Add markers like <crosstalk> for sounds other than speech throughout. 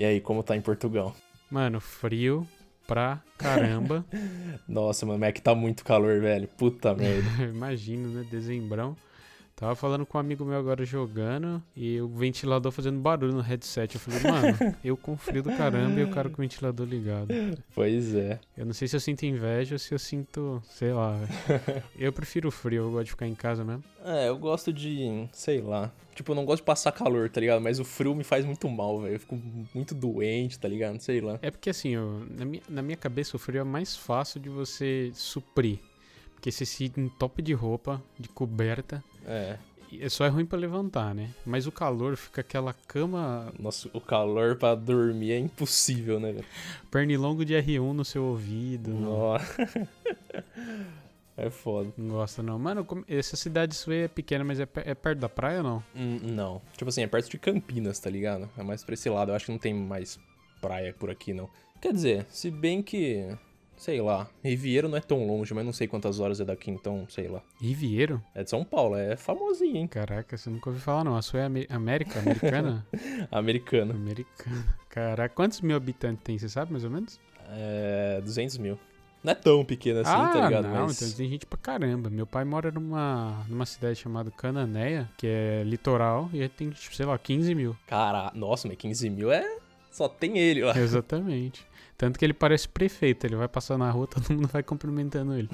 E aí, como tá em Portugal? Mano, frio pra caramba. <laughs> Nossa, mano, é que tá muito calor, velho. Puta <laughs> merda. Imagino, né? Dezembrão. Tava falando com um amigo meu agora jogando e o ventilador fazendo barulho no headset. Eu falei, mano, <laughs> eu com frio do caramba e o cara com o ventilador ligado. Pois é. Eu não sei se eu sinto inveja ou se eu sinto, sei lá. velho. <laughs> Eu prefiro o frio, eu gosto de ficar em casa mesmo. É, eu gosto de, sei lá. Tipo, eu não gosto de passar calor, tá ligado? Mas o frio me faz muito mal, velho. Eu fico muito doente, tá ligado? Sei lá. É porque assim, eu- na, minha, na minha cabeça o frio é mais fácil de você suprir. Porque você se entope de roupa, de coberta. É. e Só é ruim pra levantar, né? Mas o calor fica aquela cama Nossa, o calor pra dormir é impossível, né, velho? pernilongo de R1 no seu ouvido. Nossa. <laughs> É foda. não gosta não. Mano, como- essa cidade sua é pequena, mas é, é perto da praia ou não? Hum, não. Tipo assim, é perto de Campinas, tá ligado? É mais pra esse lado. Eu acho que não tem mais praia por aqui, não. Quer dizer, se bem que. Sei lá. Riviero não é tão longe, mas não sei quantas horas é daqui, então, sei lá. Riviero? É de São Paulo, é famosinho, hein? Caraca, você nunca ouviu falar não. A sua é América? Americana? <laughs> Americano. Americana. Caraca, quantos mil habitantes tem, você sabe mais ou menos? É. 200 mil. Não é tão pequeno assim, ah, tá ligado? não, mas. então tem gente pra caramba. Meu pai mora numa, numa cidade chamada Cananéia, que é litoral, e aí tem, tipo, sei lá, 15 mil. Cara, nossa, mas 15 mil é. Só tem ele lá. Exatamente. Tanto que ele parece prefeito, ele vai passar na rua, <laughs> todo mundo vai cumprimentando ele.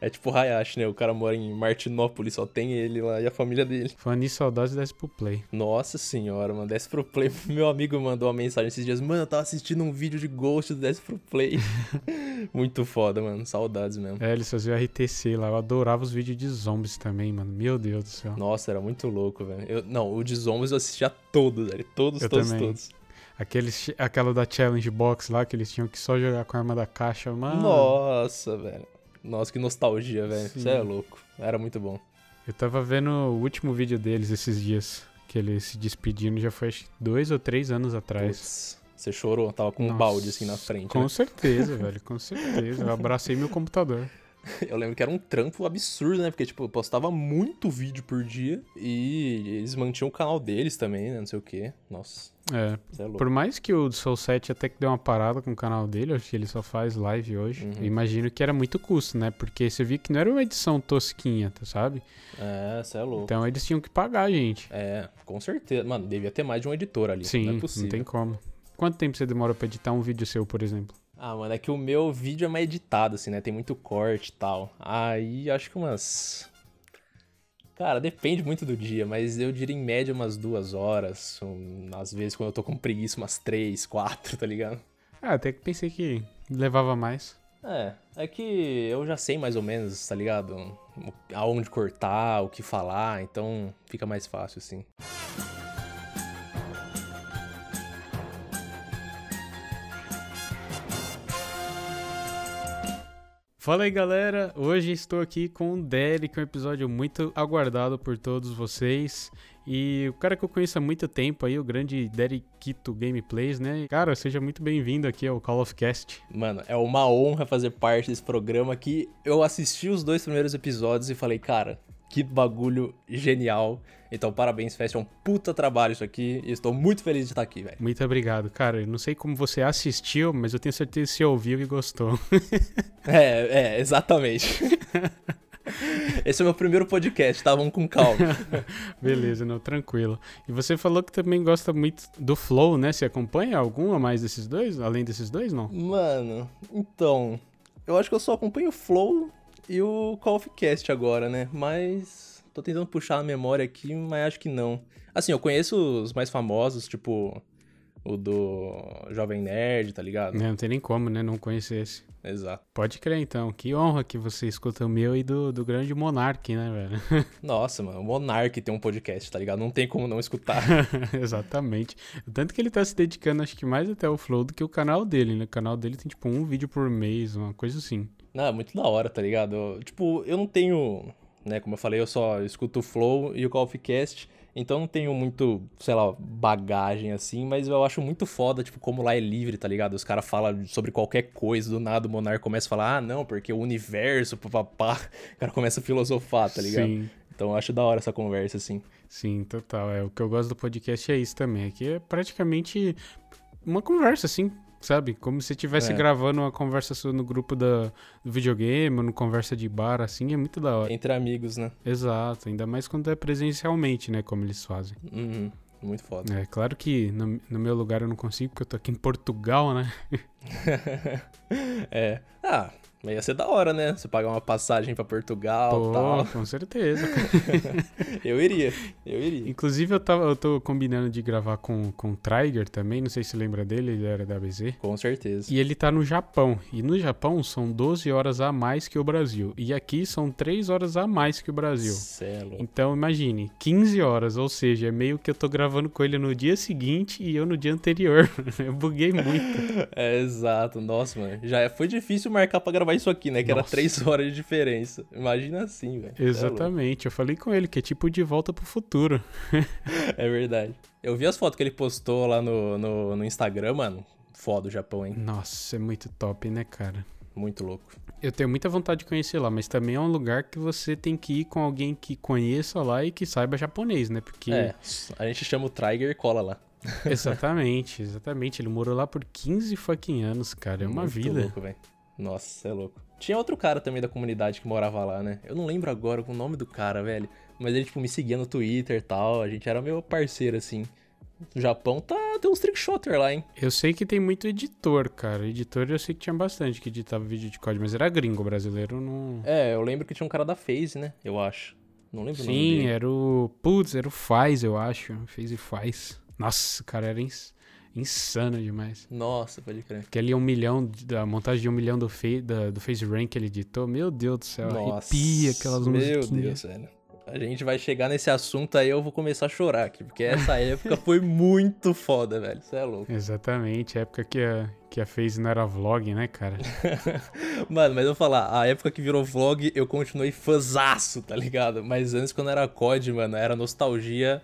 É tipo o Hayashi, né? O cara mora em Martinópolis, só tem ele lá e a família dele. Falando nisso, saudades desce pro play. Nossa senhora, mano, desce pro play. <laughs> Meu amigo mandou uma mensagem esses dias. Mano, eu tava assistindo um vídeo de Ghost do Desce pro play. <laughs> Muito foda, mano. Saudades mesmo. É, eles faziam RTC lá, eu adorava os vídeos de zombies também, mano. Meu Deus do céu. Nossa, era muito louco, velho. Eu- Não, o de zombies eu assistia todos, velho. Todos, Eu todos, também. todos. Aqueles, aquela da Challenge Box lá, que eles tinham que só jogar com a arma da caixa, mano. Nossa, velho. Nossa, que nostalgia, velho. Você é louco. Era muito bom. Eu tava vendo o último vídeo deles esses dias, que eles se despedindo, já foi acho que dois ou três anos atrás. Você chorou? Tava com um Nossa, balde assim na frente. Com né? certeza, velho, com <laughs> certeza. Eu abracei meu computador. Eu lembro que era um trampo absurdo, né? Porque, tipo, eu postava muito vídeo por dia e eles mantinham o canal deles também, né? Não sei o quê. Nossa, É, é por mais que o Soul 7 até que deu uma parada com o canal dele, acho que ele só faz live hoje. Uhum. Eu imagino que era muito custo, né? Porque você viu que não era uma edição tosquinha, tá, sabe? É, você é louco. Então eles tinham que pagar a gente. É, com certeza. Mano, devia ter mais de um editor ali. Sim, não é não possível. tem como. Quanto tempo você demora pra editar um vídeo seu, por exemplo? Ah, mano, é que o meu vídeo é mais editado, assim, né? Tem muito corte e tal. Aí acho que umas. Cara, depende muito do dia, mas eu diria em média umas duas horas. um- Às vezes, quando eu tô com preguiça, umas três, quatro, tá ligado? Ah, até que pensei que levava mais. É, é que eu já sei mais ou menos, tá ligado? Aonde cortar, o que falar, então fica mais fácil, assim. Fala aí galera, hoje estou aqui com o Derek, um episódio muito aguardado por todos vocês. E o cara que eu conheço há muito tempo aí, o grande Derek Kito Gameplays, né? Cara, seja muito bem-vindo aqui ao Call of Cast. Mano, é uma honra fazer parte desse programa que eu assisti os dois primeiros episódios e falei, cara, que bagulho genial. Então, parabéns, Fest, é um puta trabalho isso aqui e estou muito feliz de estar aqui, velho. Muito obrigado, cara. Eu não sei como você assistiu, mas eu tenho certeza que você ouviu e gostou. <laughs> É, é, exatamente. <laughs> Esse é o meu primeiro podcast, tá? Vamos com calma. <laughs> Beleza, não, tranquilo. E você falou que também gosta muito do Flow, né? Você acompanha algum a mais desses dois? Além desses dois, não? Mano, então, eu acho que eu só acompanho o Flow e o Call of Cast agora, né? Mas tô tentando puxar a memória aqui, mas acho que não. Assim, eu conheço os mais famosos, tipo o do Jovem Nerd, tá ligado? É, não tem nem como, né? Não conhecer esse. Exato. Pode crer, então. Que honra que você escuta o meu e do, do grande Monark, né, velho? <laughs> Nossa, mano, o Monark tem um podcast, tá ligado? Não tem como não escutar. <laughs> Exatamente. Tanto que ele tá se dedicando, acho que mais até ao Flow do que o canal dele, né? O canal dele tem, tipo, um vídeo por mês, uma coisa assim. Não, é muito da hora, tá ligado? Eu- tipo, eu não tenho, né, como eu falei, eu só escuto o Flow e o of Cast, então não tenho muito, sei lá, bagagem assim, mas eu acho muito foda, tipo, como lá é livre, tá ligado? Os caras falam sobre qualquer coisa, do nada o Monark começa a falar, ah, não, porque o universo, papapá, <laughs> o cara começa a filosofar, tá ligado? Sim. Então eu acho da hora essa conversa, assim. Sim, total. É, o que eu gosto do podcast é isso também. Aqui é praticamente uma conversa, assim, sabe? Como se estivesse É. gravando uma conversa sua no grupo da, do videogame, ou no conversa de bar, assim, é muito da hora. Entre amigos, né? Exato, ainda mais quando é presencialmente, né? Como eles fazem. Uhum. Muito foda. É claro que no, no meu lugar eu não consigo, porque eu tô aqui em Portugal, né? <laughs> é. Ah, ia ser da hora, né? Você pagar uma passagem pra Portugal e Pô, tal. com certeza. <laughs> Eu iria, eu iria. Inclusive, eu, tava, eu tô combinando de gravar com, com o Trigger também, não sei se lembra dele, ele era da BZ. Com certeza. E ele tá no Japão. E no Japão são 12 horas a mais que o Brasil. E aqui são 3 horas a mais que o Brasil. Cê é. Então imagine, 15 horas, ou seja, é meio que eu tô gravando com ele no dia seguinte e eu no dia anterior. <laughs> eu buguei muito. <laughs> É, exato. Nossa, mano. Já é- foi difícil marcar pra gravar isso aqui, né? Que era Nossa. três horas de diferença. Imagina assim, velho. É. Exatamente, eu falei com ele que é tipo de volta pro futuro. <laughs> É verdade. Eu vi as fotos que ele postou lá no, no, no Instagram, mano. Foda o Japão, hein? Nossa, é muito top, né, cara? Muito louco. Eu tenho muita vontade de conhecer lá, mas também é um lugar que você tem que ir com alguém que conheça lá e que saiba japonês, né? Porque. É, a gente chama o Trigger e cola lá. Exatamente, exatamente. Ele morou lá por 15 fucking anos, cara. É uma Muito vida. louco. Nossa, cê é louco. Tinha outro cara também da comunidade que morava lá, né? Eu não lembro agora o nome do cara, velho. Mas ele, tipo, me seguia no Twitter e tal. A gente era meu parceiro, assim. O Japão tá. Tem uns trickshotter lá, hein? Eu sei que tem muito editor, cara. Editor eu sei que tinha bastante que editava vídeo de código, mas era gringo brasileiro, não. É, eu lembro que tinha um cara da FaZe, né? Eu acho. Não lembro o nome Sim, dele. era o. Putz, era o Faz, eu acho. Fez e faz. Nossa, o cara era ins- insano demais. Nossa, pode crer. Aquele um milhão, da montagem de um milhão do, fe, da, do Face Rank que ele editou. Meu Deus do céu, Nossa, arrepia aquelas Meu. Deus, velho. A gente vai chegar nesse assunto aí, eu vou começar a chorar aqui. Porque essa época foi muito foda, velho. Você é louco. Exatamente, época que a, que a Face não era vlog, né, cara? <laughs> Mano, mas eu vou falar, a época que virou vlog, eu continuei fãzaço, tá ligado? Mas antes, quando era COD, mano, era nostalgia.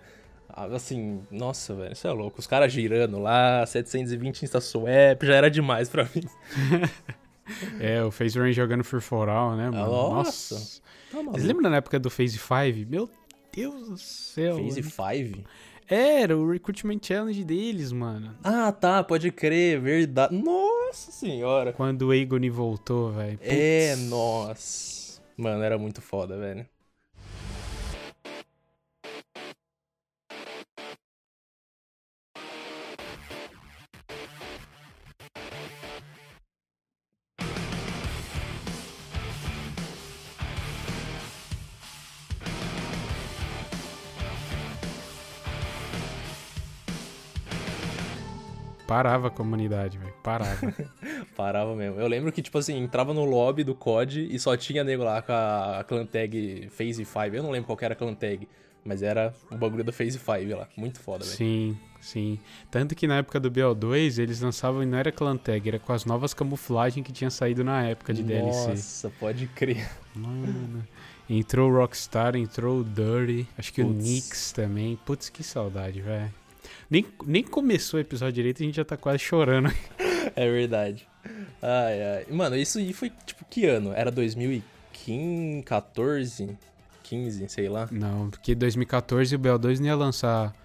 Ah, Assim, nossa, velho, isso é louco. Os caras girando lá, 720 insta-swap, já era demais pra mim. <laughs> É, o Face Rank jogando Free For All, né, mano? Nossa. Nossa. Tá Vocês lembram na época do Phase 5? Meu Deus do céu. Phase mano. 5? Era o Recruitment Challenge deles, mano. Ah, tá, pode crer, verdade. Nossa senhora. Quando o Agony voltou, velho. É, nossa. Mano, era muito foda, velho. Parava a comunidade, velho. Parava. <laughs> Parava mesmo. Eu lembro que, tipo assim, entrava no lobby do COD e só tinha nego lá com a, clan tag Phase 5. Eu não lembro qual era a clan tag, mas era o bagulho da Phase 5 lá. Muito foda, velho. sim, sim. Tanto que na época do BO2, eles lançavam, não era clan tag, era com as novas camuflagens que tinha saído na época de DLC. Nossa, pode crer. Mano. Entrou o Rockstar, entrou o Dirty, acho que o Putz. Nyx também. Putz, que saudade, velho. Nem, nem começou o episódio direito e a gente já tá quase chorando. <laughs> É verdade. Ai, ai. Mano, isso aí foi, tipo, que ano? Era 2015, 14, 15, sei lá. Não, porque 2014 o BO2 não ia lançar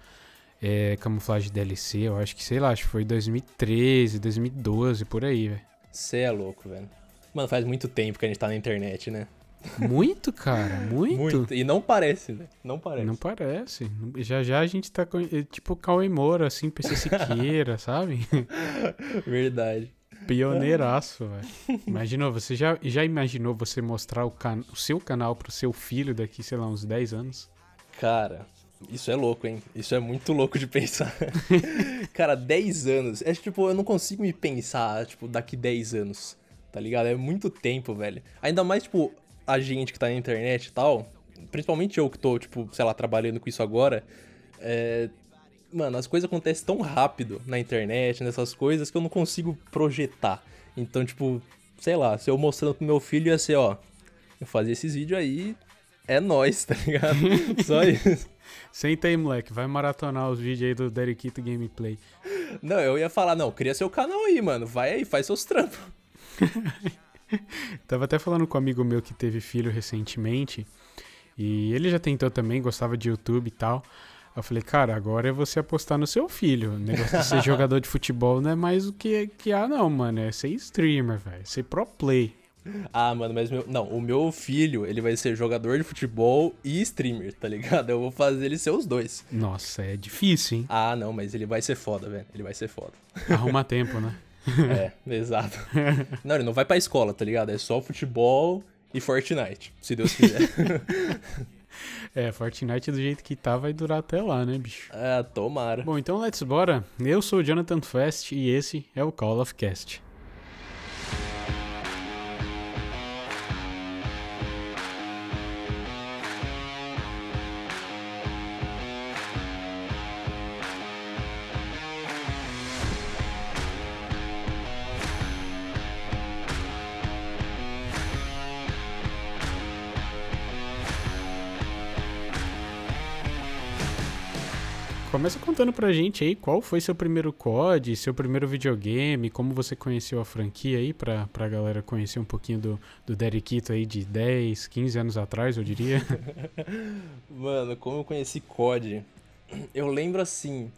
é, camuflagem DLC, eu acho que, sei lá, acho que foi 2013, 2012, por aí, velho. Cê é louco, velho. Mano, faz muito tempo que a gente tá na internet, né? Muito, cara, muito. E não parece, né? Não parece. Não parece. Já já a gente tá com, é, tipo Cauê Moura, assim, PC Siqueira, <laughs> sabe? Verdade. Pioneiraço, velho. Imaginou, você já, já imaginou você mostrar o, can, o seu canal pro seu filho daqui, sei lá, uns 10 anos? Cara, isso é louco, hein? Isso é muito louco de pensar. <laughs> Cara, 10 anos. É tipo, eu não consigo me pensar, tipo, daqui 10 anos. Tá ligado? É muito tempo, velho. Ainda mais, tipo, a gente que tá na internet e tal. Principalmente eu que tô, tipo, sei lá, trabalhando com isso agora. É. Mano, as coisas acontecem tão rápido na internet, nessas coisas, que eu não consigo projetar. Então, tipo, sei lá, se eu mostrando pro meu filho ia ser, ó. Eu fazia esses vídeos aí, é nóis, tá ligado? <laughs> Só isso. Senta aí, moleque, vai maratonar os vídeos aí do Derikito Gameplay. Não, eu ia falar, não, cria seu canal aí, mano. Vai aí, faz seus trampos. <laughs> <laughs> Tava até falando com um amigo meu que teve filho recentemente. E ele já tentou também, gostava de YouTube e tal. Eu falei, cara, agora é você apostar no seu filho. O negócio de ser <laughs> jogador de futebol não é mais o que, que há, não, mano. É ser streamer, velho. Ser pro play. Ah, mano, mas meu, não, o meu filho, ele vai ser jogador de futebol e streamer, tá ligado? Eu vou fazer ele ser os dois. Nossa, é difícil, hein? Ah, não, mas ele vai ser foda, velho. Ele vai ser foda. Arruma <laughs> tempo, né? <laughs> é, exato. Não, ele não vai pra escola, tá ligado? É só futebol e Fortnite, se Deus quiser. <laughs> É, Fortnite do jeito que tá vai durar até lá, né, bicho? É, tomara. Bom, então let's bora. Eu sou o Jonathan Fest e esse é o Call of Cast. Começa contando pra gente aí qual foi seu primeiro COD, seu primeiro videogame, como você conheceu a franquia aí, pra, pra galera conhecer um pouquinho do, do Derekito aí de 10, 15 anos atrás, eu diria. <laughs> Mano, como eu conheci COD? <clears throat> Eu lembro assim,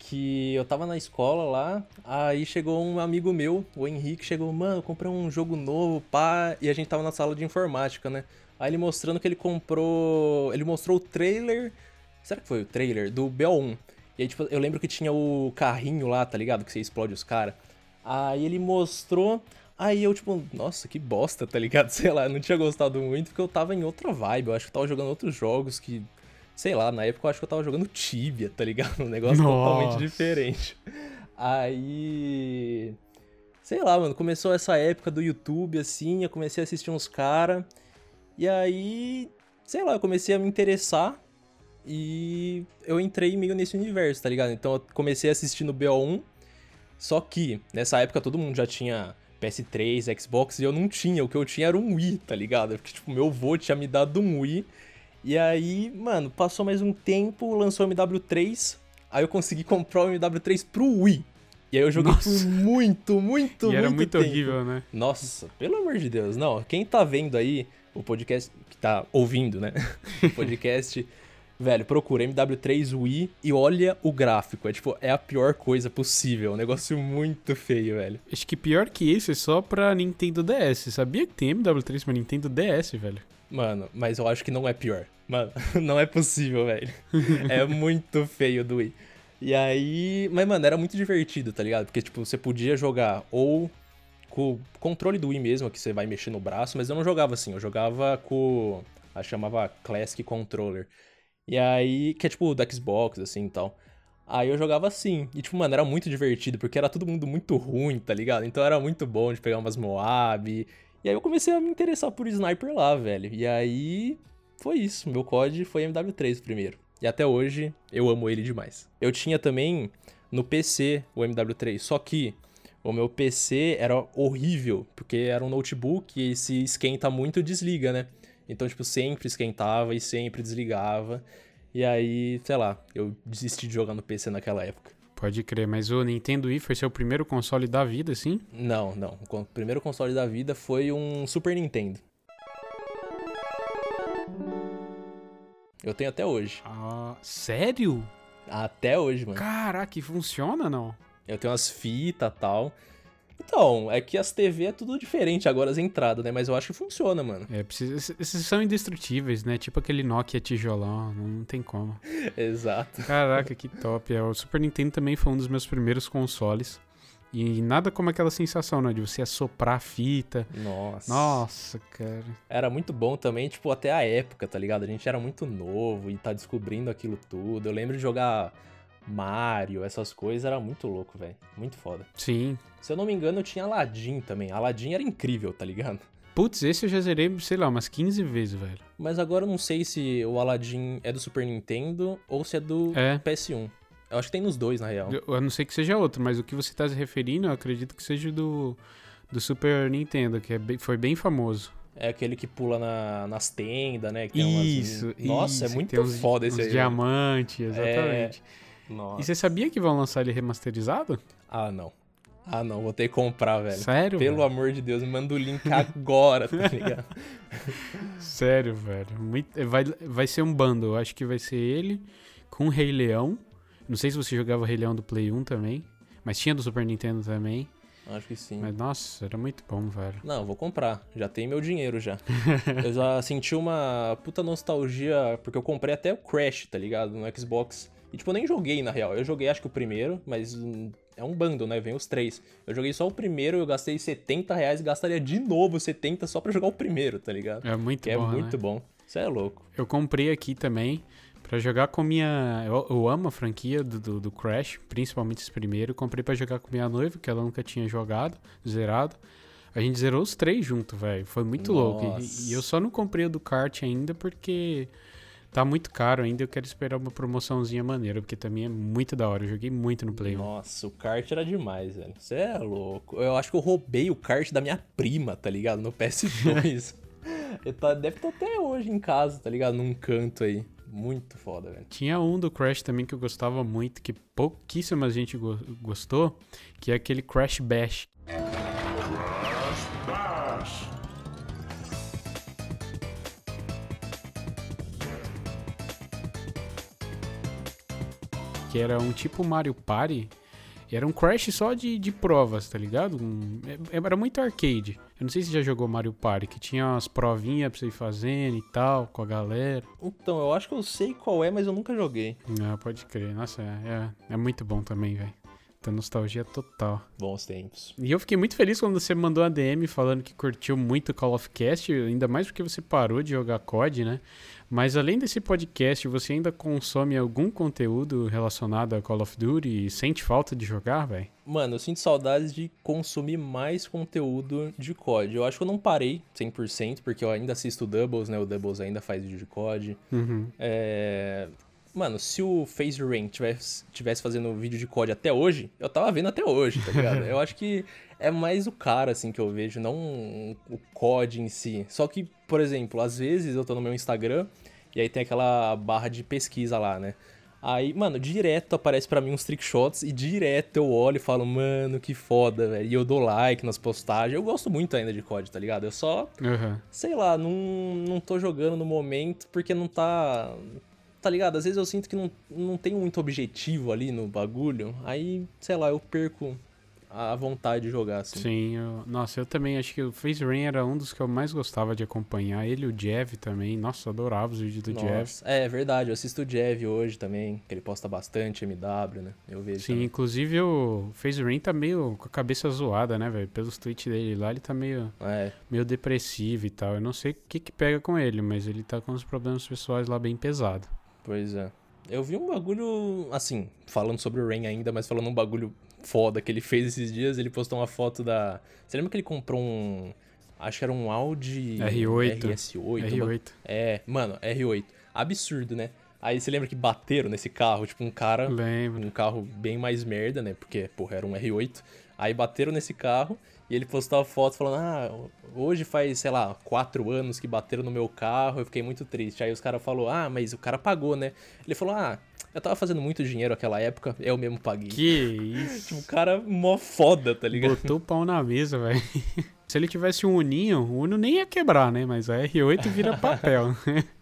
que eu tava na escola lá, aí chegou um amigo meu, o Henrique, chegou, mano, comprei um jogo novo, pá, e a gente tava na sala de informática, né? Aí ele mostrando que ele comprou. Ele mostrou o trailer Será que foi o trailer? Do BO1. E aí, tipo, eu lembro que tinha o carrinho lá, tá ligado? Que você explode os caras. Aí ele mostrou. Aí eu, tipo, nossa, que bosta, tá ligado? <laughs> Sei lá, eu não tinha gostado muito porque eu tava em outra vibe. Eu acho que eu tava jogando outros jogos que. Sei lá, na época eu acho que eu tava jogando Tibia, tá ligado? <laughs> Um negócio nossa. totalmente diferente. Aí. Sei lá, mano, começou essa época do YouTube, assim, eu comecei a assistir uns caras. E aí. Sei lá, eu comecei a me interessar e eu entrei meio nesse universo, tá ligado? Então eu comecei assistindo BO1, só que nessa época todo mundo já tinha PS3, Xbox e eu não tinha. O que eu tinha era um Wii, tá ligado? Porque, tipo, meu avô tinha me dado um Wii. E aí, mano, passou mais um tempo, lançou o MW3. Aí eu consegui comprar o MW3 pro Wii. E aí eu joguei Nossa. por muito, muito, e muito era muito tempo. horrível, né? Nossa, pelo amor de Deus. Não, quem tá vendo aí o podcast, que tá ouvindo, né? <laughs> o podcast Velho, procura MW3 Wii e olha o gráfico. É tipo, é a pior coisa possível. É um negócio muito feio, velho. Acho que pior que isso é só pra Nintendo DS. Sabia que tem MW3 pra Nintendo DS, velho? Mano, mas eu acho que não é pior. Mano, <laughs> não é possível, velho. é muito feio do Wii. E aí. Mas, mano, era muito divertido, tá ligado? Porque, tipo, você podia jogar ou com o controle do Wii mesmo, que você vai mexer no braço, mas eu não jogava assim. Eu jogava com. A chamava Classic Controller. E aí, que é tipo do Xbox, assim e tal. Aí eu jogava assim. E, tipo, mano, era muito divertido, porque era todo mundo muito ruim, tá ligado? Então era muito bom de pegar umas Moab. E aí eu comecei a me interessar por sniper lá, velho. E aí foi isso. Meu COD foi MW3 primeiro. E até hoje eu amo ele demais. Eu tinha também no PC o MW3, só que o meu PC era horrível, porque era um notebook e se esquenta muito desliga, né? Então, tipo, sempre esquentava e sempre desligava. E aí, sei lá, eu desisti de jogar no PC naquela época. Pode crer, mas o Nintendo Wii foi seu primeiro console da vida, sim? Não, não. O primeiro console da vida foi um Super Nintendo. Eu tenho até hoje. Ah, sério? Até hoje, mano. Caraca, funciona não? Eu tenho umas fitas e tal. Então, é que as TV é tudo diferente agora as entradas, né? Mas eu acho que funciona, mano. É, precisa, esses são indestrutíveis, né? Tipo aquele Nokia tijolão, não tem como. <laughs> Exato. Caraca, que top. É, o Super Nintendo também foi um dos meus primeiros consoles. E nada como aquela sensação, né? De você assoprar a fita. Nossa. Nossa, cara. Era muito bom também, tipo, até a época, tá ligado? A gente era muito novo e tá descobrindo aquilo tudo. Eu lembro de jogar Mario, essas coisas, era muito louco, velho. Muito foda. Sim. Se eu não me engano, eu tinha Aladdin também. Aladdin era incrível, tá ligado? Putz, esse eu já zerei, sei lá, umas 15 vezes, velho. Mas agora eu não sei se o Aladdin é do Super Nintendo ou se é do é. PS1. Eu acho que tem nos dois, na real. Eu, não sei que seja outro, mas o que você tá se referindo, eu acredito que seja do, do Super Nintendo, que é bem, foi bem famoso. É aquele que pula na, nas tendas, né? Isso, umas... Nossa, isso, é muito foda esse aí. diamante, exatamente. É... E você sabia que vão lançar ele remasterizado? Ah, não. Ah, não, vou ter que comprar, velho. Sério? Pelo velho? amor de Deus, me manda o link agora, tá <laughs> ligado? Sério, velho. Muito- Vai, vai ser um bundle. Acho que vai ser ele com o Rei Leão. Não sei se você jogava Rei Leão do Play 1 também. Mas tinha do Super Nintendo também. Acho que sim. Mas nossa, era muito bom, velho. Não, vou comprar. Já tem meu dinheiro já. <laughs> eu já senti uma puta nostalgia, porque eu comprei até o Crash, tá ligado? No Xbox. E tipo, eu nem joguei na real. Eu joguei acho que o primeiro, mas hum, é um bundle, né? Vem os três. Eu joguei só o primeiro, eu gastei 70 reais e gastaria de novo 70 só pra jogar o primeiro, tá ligado? É muito que bom, é né? muito bom. Isso é louco. Eu comprei aqui também pra jogar com minha. Eu, eu amo a franquia do, do, do Crash, principalmente esse primeiro. Comprei pra jogar com minha noiva, que ela nunca tinha jogado, zerado. A gente zerou os três junto, velho. Foi muito louco. E- Nossa. E, eu só não comprei o do kart ainda porque tá muito caro ainda. Eu quero esperar uma promoçãozinha maneira, porque também é muito da hora. Eu joguei muito no Play 1. Nossa, o kart era demais, velho. Você é louco. Eu acho que eu roubei o kart da minha prima, tá ligado? No PS2. <laughs> Ele tá- deve estar até hoje em casa, tá ligado? Num canto aí. Muito foda, velho. Tinha um do Crash também que eu gostava muito, que pouquíssima gente go- gostou, que é aquele Crash Bash. Que era um tipo Mario Party. e Era um Crash só de, de provas, tá ligado? Um- é- era muito arcade. Eu não sei se já jogou Mario Party, que tinha umas provinhas pra você ir fazendo e tal, com a galera. Então, eu acho que eu sei qual é, mas eu nunca joguei. Ah, pode crer. Nossa, é, é, é muito bom também, velho. Tá nostalgia total. Bons tempos. E eu fiquei muito feliz quando você mandou a DM falando que curtiu muito Call of Cast, ainda mais porque você parou de jogar COD, né? Mas além desse podcast, você ainda consome algum conteúdo relacionado a Call of Duty e sente falta de jogar, velho? Mano, eu sinto saudades de consumir mais conteúdo de COD. Eu acho que eu não parei 100%, porque eu ainda assisto Doubles, né? O Doubles ainda faz vídeo de COD. Uhum. É... Mano, se o Phase Rank tivesse, tivesse fazendo vídeo de COD até hoje, eu tava vendo até hoje, tá ligado? <laughs> eu acho que é mais o cara, assim, que eu vejo, não o COD em si. Só que, por exemplo, às vezes eu tô no meu Instagram e aí tem aquela barra de pesquisa lá, né? Aí, mano, direto aparece pra mim uns trickshots e direto eu olho e falo, mano, que foda, velho. E eu dou like nas postagens. Eu gosto muito ainda de COD, tá ligado? Eu só Aham. sei lá, não, não tô jogando no momento porque não tá. Tá ligado? Às vezes eu sinto que não, não tem muito objetivo ali no bagulho. Aí, sei lá, eu perco a vontade de jogar, assim. Sim, eu- nossa, eu também acho que o Face Rain era um dos que eu mais gostava de acompanhar. Ele e o Jeff também. Nossa, eu adorava os vídeos do Jeff. Nossa, é verdade, eu assisto o Jev hoje também, que ele posta bastante MW, né? Eu vejo. Sim, também. inclusive o Face Rain tá meio com a cabeça zoada, né, velho? Pelos tweets dele lá, ele tá meio, É, meio depressivo e tal. Eu não sei o que que pega com ele, mas ele tá com uns problemas pessoais lá bem pesado. pois é. Eu vi um bagulho, assim, falando sobre o Rain ainda, mas falando um bagulho foda que ele fez esses dias, ele postou uma foto da. Você lembra que ele comprou um. Acho que era um Audi R8. RS8. um ba- R8. É, mano, R8. Absurdo, né? Aí você lembra que bateram nesse carro, tipo, um cara. Lembro. Um carro bem mais merda, né? Porque, porra, era um R8. Aí bateram nesse carro e ele postou a foto falando: Ah, hoje faz, sei lá, quatro anos que bateram no meu carro, eu fiquei muito triste. Aí os caras falaram: Ah, mas o cara pagou, né? Ele falou: Ah, eu tava fazendo muito dinheiro naquela época, eu mesmo paguei. Que isso. <laughs> Tipo, o cara mó foda, tá ligado? Botou o pau na mesa, velho. <laughs> Se ele tivesse um Uninho, o Uno nem ia quebrar, né? Mas a R8 vira papel. <laughs>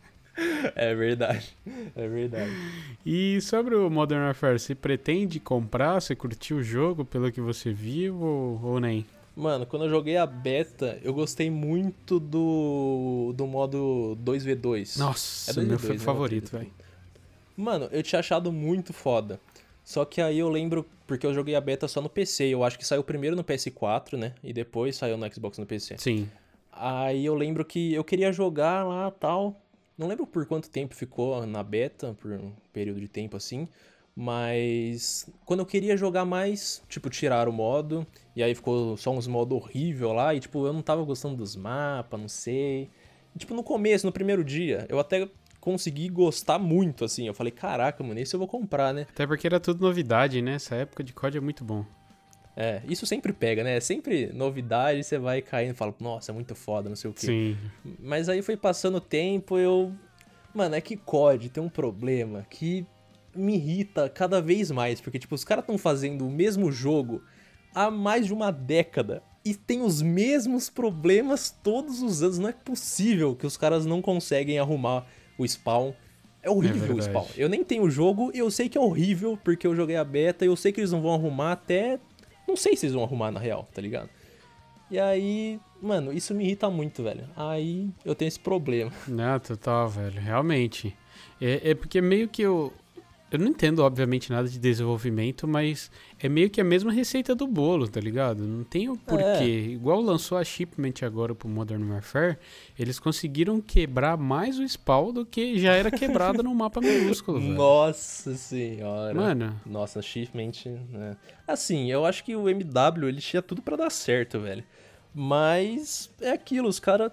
É verdade. É verdade. E sobre o Modern Warfare, você pretende comprar? Você curtiu o jogo pelo que você viu ou, ou nem? Mano, quando eu joguei a beta, eu gostei muito do, do modo 2v2. Nossa, É 2v2, meu né? favorito, velho. Mano, eu tinha achado muito foda. Só que aí eu lembro, porque eu joguei a beta só no PC. Eu acho que saiu primeiro no PS4, né? E depois saiu no Xbox no PC. Sim. Aí eu lembro que eu queria jogar lá tal. Não lembro por quanto tempo ficou na beta, por um período de tempo assim. Mas quando eu queria jogar mais, tipo, tiraram o modo. E aí ficou só uns modos horrível lá. E tipo, eu não tava gostando dos mapas, não sei. E, tipo, no começo, no primeiro dia, eu até consegui gostar muito, assim. Eu falei, caraca, mano, esse eu vou comprar, né? Até porque era tudo novidade, né? Essa época de COD é muito bom. É, isso sempre pega, né? É sempre novidade, você vai caindo e fala, nossa, é muito foda, não sei o quê. Sim. Mas aí foi passando o tempo, eu. Mano, é que COD tem um problema que me irrita cada vez mais. Porque, tipo, os caras estão fazendo o mesmo jogo há mais de uma década e tem os mesmos problemas todos os anos. Não é possível que os caras não conseguem arrumar o spawn. É horrível É o spawn. Eu nem tenho o jogo e eu sei que é horrível porque eu joguei a beta e eu sei que eles não vão arrumar até. Não sei se eles vão arrumar na real, tá ligado? E aí, mano, isso me irrita muito, velho. Aí eu tenho esse problema. Não, total, velho. Realmente. É, é porque meio que eu. Eu não entendo, obviamente, nada de desenvolvimento, mas é meio que a mesma receita do bolo, tá ligado? Não tem o porquê. É. Igual lançou a Shipment agora pro Modern Warfare, eles conseguiram quebrar mais o spawn do que já era quebrado no mapa minúsculo, <laughs> velho. Nossa senhora. Mano, Nossa, achievement, né? Assim, eu acho que o MW, ele tinha tudo pra dar certo, velho. Mas é aquilo, os caras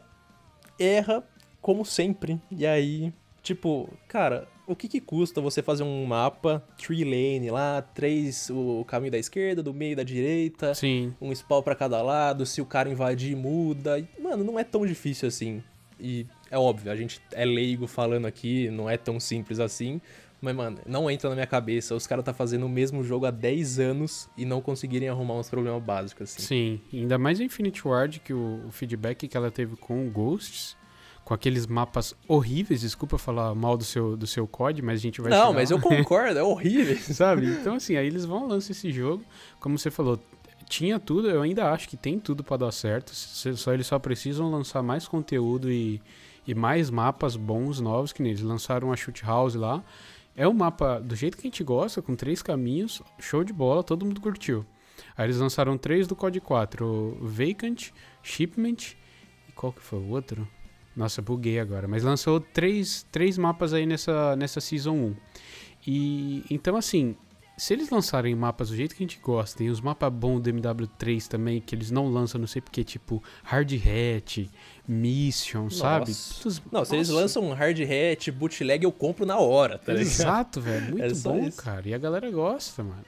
erra como sempre. E aí, tipo, cara, o que que custa você fazer um mapa tree lane lá, três o caminho da esquerda, do meio da direita, sim. um spawn pra cada lado, se o cara invadir, muda. Mano, não é tão difícil assim. E é óbvio, a gente é leigo falando aqui, não é tão simples assim. Mas, mano, não entra na minha cabeça. Os caras tá fazendo o mesmo jogo há 10 anos e não conseguirem arrumar uns problemas básicos, assim. Sim, ainda mais a Infinity Ward, que o, o feedback que ela teve com o Ghosts, com aqueles mapas horríveis, desculpa falar mal do seu, do seu COD, mas a gente vai não, mas lá. eu concordo, é horrível. <laughs> Sabe? Então, assim, aí eles vão lançar esse jogo. Como você falou, tinha tudo, eu ainda acho que tem tudo pra dar certo. Só eles só precisam lançar mais conteúdo e, e mais mapas bons, novos, que nem eles lançaram a Shoot House lá. É um mapa do jeito que a gente gosta, com três caminhos, show de bola, todo mundo curtiu. Aí eles lançaram três do COD 4, o Vacant, Shipment e qual que foi o outro? Nossa, buguei agora. Mas lançou três, três mapas aí nessa, nessa Season 1. E então assim, se eles lançarem mapas do jeito que a gente gosta, e os mapas bons do MW3 também, que eles não lançam, não sei porque, tipo Hard Hat, Mission, sabe? Nossa. Todos- Não, se eles Nossa. lançam um hard hat, bootleg, eu compro na hora, tá ligado? Exato, velho. Muito É bom, isso. cara. E a galera gosta, mano.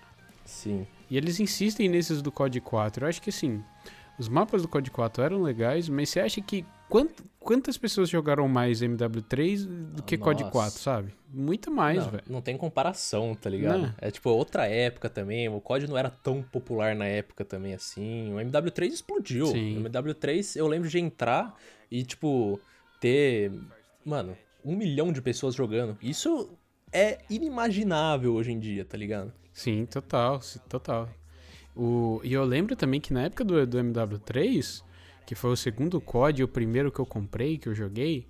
Sim. E eles insistem nesses do COD 4. Eu acho que assim, os mapas do COD 4 eram legais, mas você acha que quant- quantas pessoas jogaram mais MW3 do que COD Nossa. 4, sabe? Muito mais, não, velho. não tem comparação, tá ligado? Né? É tipo outra época também. O COD não era tão popular na época também assim. O MW3 explodiu. Sim. O MW3 eu lembro de entrar e, tipo, ter. Mano, um milhão de pessoas jogando. Isso é inimaginável hoje em dia, tá ligado? Sim, total, total. O, e eu lembro também que na época do, do MW3, que foi o segundo COD o primeiro que eu comprei, que eu joguei,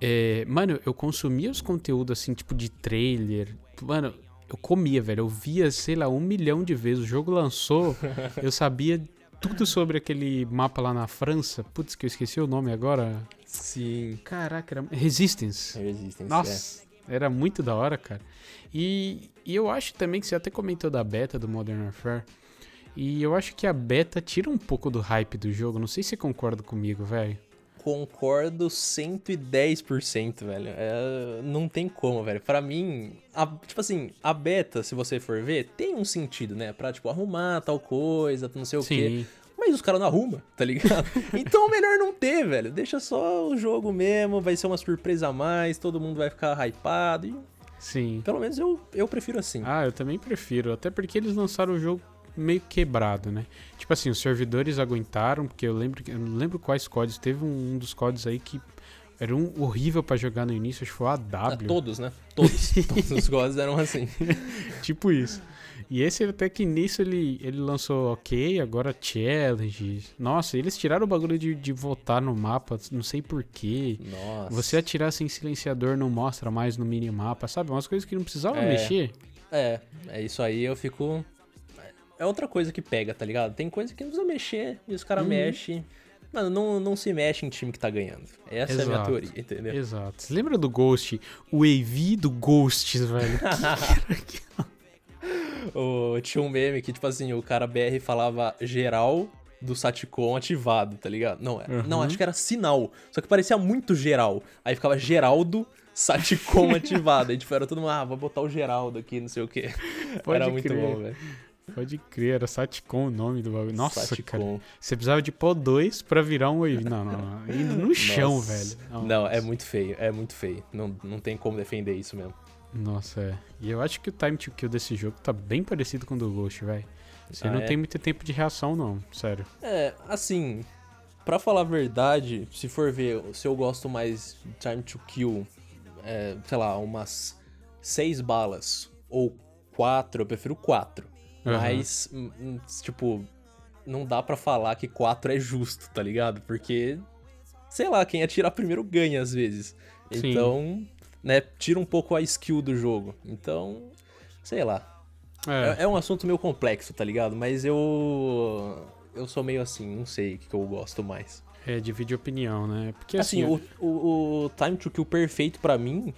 é, mano, eu consumia os conteúdos assim, tipo de trailer. Mano, eu comia, velho. Eu via, sei lá, um milhão de vezes. O jogo lançou, <laughs> eu sabia tudo sobre aquele mapa lá na França. Putz, que eu esqueci o nome agora. Sim. Caraca, era Resistance. Resistance. Nossa, era muito da hora, cara. E, e eu acho também que você até comentou da beta do Modern Warfare. E eu acho que a beta tira um pouco do hype do jogo. Não sei se você concorda comigo, velho. Concordo 110%, velho. É, não tem como, velho. Pra mim, a- tipo assim, a beta, se você for ver, tem um sentido, né? Pra, tipo, arrumar tal coisa, não sei o quê. Sim. Mas os caras não arrumam, tá ligado? <laughs> então melhor não ter, velho. Deixa só o jogo mesmo, vai ser uma surpresa a mais, todo mundo vai ficar hypado. E Sim. pelo menos eu, eu prefiro assim. Ah, eu também prefiro. Até porque eles lançaram o jogo meio quebrado, né? Tipo assim, os servidores aguentaram, porque eu lembro, que- eu não lembro quais códigos. Teve um, um dos códigos aí que era um horrível pra jogar no início, acho que foi o Ah, AW. todos, né? Todos. <laughs> todos os gods eram assim. <laughs> Tipo isso. E esse até que nisso ele, ele lançou ok, agora challenge. Nossa, eles tiraram o bagulho de, de votar no mapa, não sei porquê. Nossa. Você atirar sem silenciador não mostra mais no minimapa, sabe? Umas coisas que não precisava É. mexer. É, é isso aí eu fico. É outra coisa que pega, tá ligado? Tem coisa que não precisa mexer e os caras Uhum. mexem. Mano, não, não se mexe em time que tá ganhando. Essa é a minha Exato. teoria, entendeu? Exato. Você lembra do Ghost? O AV do Ghosts, velho. <laughs> <laughs> o, tinha um meme que, tipo assim, o cara BR falava geral do Saticon ativado, tá ligado? Não, é- não, Uhum. acho que era sinal. Só que parecia muito geral. Aí ficava Geraldo Saticon <laughs> ativado. Aí tipo, era todo mundo, ah, vou botar o Geraldo aqui, não sei o quê. Pode era muito crer. bom, velho. Pode crer, era Saticon o nome do bagulho. Nossa, Saticon. cara. Você precisava de pó 2 pra virar um AV. Não, não, não. Indo no <laughs> chão, Nossa. velho. Não, é muito feio, é muito feio. Não, não tem como defender isso mesmo. Nossa, é. E eu acho que o time to kill desse jogo tá bem parecido com o do Ghost, velho. Você Ah, não é? tem muito tempo de reação, não. Sério. É, assim, pra falar a verdade, se for ver se eu gosto mais de Time to Kill, é, sei lá, umas seis balas ou quatro, eu prefiro quatro. Aham. Mas, hum, hum, tipo, não dá pra falar que quatro é justo, tá ligado? Porque, sei lá, quem atirar primeiro ganha às vezes. Sim. Então, né, tira um pouco a skill do jogo. Então, sei lá. É, É, é um assunto meio complexo, tá ligado? Mas eu. Eu sou meio assim, não sei o que eu gosto mais. é, divide opinião, né? Porque Assim, assim. o, o, o Time to Kill perfeito pra mim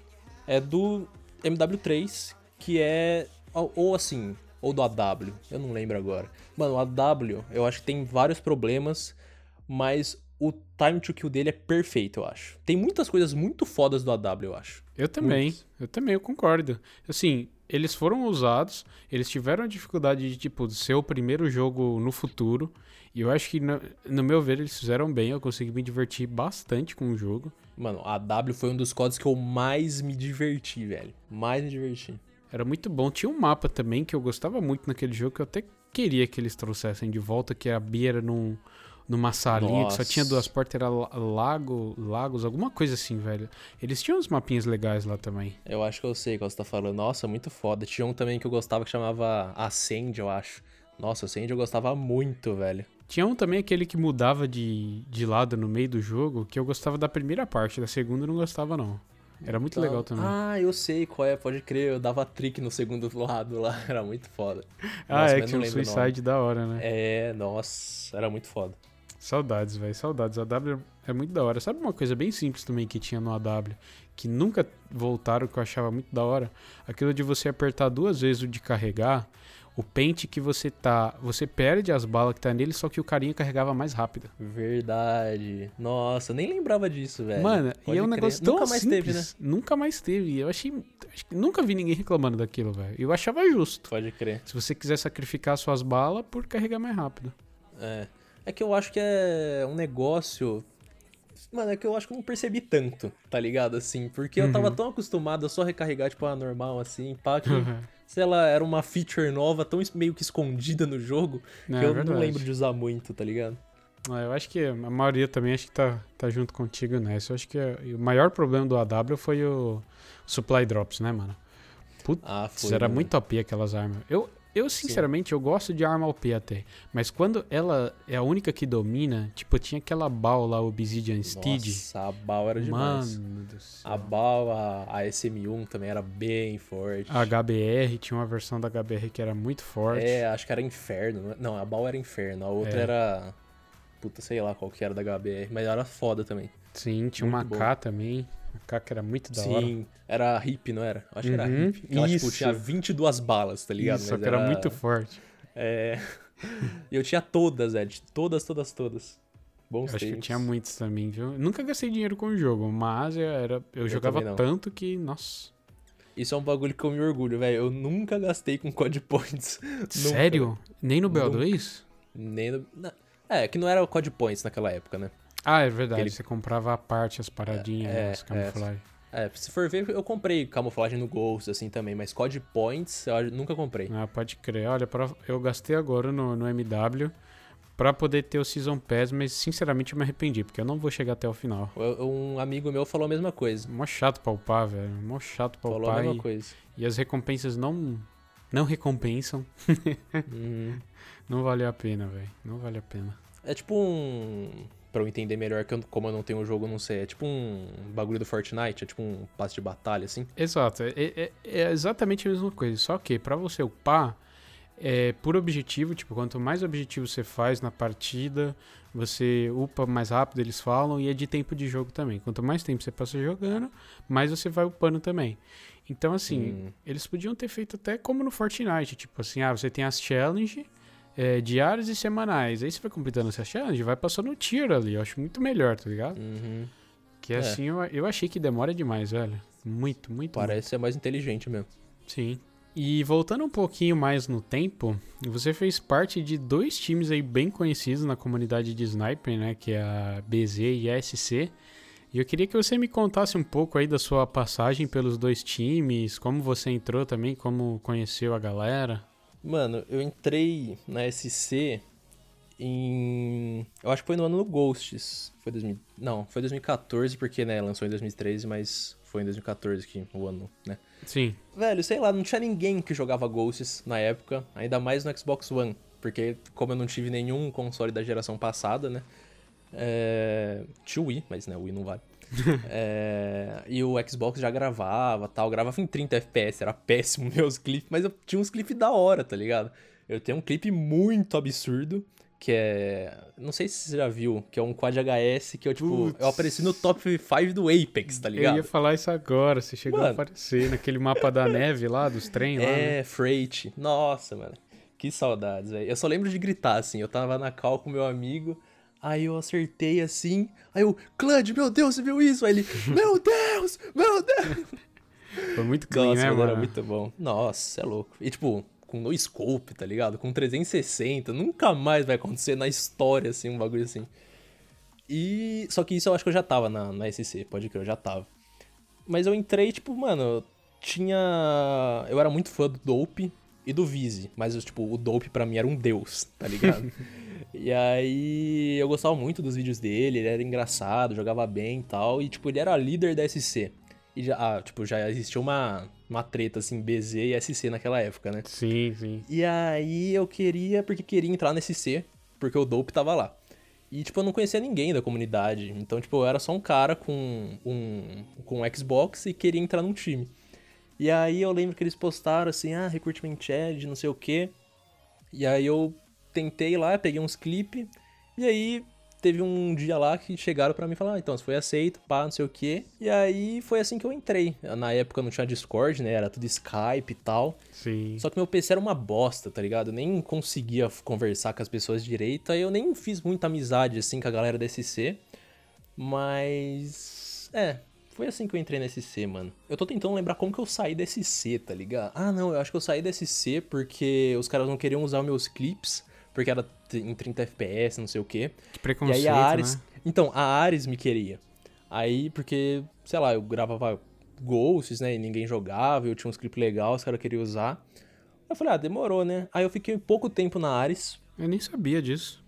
é do MW3, que é. Ou, ou assim, ou do AW, eu não lembro agora. Mano, o AW, eu acho que tem vários problemas, mas o Time to Kill dele é perfeito, eu acho. Tem muitas coisas muito fodas do AW, eu acho. Eu também, Muitos. eu também, eu concordo. Assim, eles foram usados, eles tiveram a dificuldade de, tipo, ser o primeiro jogo no futuro. E eu acho que, no, no meu ver, eles fizeram bem. Eu consegui me divertir bastante com o jogo. Mano, a AW foi um dos códigos que eu mais me diverti, velho. Mais me diverti. Era muito bom. Tinha um mapa também que eu gostava muito naquele jogo, que eu até queria que eles trouxessem de volta, que a Bia era num, numa salinha que só Nossa. tinha duas portas, era la- lago, lagos, alguma coisa assim, velho. Eles tinham uns mapinhas legais lá também. Eu acho que eu sei qual você tá falando. Nossa, muito foda. Tinha um também que eu gostava que chamava Ascend, eu acho. Nossa, Ascend eu gostava muito, velho. Tinha um também aquele que mudava de, de lado no meio do jogo, que eu gostava da primeira parte, da segunda eu não gostava não. Era muito Então- legal também. Ah, eu sei qual é, pode crer. Eu dava trick no segundo <laughs> lado lá. Era muito foda. ah, Nossa, é tinha um. Suicide da hora, né? É, nossa, era muito foda. Saudades, velho, saudades. A W é muito da hora. Sabe uma coisa bem simples também que tinha no AW, que nunca voltaram, que eu achava muito da hora? Aquilo de você apertar duas vezes o de carregar, o pente que você tá, você perde as balas que tá nele, só que o carinha carregava mais rápido. Verdade. Nossa, eu nem lembrava disso, velho. Mano, Pode e é um negócio tão Nunca mais simples. teve, né? Nunca mais teve. Eu achei, acho que nunca vi ninguém reclamando daquilo, velho. Eu achava justo. Pode crer. Se você quiser sacrificar suas balas por carregar mais rápido. É. É que eu acho que é um negócio. Mano, é que eu acho que eu não percebi tanto, tá ligado? Assim, porque eu tava Uhum. tão acostumado a só recarregar, tipo, a normal, assim, pá, que, <laughs> sei lá, era uma feature nova, tão meio que escondida no jogo, Não, que é eu verdade. não lembro de usar muito, tá ligado? Ah, eu acho que a maioria também acho que tá, tá junto contigo nessa. Eu acho que é- o maior problema do AW foi o supply drops, né, mano? Putz, Ah, foi. era mano. muito OP aquelas armas. Eu, eu sinceramente, eu gosto de arma OP até. Mas quando ela é a única que domina, tipo, tinha aquela bal lá, Obsidian Steed. Nossa, a BAL era demais. Mano do céu. A BAL, a, a SM1 também era bem forte. A HBR, tinha uma versão da HBR que era muito forte. É, acho que era Inferno. Não, a BAL era Inferno, a outra É. era... Puta, sei lá qual que era da HBR, mas era foda também. Sim, tinha uma Muito bom. K também. Que era muito da hora. Sim, era hip, não era? Acho que era Uhum, hip. Que ela, tipo, isso. tinha 22 balas, tá ligado? Isso, Mas que era muito forte. É... <laughs> Eu tinha todas, Ed. Todas, todas, todas. Bons Eu acho que eu tinha muitos também, viu? Nunca gastei dinheiro com o jogo, mas eu, era, eu, jogava também não. tanto que, nossa. Isso é um bagulho que eu me orgulho, velho. Eu nunca gastei com Code Points. <laughs> Sério? Nem no Nunca. BO2? Nem no... É, que não era o Code Points naquela época, né? Ah, é verdade. Aquele- Você comprava a parte, as paradinhas, É, as é. camuflagem. É, se for ver, eu comprei camuflagem no Ghost, assim, também. Mas Code Points eu nunca comprei. Ah, pode crer. Olha, pra- eu gastei agora no, no MW pra poder ter o Season Pass, mas sinceramente eu me arrependi, porque eu não vou chegar até o final. Um amigo meu falou a mesma coisa. Mó chato pra upar, velho. Mó chato pra Falou a mesma E, coisa. e as recompensas não, não recompensam. Uhum. <laughs> Não vale a pena, velho. Não vale a pena. É tipo um. Pra eu entender melhor, que eu- como eu não tenho o jogo, não sei. É tipo um bagulho do Fortnite, é tipo um passe de batalha, assim. Exato, é, é- é exatamente a mesma coisa. Só que pra você upar, é por objetivo, tipo, quanto mais objetivo você faz na partida, você upa mais rápido, eles falam, e é de tempo de jogo também. Quanto mais tempo você passa jogando, mais você vai upando também. Então, assim, Hum. eles podiam ter feito até como no Fortnite, tipo assim, ah, você tem as challenge é, diárias e semanais. Aí você vai completando essa challenge, vai passando o tier ali. Eu acho muito melhor, tá ligado? Uhum. Que É. assim, eu, eu achei que demora demais, velho. Muito, muito. Parece ser mais inteligente mesmo. Sim. E voltando um pouquinho mais no tempo, você fez parte de dois times aí bem conhecidos na comunidade de Sniper, né? Que é a BZ e a SC. E eu queria que você me contasse um pouco aí da sua passagem pelos dois times, como você entrou também, como conheceu a galera. Mano, eu entrei na SC em. Eu acho que foi no ano do Ghosts. Foi 2000. Não, foi 2014, porque, né, lançou em 2013, mas foi em 2014 que o ano, né? Sim. Velho, sei lá, não tinha ninguém que jogava Ghosts na época, ainda mais no Xbox One. Porque, como eu não tive nenhum console da geração passada, né? É... Tinha o Wii, mas né, o Wii não vale. <laughs> é... E o Xbox já gravava tal, gravava em 30 FPS, era péssimo <laughs> meus clipes, mas eu tinha uns clipes da hora, tá ligado? Eu tenho um clipe muito absurdo, que é. Não sei se você já viu, que é um Quad HS que eu, tipo, Putz. eu apareci no top 5 do Apex, tá ligado? Eu ia falar isso agora, você chegou mano. a aparecer naquele mapa da neve lá, dos trem lá. É, né? Freight. Nossa, mano. Que saudades, velho. Eu só lembro de gritar, assim. Eu tava na cal com meu amigo. Aí eu acertei assim. Aí eu, Clad, meu Deus, você viu isso? Aí ele, meu Deus, meu Deus. Foi muito clean, Nossa, né, mano? Era muito bom. Nossa, é louco. E tipo, com no scope, tá ligado? Com 360, nunca mais vai acontecer na história, assim, um bagulho assim. E. Só que isso eu acho que eu já tava na, na SC, pode crer, eu já tava. Mas eu entrei, tipo, mano, tinha. Eu era muito fã do Dope e do Vise, mas, tipo, o Dope pra mim era um deus, tá ligado? <laughs> e aí eu gostava muito dos vídeos dele, ele era engraçado, jogava bem e tal, e, tipo, ele era líder da SC. E já, ah, tipo, já existia uma, uma treta, assim, BZ e SC naquela época, né? Sim, sim. E aí eu queria, porque queria entrar nesse C, porque o Dope tava lá. E, tipo, eu não conhecia ninguém da comunidade. Então, tipo, eu era só um cara com um, com um Xbox e queria entrar num time. E aí eu lembro que eles postaram assim, ah, Recruitment Edge, não sei o quê. E aí eu tentei lá, peguei uns clipes. E aí teve um dia lá que chegaram para mim e falaram, ah, então, você foi aceito, pá, não sei o quê. E aí foi assim que eu entrei. Na época não tinha Discord, né? Era tudo Skype e tal. Sim. Só que meu PC era uma bosta, tá ligado? Eu nem conseguia conversar com as pessoas direito. Aí eu nem fiz muita amizade, assim, com a galera da SC. Mas. É, foi assim que eu entrei nesse C, mano. Eu tô tentando lembrar como que eu saí desse C, tá ligado? Ah, não, eu acho que eu saí desse C porque os caras não queriam usar meus clips porque era em 30 FPS, não sei o quê. Que preconceito, e aí a Ares, né? Então, a Ares me queria. Aí, porque, sei lá, eu gravava Ghosts, né, e ninguém jogava, eu tinha uns clipes legais, os caras queriam usar. Eu falei, ah, demorou, né? Aí eu fiquei pouco tempo na Ares. Eu nem sabia disso.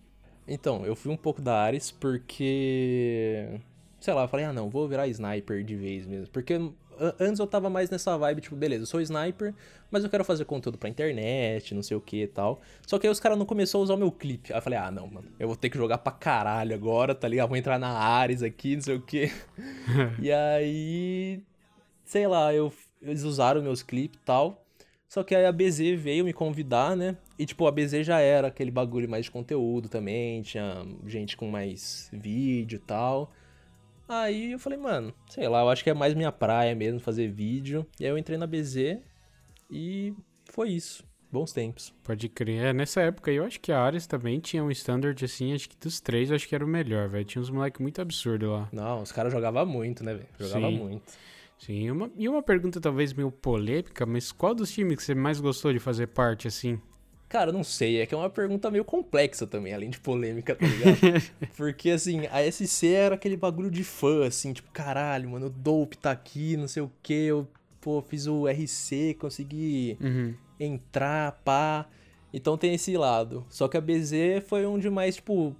Então, eu fui um pouco da Ares porque... Sei lá, eu falei, ah, não, vou virar sniper de vez mesmo. Porque Antes eu tava mais nessa vibe, tipo, beleza, eu sou sniper, mas eu quero fazer conteúdo pra internet, não sei o que e tal. Só que aí os caras não começaram a usar o meu clipe. Aí eu falei, ah, não, mano, eu vou ter que jogar pra caralho agora, tá ligado? Vou entrar na Ares aqui, não sei o que. <laughs> e aí, sei lá, eu, eles usaram meus clipes e tal. Só que aí a BZ veio me convidar, né? E, tipo, a BZ já era aquele bagulho mais de conteúdo também, tinha gente com mais vídeo e tal. Aí eu falei, mano, sei lá, eu acho que é mais minha praia mesmo fazer vídeo. E aí eu entrei na BZ e foi isso. Bons tempos. Pode crer. É, nessa época eu acho que a Ares também tinha um standard assim, acho que dos três eu acho que era o melhor, velho. Tinha uns moleques muito absurdos lá. Não, os caras jogavam muito, né, velho? Jogava Sim. muito. Sim, uma, e uma pergunta talvez meio polêmica, mas qual dos times que você mais gostou de fazer parte, assim? Cara, não sei, é que é uma pergunta meio complexa também, além de polêmica, tá ligado? <laughs> Porque, assim, a SC era aquele bagulho de fã, assim, tipo, caralho, mano, o Dope tá aqui, não sei o que, eu, pô, fiz o RC, consegui uhum. entrar, pá. Então tem esse lado. Só que a BZ foi onde mais, tipo,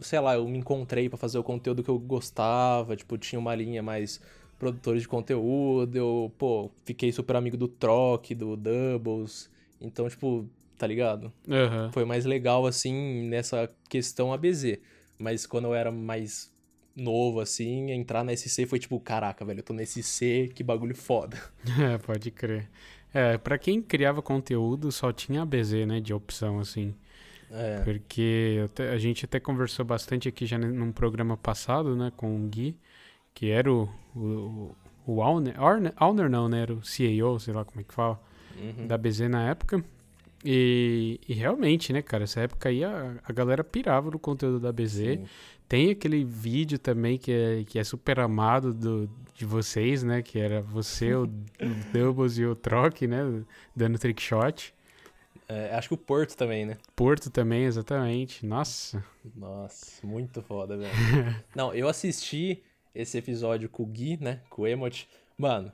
sei lá, eu me encontrei para fazer o conteúdo que eu gostava, tipo, tinha uma linha mais produtores de conteúdo, eu, pô, fiquei super amigo do Troc, do Doubles. Então, tipo, tá ligado? Uhum. Foi mais legal, assim, nessa questão ABZ. Mas quando eu era mais novo, assim, entrar na SC foi tipo, caraca, velho, eu tô nesse C, que bagulho foda. <laughs> É, pode crer. É, pra quem criava conteúdo, só tinha ABZ, né, de opção, assim. É. Porque a gente até conversou bastante aqui já num programa passado, né, com o Gui, que era o, o, o Owner, Owner não, né, era o CEO, sei lá como é que fala, uhum. da BZ na época. E, e, realmente, né, cara, essa época aí a, a galera pirava no conteúdo da BZ. Sim. Tem aquele vídeo também que é, que é super amado do, de vocês, né? Que era você, o, o <laughs> Doubles e o Troc, né? Dando trickshot. É, acho que o Porto também, né? Porto também, exatamente. Nossa. Nossa, muito foda, <laughs> velho. Não, eu assisti esse episódio com o Gui, né? Com o Emote. Mano,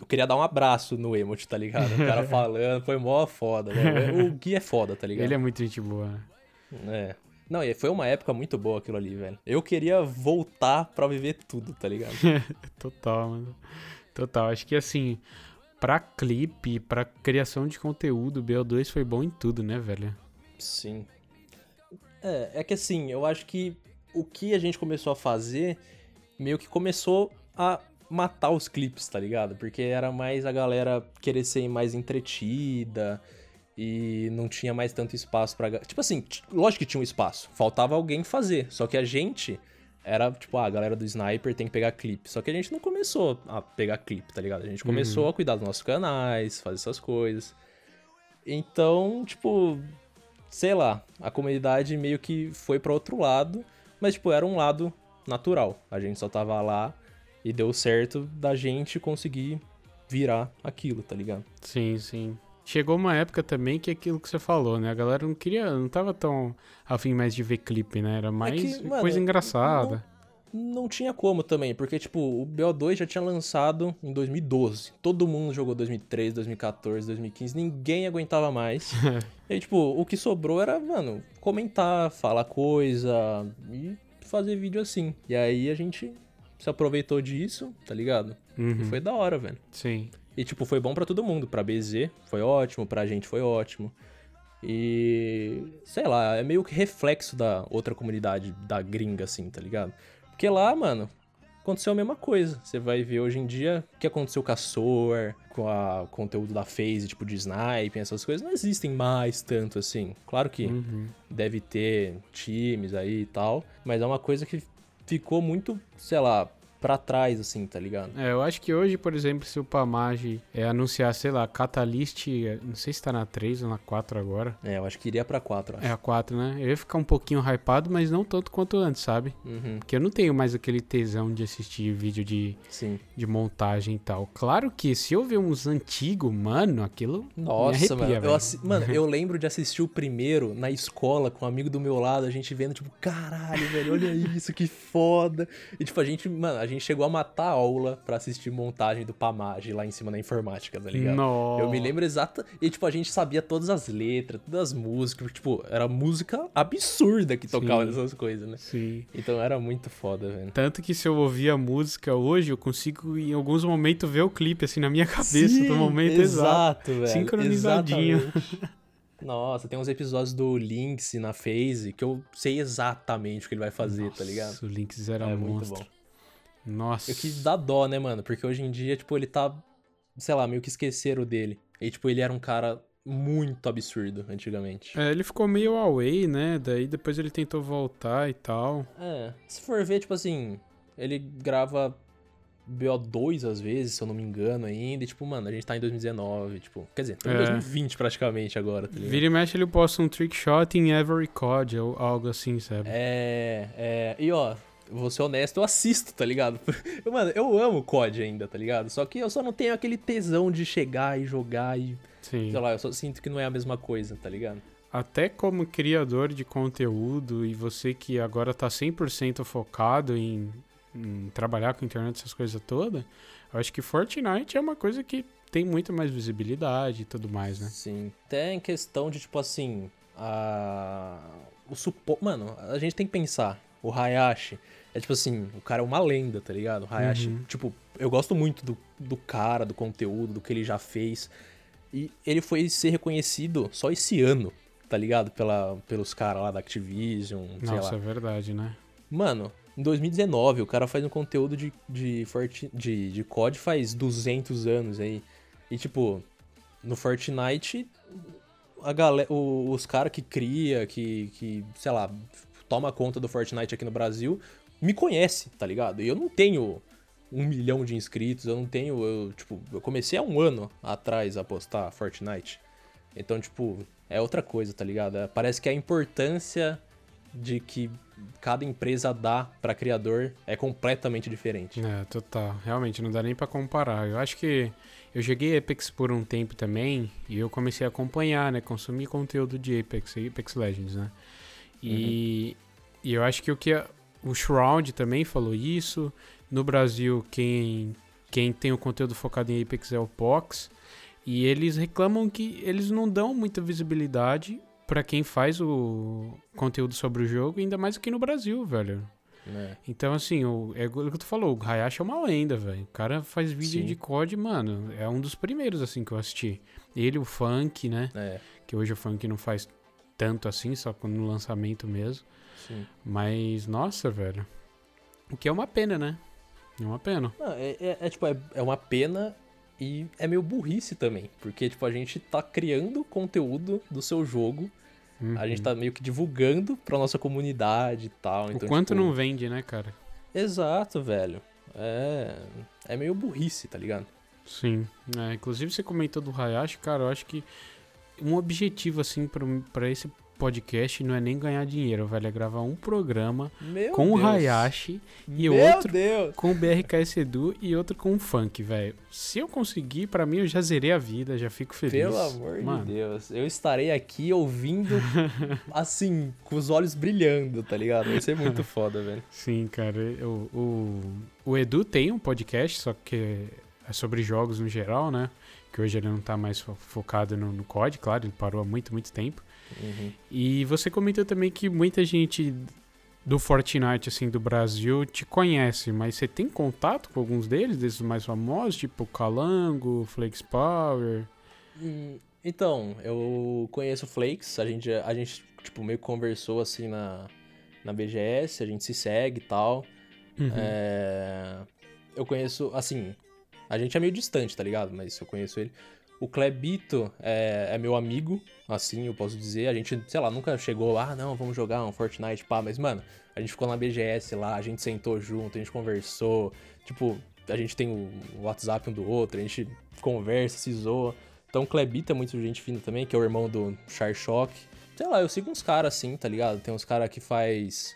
eu queria dar um abraço no Emote, tá ligado? O cara <laughs> falando, foi mó foda, né? O Gui é foda, tá ligado? Ele é muito gente boa. É. Não, e foi uma época muito boa aquilo ali, velho. Eu queria voltar pra viver tudo, tá ligado? <laughs> Total, mano. Total. Acho que assim, pra clipe, pra criação de conteúdo, o BO2 foi bom em tudo, né, velho? Sim. É, é que assim, eu acho que o que a gente começou a fazer meio que começou a matar os clipes, tá ligado? Porque era mais a galera querer ser mais entretida e não tinha mais tanto espaço para Tipo assim, lógico que tinha um espaço, faltava alguém fazer, só que a gente era tipo, ah, a galera do Sniper tem que pegar clipe. Só que a gente não começou a pegar clipe, tá ligado? A gente começou uhum. a cuidar dos nossos canais, fazer essas coisas. Então, tipo, sei lá, a comunidade meio que foi para outro lado, mas tipo, era um lado natural. A gente só tava lá e deu certo da gente conseguir virar aquilo, tá ligado? Sim, sim. Chegou uma época também que é aquilo que você falou, né? A galera não queria, não tava tão afim mais de ver clipe, né? Era mais é que, mano, coisa engraçada. Não, não, tinha como também, porque, tipo, o BO2 já tinha lançado em 2012. Todo mundo jogou 2013, 2014, 2015, ninguém aguentava mais. <laughs> e, tipo, o que sobrou era, mano, comentar, falar coisa e fazer vídeo assim. E aí a gente se aproveitou disso, tá ligado? Uhum. E foi da hora, velho. Sim. E, tipo, foi bom para todo mundo. Pra BZ foi ótimo, pra gente foi ótimo. E. Sei lá, é meio que reflexo da outra comunidade da gringa, assim, tá ligado? Porque lá, mano, aconteceu a mesma coisa. Você vai ver hoje em dia o que aconteceu com a Soar, com o conteúdo da FaZe, tipo de snipe, essas coisas, não existem mais tanto assim. Claro que uhum. deve ter times aí e tal, mas é uma coisa que ficou muito, sei lá, para trás, assim, tá ligado? É, eu acho que hoje, por exemplo, se o Pamage é, anunciar, sei lá, Catalyst, não sei se tá na 3 ou na 4 agora. É, eu acho que iria pra 4, acho. É a 4, né? Eu ia ficar um pouquinho hypado, mas não tanto quanto antes, sabe? Uhum. Porque eu não tenho mais aquele tesão de assistir vídeo de, Sim. de montagem e tal. Claro que se eu ver uns antigos, mano, aquilo Nossa, me arrepia, mano. Eu mano, <laughs> eu lembro de assistir o primeiro na escola com um amigo do meu lado, a gente vendo, tipo, caralho, velho, olha isso, que foda. E, tipo, a gente, mano, a gente gente chegou a matar a aula para assistir montagem do Pamage lá em cima na informática, tá ligado? Nossa. Eu me lembro exata. E, tipo, a gente sabia todas as letras, todas as músicas. Tipo, era música absurda que tocava nessas coisas, né? Sim. Então era muito foda, velho. Tanto que se eu ouvir a música hoje, eu consigo em alguns momentos ver o clipe, assim, na minha cabeça, Sim, do momento exato. exato velho. Sincronizadinho. Exatamente. Nossa, tem uns episódios do Lynx na phase que eu sei exatamente o que ele vai fazer, Nossa, tá ligado? O Lynx era é monstro. Muito bom. Nossa. O que dá dó, né, mano? Porque hoje em dia, tipo, ele tá, sei lá, meio que esqueceram dele. E, tipo, ele era um cara muito absurdo antigamente. É, ele ficou meio away, né? Daí depois ele tentou voltar e tal. É, se for ver, tipo assim, ele grava BO2 às vezes, se eu não me engano ainda. E, tipo, mano, a gente tá em 2019, tipo, quer dizer, tá em é. 2020 praticamente agora, tá Vira e mexe ele posta um trick shot em every COD ou algo assim, sabe? É, é. E ó, vou ser honesto, eu assisto, tá ligado? <laughs> Eu, mano, eu amo COD ainda, tá ligado? Só que eu só não tenho aquele tesão de chegar e jogar e. Sim. Sei lá, eu só sinto que não é a mesma coisa, tá ligado? Até como criador de conteúdo e você que agora tá 100% focado em, em trabalhar com internet, essas coisas todas, eu acho que Fortnite é uma coisa que tem muito mais visibilidade e tudo mais, né? Sim. Até em questão de, tipo assim, a... o suporte. Mano, a gente tem que pensar o Hayashi. É tipo assim, o cara é uma lenda, tá ligado? O Hayashi, uhum. tipo, eu gosto muito do, do cara, do conteúdo, do que ele já fez. E ele foi ser reconhecido só esse ano, tá ligado? Pela, pelos caras lá da Activision, Nossa, é verdade, né? Mano, em 2019, o cara faz um conteúdo de, de, de, de COD faz 200 anos aí. E, tipo, no Fortnite, a galera, os caras que cria, que, que, sei lá, toma conta do Fortnite aqui no Brasil, me conhece, tá ligado? E eu não tenho um milhão de inscritos, eu não tenho. Eu, tipo, eu comecei há um ano atrás a postar Fortnite. Então, tipo, é outra coisa, tá ligado? É, parece que a importância de que cada empresa dá para criador é completamente diferente. É, total. Realmente, não dá nem para comparar. Eu acho que eu joguei Apex por um tempo também e eu comecei a acompanhar, né? Consumir conteúdo de Apex, Apex Legends, né? E, uhum. E eu acho que o que a, o Shroud também falou isso. No Brasil, quem, quem tem o conteúdo focado em Apex é o Pox. E eles reclamam que eles não dão muita visibilidade para quem faz o conteúdo sobre o jogo, ainda mais aqui no Brasil, velho. É. Então, assim, o, é o que tu falou, o Hayashi é uma lenda, velho. O cara faz vídeo Sim. de COD, mano. É um dos primeiros, assim, que eu assisti. Ele, o Funk, né? É. Que hoje o Funk não faz tanto assim, só no lançamento mesmo. Sim. Mas, nossa, velho. O que é uma pena, né? É uma pena. Não, é, é, é, tipo, é, é uma pena e é meio burrice também. Porque, tipo, a gente tá criando conteúdo do seu jogo. Uhum. A gente tá meio que divulgando pra nossa comunidade e tal. Então, o quanto tipo... não vende, né, cara? Exato, velho. É. É meio burrice, tá ligado? Sim. É, inclusive você comentou do Hayashi, cara, eu acho que um objetivo, assim, para esse podcast não é nem ganhar dinheiro, velho. É gravar um programa Meu com Deus. o Hayashi e Meu outro Deus. com o BRKS Edu e outro com o Funk, velho. Se eu conseguir, para mim eu já zerei a vida, já fico feliz. Pelo amor Mano. de Deus. Eu estarei aqui ouvindo, <laughs> assim, com os olhos brilhando, tá ligado? Vai ser muito foda, velho. Sim, cara. O, o, o Edu tem um podcast, só que é sobre jogos no geral, né? Que hoje ele não tá mais focado no, no COD, claro, ele parou há muito, muito tempo. Uhum. E você comentou também que muita gente do Fortnite, assim, do Brasil, te conhece, mas você tem contato com alguns deles, desses mais famosos, tipo Calango, Flakes Power? Então, eu conheço o Flakes, a gente, a gente, tipo, meio que conversou, assim, na, na BGS, a gente se segue e tal. Uhum. É, eu conheço, assim, a gente é meio distante, tá ligado? Mas eu conheço ele. O Klebito é, é, meu amigo, assim eu posso dizer. A gente, sei lá, nunca chegou, ah, não, vamos jogar um Fortnite, pá. Mas, mano, a gente ficou na BGS lá, a gente sentou junto, a gente conversou. Tipo, a gente tem o WhatsApp um do outro, a gente conversa, se zoa. Então o Klebito é muito gente fina também, que é o irmão do Char Shock. Sei lá, eu sigo uns caras assim, tá ligado? Tem uns caras que faz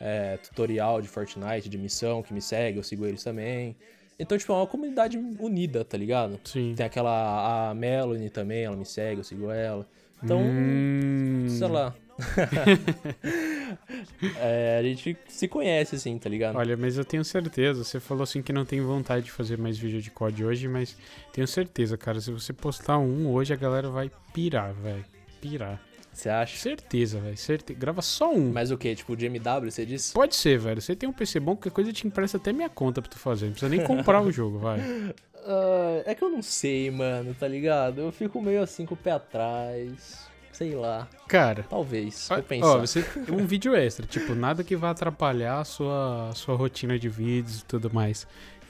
é, tutorial de Fortnite, de missão, que me segue, eu sigo eles também. Então, tipo, é uma comunidade unida, tá ligado? Sim. Tem aquela, a Melanie também, ela me segue, eu sigo ela. Então, hum... sei lá. <laughs> é, a gente se conhece, assim, tá ligado? Olha, mas eu tenho certeza. Você falou assim que não tem vontade de fazer mais vídeo de COD hoje, mas tenho certeza, cara. Se você postar um hoje, a galera vai pirar, velho. Pirar. Você acha? Certeza, velho. Certe... Grava só um. Mas o que? Tipo de MW, você disse? Pode ser, velho. Você tem um PC bom, qualquer coisa te empresta até minha conta pra tu fazer. Não precisa nem comprar o jogo, vai. Uh, <laughs> é que eu não sei, mano, tá ligado? Eu fico meio assim com o pé atrás. Sei lá. Cara. Talvez. Vou pensar. Ó, você um vídeo extra. Tipo, nada que vá atrapalhar a sua, a sua rotina de vídeos e tudo mais.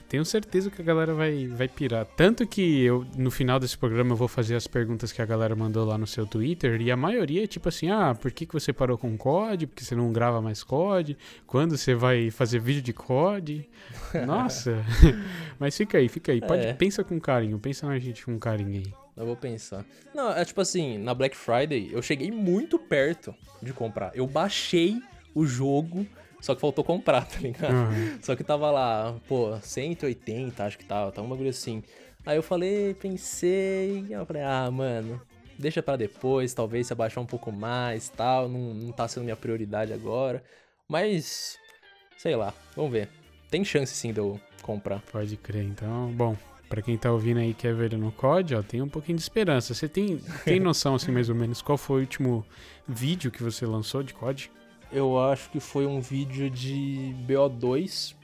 Tenho certeza que a galera vai, vai pirar. Tanto que eu, no final desse programa, eu vou fazer as perguntas que a galera mandou lá no seu Twitter. E a maioria é tipo assim: ah, por que, que você parou com COD? Porque você não grava mais COD? Quando você vai fazer vídeo de COD? <laughs> Nossa! <laughs> Mas fica aí, fica aí. Pode, é. Pensa com carinho, pensa na gente com carinho aí. Eu vou pensar. Não, é tipo assim, na Black Friday eu cheguei muito perto de comprar. Eu baixei o jogo só que faltou comprar, tá ligado? Uhum. Só que tava lá, pô, 180, acho que tava, tava um bagulho assim. Aí eu falei, pensei, eu falei, ah, mano, deixa para depois, talvez se abaixar um pouco mais tal, não, não tá sendo minha prioridade agora. Mas, sei lá, vamos ver. Tem chance sim de eu comprar. Pode crer, então, bom. Pra quem tá ouvindo aí e quer ver ele no COD, ó, tem um pouquinho de esperança. Você tem, tem <laughs> noção, assim, mais ou menos, qual foi o último vídeo que você lançou de COD? Eu acho que foi um vídeo de BO2,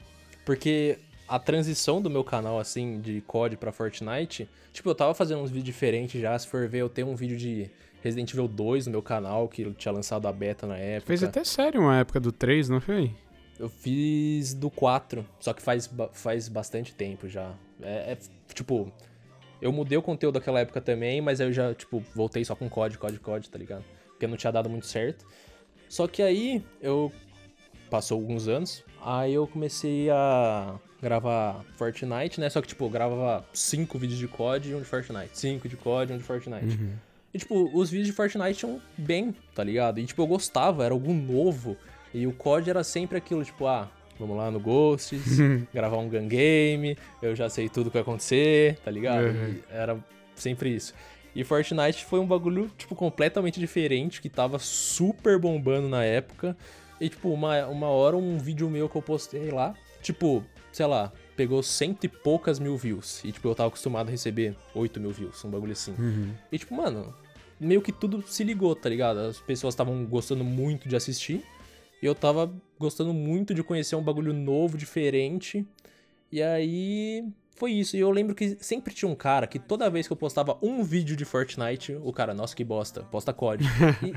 porque a transição do meu canal, assim, de COD pra Fortnite, tipo, eu tava fazendo uns vídeos diferentes já, se for ver, eu tenho um vídeo de Resident Evil 2 no meu canal, que tinha lançado a beta na época. Fez até sério uma época do 3, não foi? Eu fiz do 4, só que faz, faz bastante tempo já. É, é, tipo, eu mudei o conteúdo daquela época também, mas eu já, tipo, voltei só com COD, COD, COD, tá ligado? Porque não tinha dado muito certo. Só que aí eu passou alguns anos, aí eu comecei a gravar Fortnite, né? Só que tipo, eu gravava cinco vídeos de COD e um de Fortnite, cinco de COD e um de Fortnite. Uhum. E tipo, os vídeos de Fortnite tinham bem, tá ligado? E tipo, eu gostava, era algo novo. E o COD era sempre aquilo, tipo, ah, vamos lá no Ghosts, <laughs> gravar um gun game, eu já sei tudo que vai acontecer, tá ligado? Uhum. Era sempre isso. E Fortnite foi um bagulho, tipo, completamente diferente, que tava super bombando na época. E, tipo, uma, uma hora um vídeo meu que eu postei lá, tipo, sei lá, pegou cento e poucas mil views. E, tipo, eu tava acostumado a receber 8 mil views, um bagulho assim. Uhum. E, tipo, mano, meio que tudo se ligou, tá ligado? As pessoas estavam gostando muito de assistir. E eu tava gostando muito de conhecer um bagulho novo, diferente. E aí. Foi isso. E eu lembro que sempre tinha um cara que toda vez que eu postava um vídeo de Fortnite, o cara, nossa, que bosta, posta COD. <laughs> e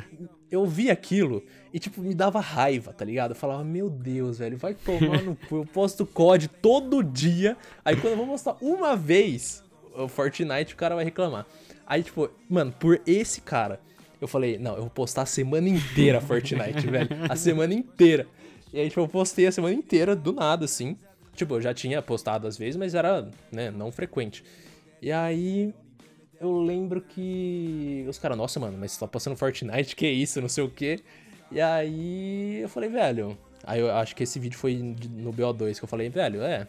eu vi aquilo e, tipo, me dava raiva, tá ligado? Eu falava, meu Deus, velho, vai tomar no cu. Eu posto COD todo dia. Aí quando eu vou postar uma vez o Fortnite, o cara vai reclamar. Aí, tipo, mano, por esse cara, eu falei, não, eu vou postar a semana inteira Fortnite, velho. A semana inteira. E aí, tipo, eu postei a semana inteira, do nada, assim. Tipo, eu já tinha postado às vezes, mas era, né, não frequente. E aí, eu lembro que os caras, nossa, mano, mas você tá postando Fortnite, que isso, não sei o quê. E aí, eu falei, velho. Aí eu acho que esse vídeo foi no BO2 que eu falei, velho, é.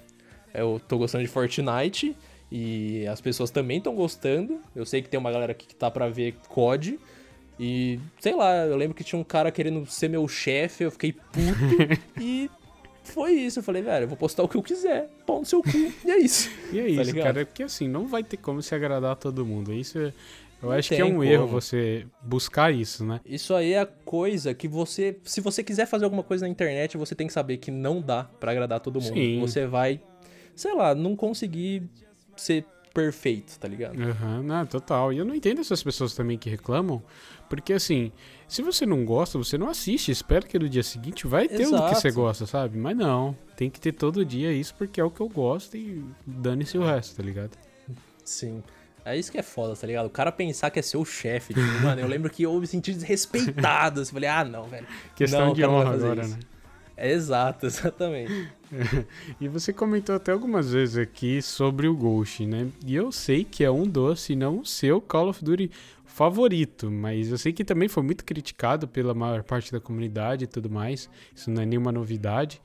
Eu tô gostando de Fortnite e as pessoas também estão gostando. Eu sei que tem uma galera aqui que tá pra ver COD. E, sei lá, eu lembro que tinha um cara querendo ser meu chefe, eu fiquei puto. <laughs> e foi isso. Eu falei, velho, eu vou postar o que eu quiser. Pau no seu cu. E é isso. E é <laughs> Tá isso, ligado? cara. Porque assim, não vai ter como se agradar a todo mundo. Isso é- eu Não acho que é um erro como. você buscar isso, né? Isso aí é a coisa que você. Se você quiser fazer alguma coisa na internet, você tem que saber que não dá pra agradar todo mundo. Sim. Você vai, sei lá, não conseguir ser perfeito, tá ligado? Aham, não, total. E eu não entendo essas pessoas também que reclamam, porque assim, se você não gosta, você não assiste, espera que no dia seguinte vai ter o que Exato. você gosta, sabe? Mas não, tem que ter todo dia isso porque é o que eu gosto e dane-se o resto, tá ligado? Sim. É isso que é foda, tá ligado? O cara pensar que é seu chefe. Tipo, <laughs> mano, eu lembro que eu me senti desrespeitado. assim, falei, ah, não, velho. Questão Não, de honra agora, isso. né? É exato, <laughs> exatamente. <laughs> E você comentou até algumas vezes aqui sobre o Ghost, né? E eu sei que é um dos, se não o seu Call of Duty favorito, mas eu sei que também foi muito criticado pela maior parte da comunidade e tudo mais. Isso não é nenhuma novidade.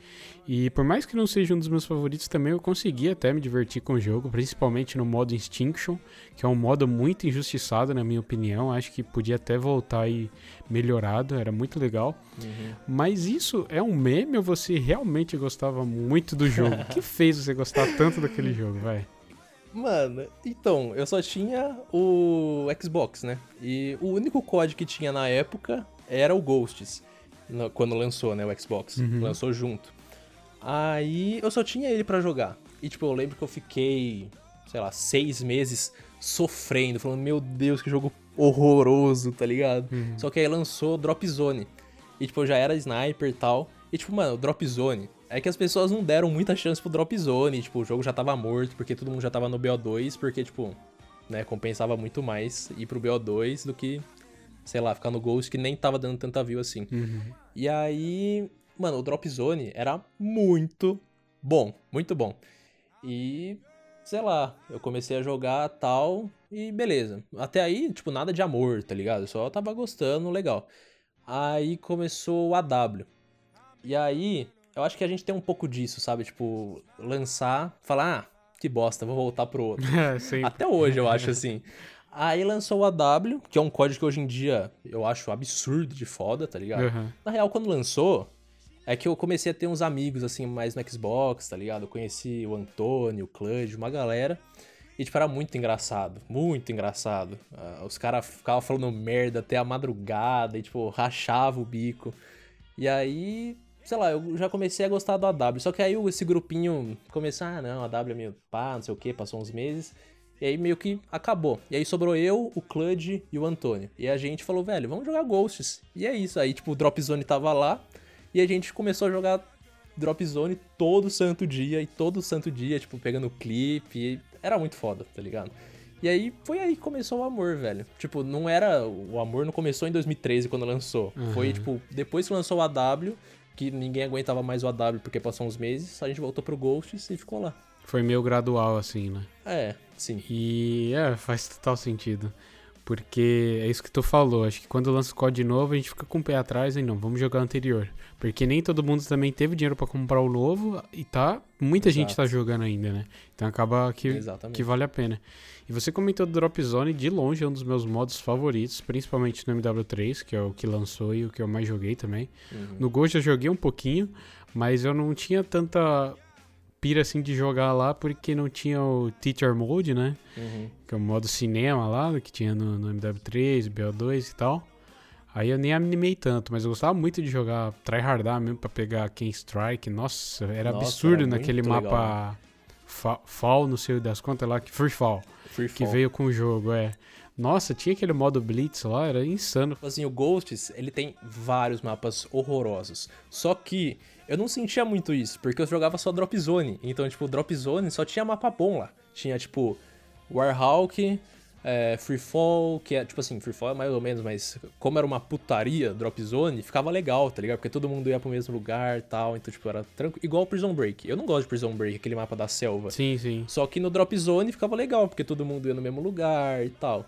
E por mais que não seja um dos meus favoritos, também eu consegui até me divertir com o jogo, principalmente no modo Extinction, que é um modo muito injustiçado, na minha opinião. Acho que podia até voltar e melhorado, era muito legal. Mas isso é um meme ou você realmente gostava muito do jogo? O <laughs> que fez você gostar tanto daquele jogo, vai? Mano, então, eu só tinha o Xbox, né? E o único código que tinha na época era o Ghosts. Quando lançou, né, o Xbox. Uhum. Lançou junto. Aí eu só tinha ele pra jogar. E, tipo, eu lembro que eu fiquei, sei lá, seis meses sofrendo, falando, meu Deus, que jogo horroroso, tá ligado? Uhum. Só que aí lançou Drop Zone. E, tipo, eu já era sniper e tal. E, tipo, mano, o Drop Zone. É que as pessoas não deram muita chance pro Drop Zone. Tipo, o jogo já tava morto, porque todo mundo já tava no BO2. Porque, tipo, né, compensava muito mais ir pro BO2 do que, sei lá, ficar no Ghost que nem tava dando tanta view assim. Uhum. E aí, mano, o Drop Zone era muito bom, muito bom. E, sei lá, eu comecei a jogar tal e beleza. Até aí, tipo, nada de amor, tá ligado? Eu só tava gostando, legal. Aí começou o AW. E aí, eu acho que a gente tem um pouco disso, sabe? Tipo, lançar, falar, ah, que bosta, vou voltar pro outro. <laughs> É. Até hoje, eu acho assim. Aí lançou o AW, que é um código que hoje em dia eu acho absurdo de foda, tá ligado? Aham. Na real, quando lançou, é que eu comecei a ter uns amigos, assim, mais no Xbox, tá ligado? Eu conheci o Antônio, o Clud, uma galera. E, tipo, era muito engraçado. Muito engraçado. Ah, os caras ficavam falando merda até a madrugada e, tipo, rachava o bico. E aí, sei lá, eu já comecei a gostar do AW. Só que aí esse grupinho começou, ah, não, AW é meio pá, não sei o que, passou uns meses. E aí meio que acabou. E aí sobrou eu, o Clud e o Antônio. E a gente falou, velho, vamos jogar Ghosts. E é isso. Aí, tipo, o Drop Zone tava lá. E a gente começou a jogar Drop Zone todo santo dia. E todo santo dia, tipo, pegando clipe. E era muito foda, tá ligado? E aí foi aí que começou o amor, velho. Tipo, não era. O amor não começou em 2013 quando lançou. Foi, Uhum. tipo, depois que lançou o AW, que ninguém aguentava mais o AW porque passou uns meses, a gente voltou pro Ghosts e ficou lá. Foi meio gradual, assim, né? É, sim. E é, faz total sentido. Porque é isso que tu falou. Acho que quando lança o COD novo, a gente fica com o pé atrás e não, vamos jogar o anterior. Porque nem todo mundo também teve dinheiro pra comprar o novo e tá. Muita gente Exato. tá jogando ainda, né? Então acaba que, Exatamente. que vale a pena. E você comentou do Drop Zone, de longe é um dos meus modos favoritos, principalmente no MW3, que é o que lançou e o que eu mais joguei também. Uhum. No Ghost eu joguei um pouquinho, mas eu não tinha tanta pira assim de jogar lá porque não tinha o Teacher Mode, né? Uhum. Que é o modo cinema lá, que tinha no, no MW3, BO2 e tal. Aí eu nem animei tanto, mas eu gostava muito de jogar, tryhardar mesmo pra pegar Ken Strike. Nossa, era Nossa, absurdo era naquele mapa fa Fall, não sei das contas lá, que Free Fall, Free que Fall. veio com o jogo, é. Nossa, tinha aquele modo Blitz lá, era insano. Tipo assim, o Ghosts, ele tem vários mapas horrorosos. Só que eu não sentia muito isso, porque eu jogava só Drop Zone. Então, tipo, Drop Zone só tinha mapa bom lá. Tinha, tipo, Warhawk, é, Free Fall, que é, tipo assim, Free Fall é mais ou menos, mas como era uma putaria Drop Zone, ficava legal, tá ligado? Porque todo mundo ia pro mesmo lugar e tal, então, tipo, era tranquilo. Igual Prison Break. Eu não gosto de Prison Break, aquele mapa da selva. Sim, sim. Só que no Drop Zone ficava legal, porque todo mundo ia no mesmo lugar e tal.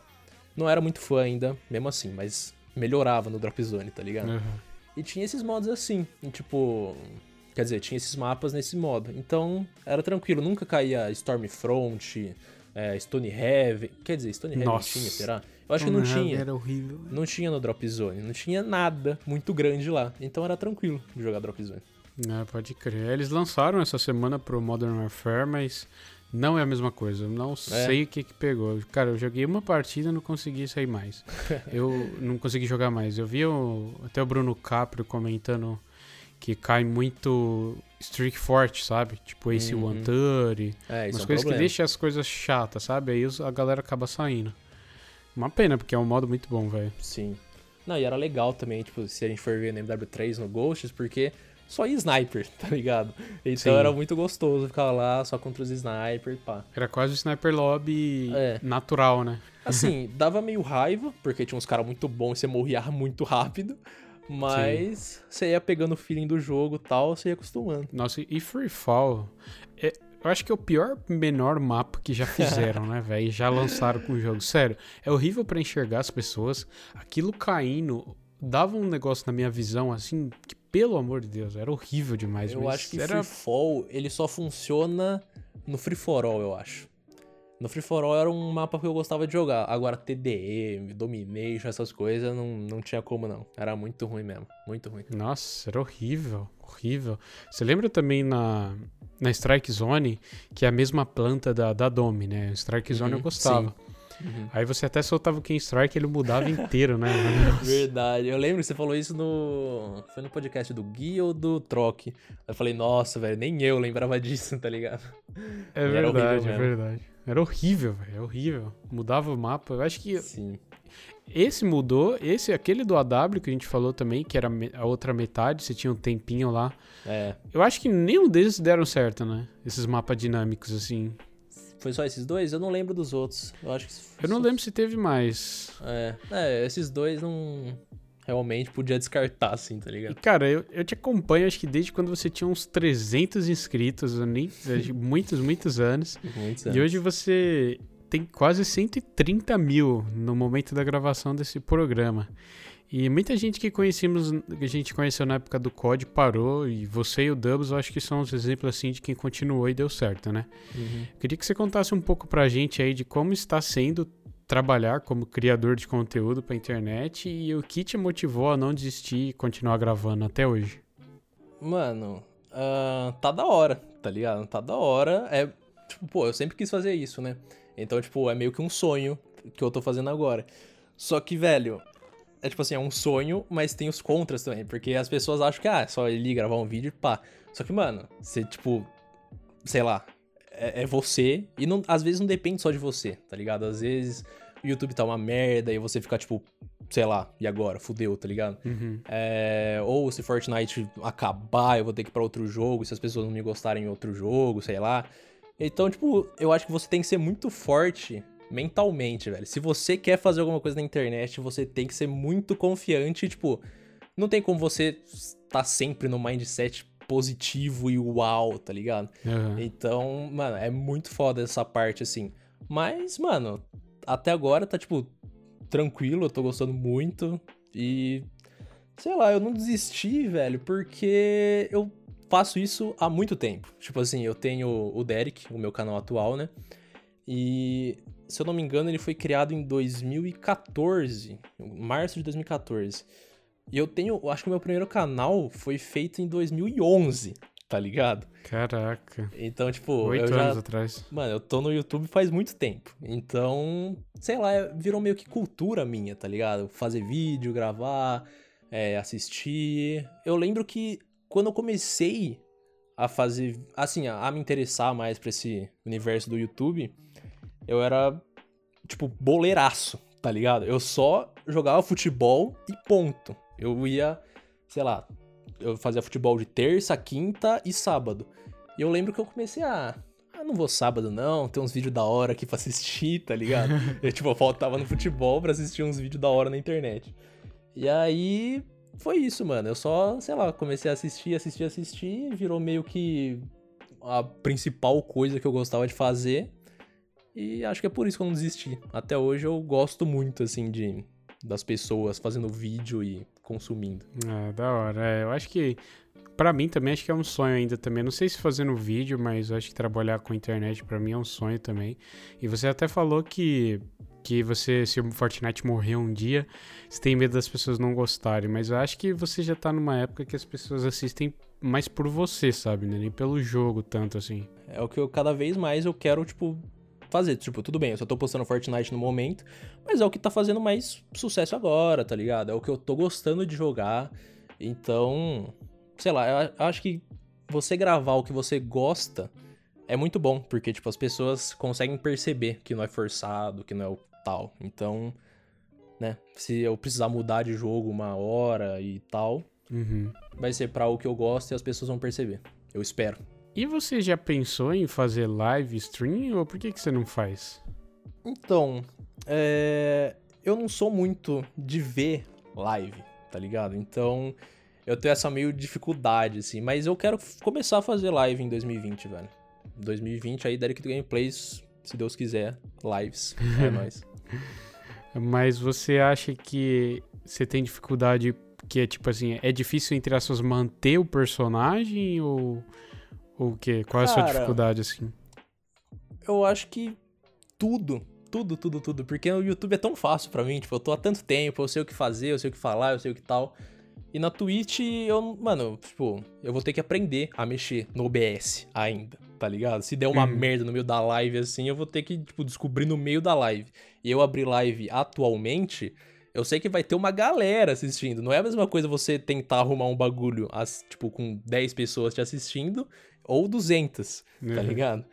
Não era muito fã ainda, mesmo assim, mas melhorava no Drop Zone, tá ligado? Uhum. E tinha esses modos assim, e, tipo. Quer dizer, tinha esses mapas nesse modo. Então, era tranquilo, nunca caía Stormfront, é, Stonehaven. Quer dizer, Stonehaven Nossa. tinha, será? Eu acho que não tinha. Era horrível. Não tinha no Drop Zone, não tinha nada muito grande lá. Então era tranquilo de jogar Drop Zone. É, pode crer. Eles lançaram essa semana pro Modern Warfare, mas não é a mesma coisa. Eu não sei o que que pegou. Cara, eu joguei uma partida e não consegui sair mais. <laughs> eu não consegui jogar mais. Eu vi o- até o Bruno Caprio comentando que cai muito streak forte, sabe? Tipo Ace Uhum. One Thirty. É, isso Umas é um coisas que problema. deixam as coisas chatas, sabe? Aí a galera acaba saindo. Uma pena, porque é um modo muito bom, velho. Sim. Não, e era legal também, tipo, se a gente for ver no MW3 no Ghosts, porque só ia sniper, <laughs> tá ligado? Então Sim. era muito gostoso ficar lá só contra os snipers, pá. Era quase o Sniper Lobby É. natural, né? Assim, <laughs> dava meio raiva, porque tinha uns caras muito bons e você morria <laughs> muito rápido. Mas você ia pegando o feeling do jogo e tal, você ia acostumando. Nossa, e Free Fall, é- eu acho que é o pior menor mapa que já <laughs> fizeram, né, velho? Já lançaram com o jogo. Sério, é horrível pra enxergar as pessoas. Aquilo caindo dava um negócio na minha visão, assim, que pelo amor de Deus, era horrível demais. eu acho que era... Free Fall, ele só funciona no Free For All, eu acho. No Free For All era um mapa que eu gostava de jogar. Agora, TDM, Domination, essas coisas, não, não tinha como não. Era muito ruim mesmo. Muito ruim. Nossa, era horrível, horrível. Você lembra também na, na Strike Zone, que é a mesma planta da, da Dome, né? Strike Zone eu Uhum, gostava. Uhum. Aí você até soltava o Ken Strike ele mudava inteiro, né? <laughs> Verdade. Eu lembro que você falou isso no. Foi no podcast do Gui ou do Troque. Eu falei, nossa, velho, nem eu lembrava <laughs> disso, tá ligado? É E verdade, é verdade. Era horrível, velho. É horrível. Mudava o mapa. Eu acho que Sim. esse mudou. Esse, aquele do AW que a gente falou também, que era a outra metade, você tinha um tempinho lá. É. Eu acho que nenhum deles deram certo, né? Esses mapas dinâmicos, assim. Foi só esses dois? Eu não lembro dos outros. Eu acho que. Eu não lembro se teve mais. É. É, esses dois não. Realmente podia descartar, assim, tá E, ligado? cara, eu, eu te acompanho, acho que desde quando você tinha uns 300 inscritos, nem, <laughs> muitos, muitos anos. Muitos E anos. hoje você tem quase 130 mil no momento da gravação desse programa. E muita gente que conhecemos, que a gente conheceu na época do COD parou, e você e o Dubs, eu acho que são os exemplos assim de quem continuou e deu certo, né? Uhum. Queria que você contasse um pouco pra gente aí de como está sendo trabalhar como criador de conteúdo pra internet e o que te motivou a não desistir e continuar gravando até hoje. Mano, ah, tá da hora, tá ligado? Tá da hora. É, tipo, pô, eu sempre quis fazer isso, né? Então, tipo, é meio que um sonho que eu tô fazendo agora. Só que, velho, é tipo assim, é um sonho, mas tem os contras também. Porque as pessoas acham que, ah, é só ele gravar um vídeo e pá. Só que, mano, você, tipo, sei lá, é, é você. E não, às vezes não depende só de você, tá ligado? Às vezes o YouTube tá uma merda e você fica, tipo, sei lá, e agora? Fudeu, tá ligado? Uhum. É, ou se Fortnite acabar, eu vou ter que ir pra outro jogo, se as pessoas não me gostarem em outro jogo, sei lá. Então, tipo, eu acho que você tem que ser muito forte mentalmente, velho. Se você quer fazer alguma coisa na internet, você tem que ser muito confiante, tipo, não tem como você estar sempre no mindset positivo e uau, tá ligado? Uhum. Então, mano, é muito foda essa parte, assim. Mas, mano, até agora tá, tipo, tranquilo, eu tô gostando muito. E. Sei lá, eu não desisti, velho, porque eu faço isso há muito tempo. Tipo assim, eu tenho o Derek, o meu canal atual, né? E. Se eu não me engano, ele foi criado em 2014, em março de 2014. E eu tenho, eu acho que o meu primeiro canal foi feito em 2011. tá ligado? Caraca. Então, tipo, Oito anos já... atrás. Mano, eu tô no YouTube faz muito tempo. Então, sei lá, é- virou meio que cultura minha, tá ligado? Fazer vídeo, gravar, é, assistir. Eu lembro que quando eu comecei a fazer, assim, a, a me interessar mais pra esse universo do YouTube, eu era, tipo, boleiraço, tá ligado? Eu só jogava futebol e ponto. Eu ia, sei lá, eu fazia futebol de terça, quinta e sábado. E eu lembro que eu comecei a. Ah, não vou sábado não, tem uns vídeos da hora aqui pra assistir, tá ligado? <laughs> eu, tipo, eu faltava no futebol pra assistir uns vídeos da hora na internet. E aí. Foi isso, mano. Eu só, sei lá, comecei a assistir, assistir, assistir, virou meio que a principal coisa que eu gostava de fazer. E acho que é por isso que eu não desisti. Até hoje eu gosto muito, assim, de das pessoas fazendo vídeo e consumindo. Ah, da hora. É, eu acho que, pra mim também, acho que é um sonho ainda também. Não sei se fazendo vídeo, mas eu acho que trabalhar com internet pra mim é um sonho também. E você até falou que, que você, se o Fortnite morrer um dia, você tem medo das pessoas não gostarem. Mas eu acho que você já tá numa época que as pessoas assistem mais por você, sabe? Né? Nem pelo jogo tanto assim. É o que eu cada vez mais eu quero, tipo, fazer. Tipo, tudo bem, eu só tô postando Fortnite no momento, mas é o que tá fazendo mais sucesso agora, tá ligado? É o que eu tô gostando de jogar. Então, sei lá, eu acho que você gravar o que você gosta é muito bom, porque, tipo, as pessoas conseguem perceber que não é forçado, que não é o tal. Então, né, se eu precisar mudar de jogo uma hora e tal, Uhum. vai ser pra o que eu gosto e as pessoas vão perceber. Eu espero. E você já pensou em fazer live stream ou por que, que você não faz? Então, é, eu não sou muito de ver live, tá ligado? Então, eu tenho essa meio dificuldade, assim. Mas eu quero começar a fazer live em 2020, velho. 2020 aí, Derek do Gameplays, se Deus quiser, lives. É <laughs> nóis. Mas você acha que você tem dificuldade que é tipo assim, é difícil entre aspas manter o personagem ou ou o quê? Qual é a sua Cara, dificuldade assim? Eu acho que tudo, tudo, tudo, tudo. Porque o YouTube é tão fácil pra mim, tipo, eu tô há tanto tempo, eu sei o que fazer, eu sei o que falar, eu sei o que tal. E na Twitch, eu, mano, tipo, eu vou ter que aprender a mexer no OBS ainda, tá ligado? Se der uma Uhum. merda no meio da live assim, eu vou ter que, tipo, descobrir no meio da live. E eu abrir live atualmente, eu sei que vai ter uma galera assistindo. Não é a mesma coisa você tentar arrumar um bagulho, tipo, com 10 pessoas te assistindo ou 200, tá Uhum. ligado?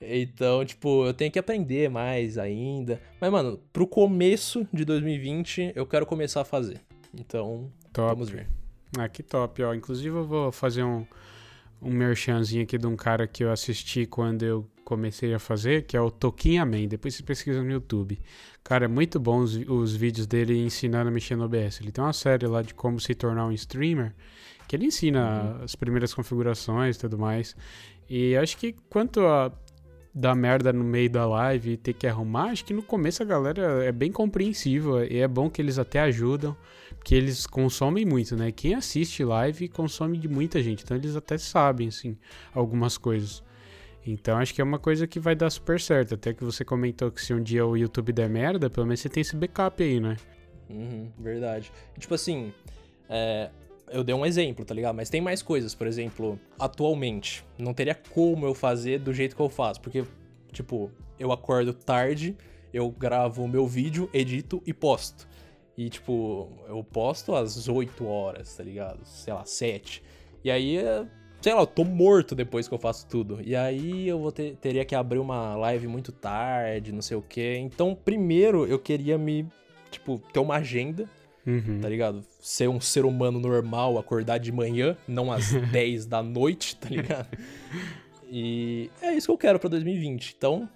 Então, tipo, eu tenho que aprender mais ainda. Mas, mano, pro começo de 2020, eu quero começar a fazer. Então, Top. vamos ver. Ah, que top, ó. Inclusive eu vou fazer um um merchanzinho aqui de um cara que eu assisti quando eu comecei a fazer, que é o Toquinha Man. Depois você pesquisa no YouTube. Cara, é muito bom os, os vídeos dele ensinando a mexer no OBS. Ele tem uma série lá de como se tornar um streamer, que ele ensina as primeiras configurações e tudo mais. E acho que quanto a dar merda no meio da live e ter que arrumar, acho que no começo a galera é bem compreensível e é bom que eles até ajudam, porque eles consomem muito, né? Quem assiste live consome de muita gente, então eles até sabem, assim, algumas coisas. Então acho que é uma coisa que vai dar super certo. Até que você comentou que se um dia o YouTube der merda, pelo menos você tem esse backup aí, né? Uhum, verdade. Tipo assim, é, eu dei um exemplo, tá ligado? Mas tem mais coisas. Por exemplo, atualmente, não teria como eu fazer do jeito que eu faço. Porque, tipo, eu acordo tarde, eu gravo o meu vídeo, edito e posto. E, tipo, eu posto às 8 horas, tá ligado? Sei lá, 7. E aí, sei lá, eu tô morto depois que eu faço tudo. E aí eu vou ter, teria que abrir uma live muito tarde, não sei o quê. Então, primeiro eu queria me, tipo, ter uma agenda, Uhum. tá ligado? Ser um ser humano normal, acordar de manhã, não às <laughs> 10 da noite, tá ligado? E é isso que eu quero pra 2020. Então,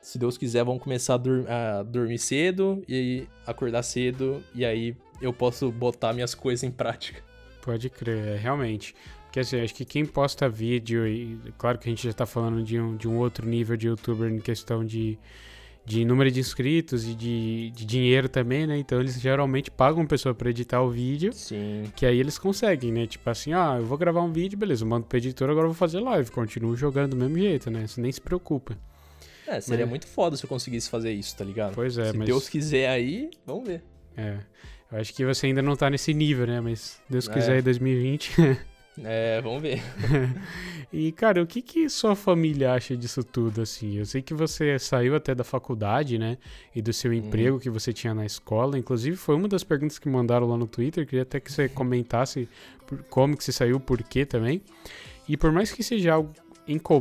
se Deus quiser, vamos começar a, dur- a dormir cedo e acordar cedo. E aí eu posso botar minhas coisas em prática. Pode crer, é, realmente. Porque assim, acho que quem posta vídeo, e claro que a gente já tá falando de um, de um outro nível de youtuber em questão de, de número de inscritos e de, de dinheiro também, né? Então eles geralmente pagam pessoa pra editar o vídeo, Sim. que aí eles conseguem, né? Tipo assim, ah, eu vou gravar um vídeo, beleza, eu mando pro editor, agora eu vou fazer live, continuo jogando do mesmo jeito, né? Você nem se preocupa. É, seria Mas- muito foda se eu conseguisse fazer isso, tá ligado? Pois é, se mas. Deus quiser aí, vamos ver. É. Eu acho que você ainda não tá nesse nível, né? Mas Deus É. quiser em 2020. <laughs> É, vamos ver. <laughs> e, cara, o que que sua família acha disso tudo, assim? Eu sei que você saiu até da faculdade, né? E do seu emprego que você tinha na escola. Inclusive, foi uma das perguntas que mandaram lá no Twitter. Queria até que você <laughs> comentasse como que você saiu, por quê também. E por mais que seja algo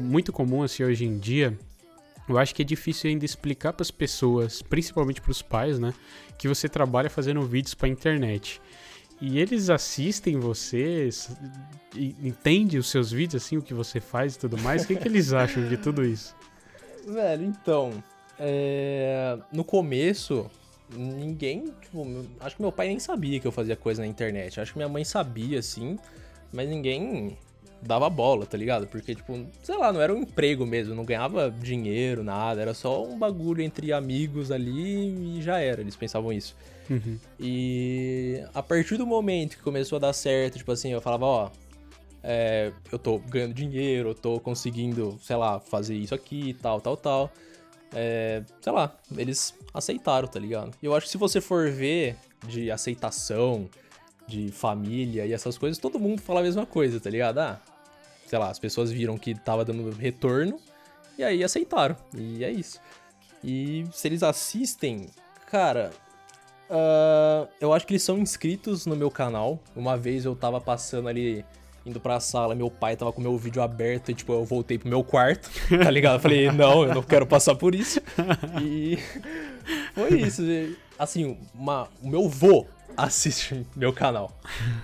muito comum, assim, hoje em dia... Eu acho que é difícil ainda explicar para as pessoas, principalmente para os pais, né, que você trabalha fazendo vídeos para internet. E eles assistem você, entendem os seus vídeos, assim, o que você faz e tudo mais. O que, que eles <laughs> acham de tudo isso? Velho, então, é... no começo, ninguém, tipo, acho que meu pai nem sabia que eu fazia coisa na internet. Acho que minha mãe sabia, assim, mas ninguém dava bola, tá ligado? Porque, tipo, sei lá, não era um emprego mesmo, não ganhava dinheiro, nada, era só um bagulho entre amigos ali e já era, eles pensavam isso. Uhum. E a partir do momento que começou a dar certo, tipo assim, eu falava, ó, é, eu tô ganhando dinheiro, eu tô conseguindo, sei lá, fazer isso aqui, tal, tal, tal. É, sei lá, eles aceitaram, tá ligado? E eu acho que se você for ver de aceitação, de família e essas coisas, todo mundo fala a mesma coisa, tá ligado? Ah, sei lá, as pessoas viram que tava dando retorno e aí aceitaram. E é isso. E se eles assistem, cara, uh, eu acho que eles são inscritos no meu canal. Uma vez eu tava passando ali, indo pra sala, meu pai tava com meu vídeo aberto e, tipo, eu voltei pro meu quarto, tá ligado? Eu falei, <laughs> não, eu não quero passar por isso. E <laughs> foi isso. Assim, uma, o meu vô assiste meu canal.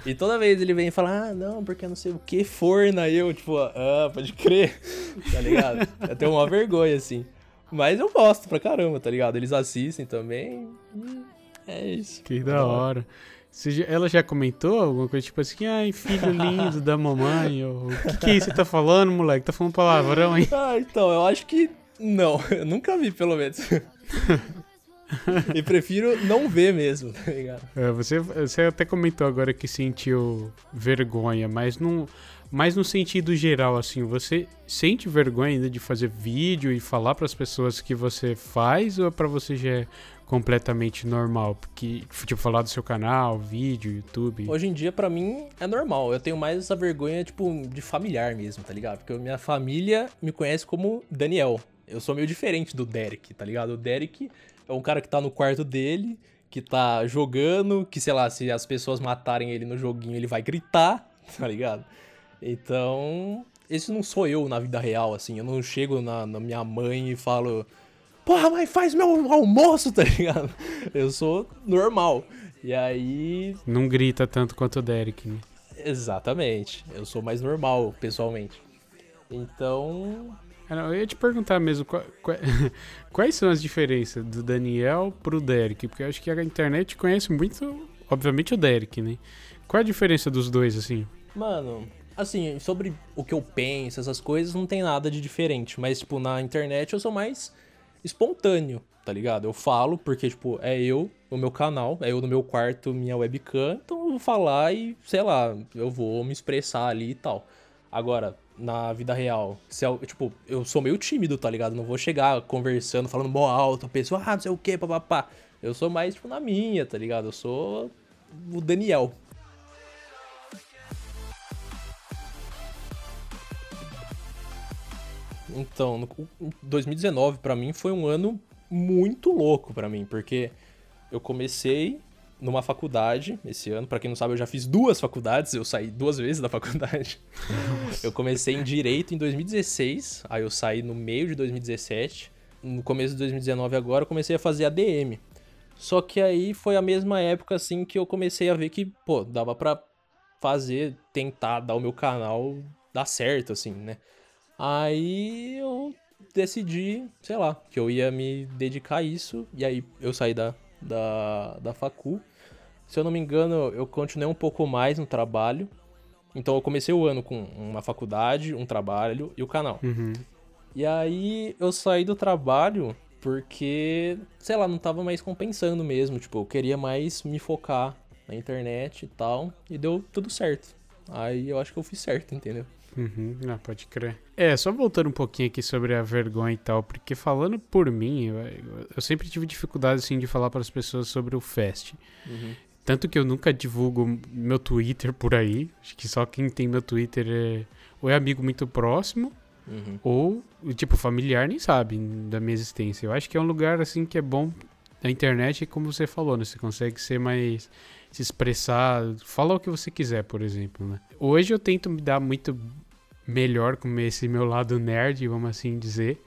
E toda vez ele vem falar, ah, não, porque não sei o que, forna eu, tipo, ah, pode crer, <laughs> tá ligado? Eu tenho uma vergonha, assim. Mas eu gosto pra caramba, tá ligado? Eles assistem também. é isso. Que da hora. Já, ela já comentou alguma coisa tipo assim, ai, filho lindo da mamãe, ou o que, que é isso que você tá falando, moleque? Tá falando palavrão, hein? Ah, então, eu acho que não, <laughs> eu nunca vi, pelo menos. <laughs> <laughs> e prefiro não ver mesmo, tá ligado? É, você, você até comentou agora que sentiu vergonha, mas não. Mas no sentido geral, assim, você sente vergonha ainda de fazer vídeo e falar para as pessoas que você faz ou é para você já é completamente normal? Porque, tipo, falar do seu canal, vídeo, YouTube. Hoje em dia, para mim, é normal. Eu tenho mais essa vergonha, tipo, de familiar mesmo, tá ligado? Porque minha família me conhece como Daniel. Eu sou meio diferente do Derek, tá ligado? O Derek é um cara que tá no quarto dele, que tá jogando, que sei lá, se as pessoas matarem ele no joguinho, ele vai gritar, <laughs> tá ligado? Então, esse não sou eu na vida real, assim. Eu não chego na, na minha mãe e falo, porra, mãe, faz meu almoço, <laughs> tá ligado? Eu sou normal. E aí. Não grita tanto quanto o Derek, né? Exatamente. Eu sou mais normal, pessoalmente. Então, eu ia te perguntar mesmo <laughs> quais são as diferenças do Daniel pro Derek, porque eu acho que a internet conhece muito, obviamente, o Derek, né? Qual a diferença dos dois, assim? Mano, assim, sobre o que eu penso, essas coisas, não tem nada de diferente, mas, tipo, na internet eu sou mais espontâneo, tá ligado? Eu falo porque, tipo, é eu no meu canal, é eu no meu quarto, minha webcam, então eu vou falar e, sei lá, eu vou me expressar ali e tal. Agora, na vida real. Se é, tipo, eu sou meio tímido, tá ligado? Não vou chegar conversando, falando mó alto, a pessoa, ah, não sei o que, papapá. Eu sou mais, tipo, na minha, tá ligado? Eu sou o Daniel. Então, 2019 para mim foi um ano muito louco para mim, porque eu comecei numa faculdade esse ano. Para quem não sabe, eu já fiz duas faculdades, eu saí duas vezes da faculdade. eu comecei em direito em 2016, aí eu saí no meio de 2017. No começo de 2019 agora eu comecei a fazer ADM. Só que aí foi a mesma época assim que eu comecei a ver que, pô, dava para fazer, tentar dar o meu canal dar certo assim, né? Aí eu decidi, sei lá, que eu ia me dedicar a isso e aí eu saí da da, da facu. Se eu não me engano, eu continuei um pouco mais no trabalho. Então eu comecei o ano com uma faculdade, um trabalho e o canal. Uhum. E aí eu saí do trabalho porque, sei lá, não tava mais compensando mesmo. Tipo, eu queria mais me focar na internet e tal. E deu tudo certo. Aí eu acho que eu fiz certo, entendeu? Uhum, ah, pode crer. É, só voltando um pouquinho aqui sobre a vergonha e tal, porque falando por mim, eu, eu sempre tive dificuldade assim de falar para as pessoas sobre o Fast. Uhum. Tanto que eu nunca divulgo meu Twitter por aí. Acho que só quem tem meu Twitter é ou é amigo muito próximo, uhum. ou, tipo, familiar nem sabe da minha existência. Eu acho que é um lugar, assim, que é bom na internet, como você falou, né? Você consegue ser mais... se expressar, falar o que você quiser, por exemplo, né? Hoje eu tento me dar muito melhor com esse meu lado nerd, vamos assim dizer.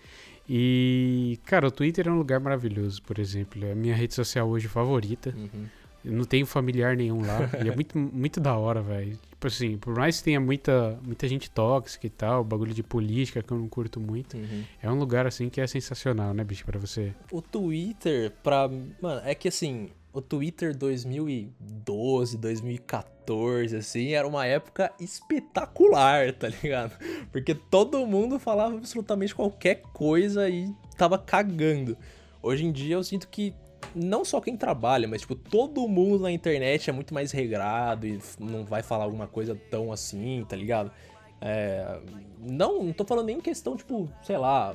E, cara, o Twitter é um lugar maravilhoso, por exemplo. É a minha rede social hoje favorita. Uhum. Eu não tenho familiar nenhum lá. e é muito, <laughs> muito da hora, velho. Tipo assim, por mais que tenha muita, muita gente tóxica e tal, bagulho de política que eu não curto muito, uhum. é um lugar assim que é sensacional, né, bicho, pra você. O Twitter, pra. Mano, é que assim, o Twitter 2012, 2014, assim, era uma época espetacular, tá ligado? Porque todo mundo falava absolutamente qualquer coisa e tava cagando. Hoje em dia eu sinto que não só quem trabalha, mas tipo, todo mundo na internet é muito mais regrado e não vai falar alguma coisa tão assim, tá ligado? É, não, não tô falando nem em questão, tipo, sei lá,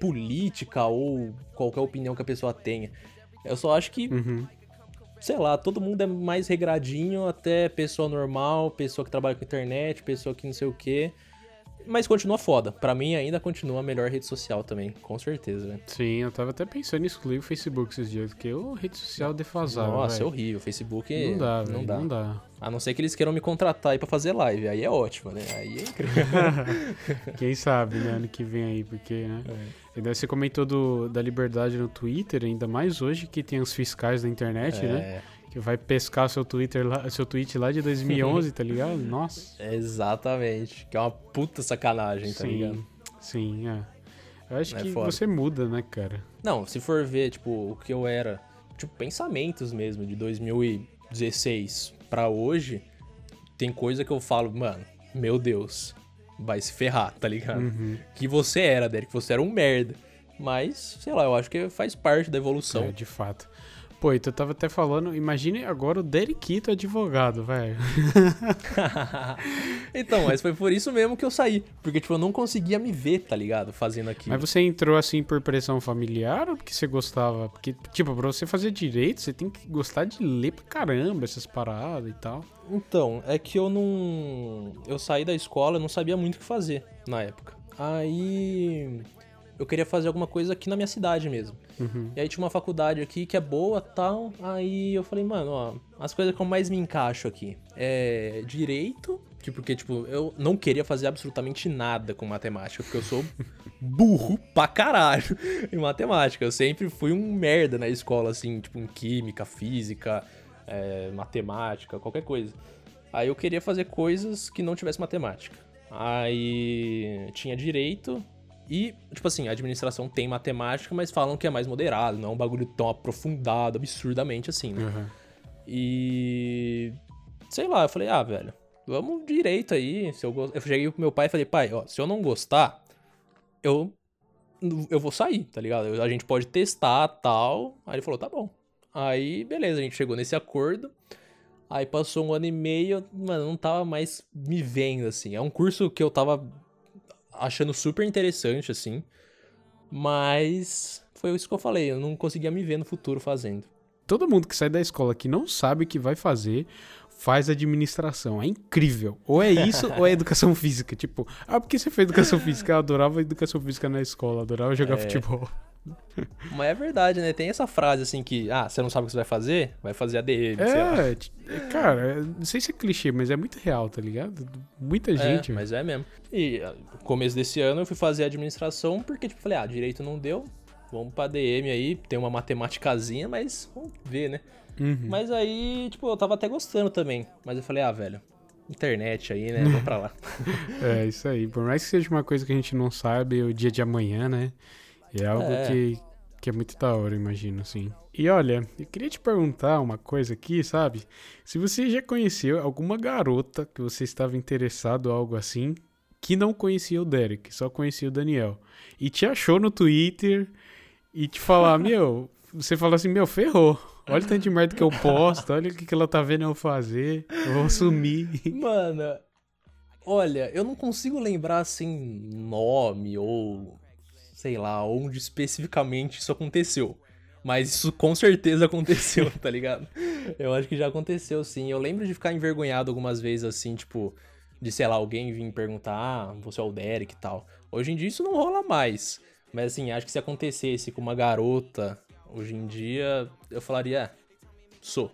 política ou qualquer opinião que a pessoa tenha. Eu só acho que, uhum. sei lá, todo mundo é mais regradinho, até pessoa normal, pessoa que trabalha com internet, pessoa que não sei o quê. Mas continua foda. Pra mim ainda continua a melhor rede social também, com certeza, né? Sim, eu tava até pensando em excluir o Facebook esses dias, porque o rede social defasada. Nossa, véio. é horrível. O Facebook não dá, não, dá. não dá. A não ser que eles queiram me contratar aí pra fazer live. Aí é ótimo, né? Aí é incrível. <laughs> Quem sabe, né? Ano que vem aí, porque, né? É. E daí você comentou do, da liberdade no Twitter, ainda mais hoje que tem os fiscais da internet, né? é. né? Que vai pescar seu Twitter lá, seu tweet lá de 2011, tá ligado? <laughs> Nossa. Exatamente. Que é uma puta sacanagem, tá sim, ligado? Sim, é. Eu acho é que foda. você muda, né, cara? Não, se for ver, tipo, o que eu era, tipo, pensamentos mesmo, de 2016 para hoje, tem coisa que eu falo, mano, meu Deus, vai se ferrar, tá ligado? Uhum. Que você era, Derek, você era um merda. Mas, sei lá, eu acho que faz parte da evolução. É, de fato. Pô, então eu tava até falando, imagine agora o Deriquito advogado, velho. <laughs> então, mas foi por isso mesmo que eu saí. Porque, tipo, eu não conseguia me ver, tá ligado? Fazendo aquilo. Mas você entrou assim por pressão familiar ou porque você gostava? Porque, tipo, pra você fazer direito, você tem que gostar de ler pra caramba essas paradas e tal. Então, é que eu não. Eu saí da escola, eu não sabia muito o que fazer na época. Aí eu queria fazer alguma coisa aqui na minha cidade mesmo. Uhum. E aí tinha uma faculdade aqui que é boa tal. Aí eu falei, mano, ó, as coisas que eu mais me encaixo aqui é direito, porque, tipo, eu não queria fazer absolutamente nada com matemática, porque eu sou <laughs> burro pra caralho <laughs> em matemática. Eu sempre fui um merda na escola, assim, tipo, em química, física, é, matemática, qualquer coisa. Aí eu queria fazer coisas que não tivesse matemática. Aí tinha direito, e, tipo assim, a administração tem matemática, mas falam que é mais moderado, não é um bagulho tão aprofundado, absurdamente assim, né? Uhum. E. Sei lá, eu falei, ah, velho, vamos direito aí. Se eu, go... eu cheguei pro meu pai e falei, pai, ó, se eu não gostar, eu. Eu vou sair, tá ligado? A gente pode testar tal. Aí ele falou, tá bom. Aí, beleza, a gente chegou nesse acordo. Aí passou um ano e meio, mano, não tava mais me vendo, assim. É um curso que eu tava achando super interessante, assim. Mas foi isso que eu falei, eu não conseguia me ver no futuro fazendo. Todo mundo que sai da escola que não sabe o que vai fazer, faz administração. É incrível. Ou é isso, ou é educação física. Tipo, ah, por que você fez educação física? Eu adorava educação física na escola, adorava jogar é... futebol. <laughs> Mas é verdade, né? Tem essa frase assim que, ah, você não sabe o que você vai fazer? Vai fazer ADM, é, é, cara, não sei se é clichê, mas é muito real, tá ligado? Muita é, gente. É, mas é mesmo. E no ah, começo desse ano eu fui fazer administração porque, tipo, falei, ah, direito não deu, vamos pra DM aí, tem uma matemáticazinha, mas vamos ver, né? Uhum. Mas aí, tipo, eu tava até gostando também. Mas eu falei, ah, velho, internet aí, né? Vamos pra lá. <laughs> é, isso aí. Por mais que seja uma coisa que a gente não sabe, o dia de amanhã, né? É algo é. Que, que é muito da hora, imagino, assim. E olha, eu queria te perguntar uma coisa aqui, sabe? Se você já conheceu alguma garota que você estava interessado, algo assim, que não conhecia o Derek, só conhecia o Daniel, e te achou no Twitter e te falar, <laughs> meu, você fala assim, meu, ferrou. Olha o tanto de merda que eu posto, olha o que, que ela tá vendo eu fazer, eu vou sumir. <laughs> Mano, olha, eu não consigo lembrar assim nome ou sei lá, onde especificamente isso aconteceu. Mas isso com certeza <laughs> aconteceu, tá ligado? Eu acho que já aconteceu, sim. Eu lembro de ficar envergonhado algumas vezes, assim, tipo, de, sei lá, alguém vir perguntar, ah, você é o Derek e tal. Hoje em dia isso não rola mais. Mas, assim, acho que se acontecesse com uma garota, hoje em dia, eu falaria, é, Sou.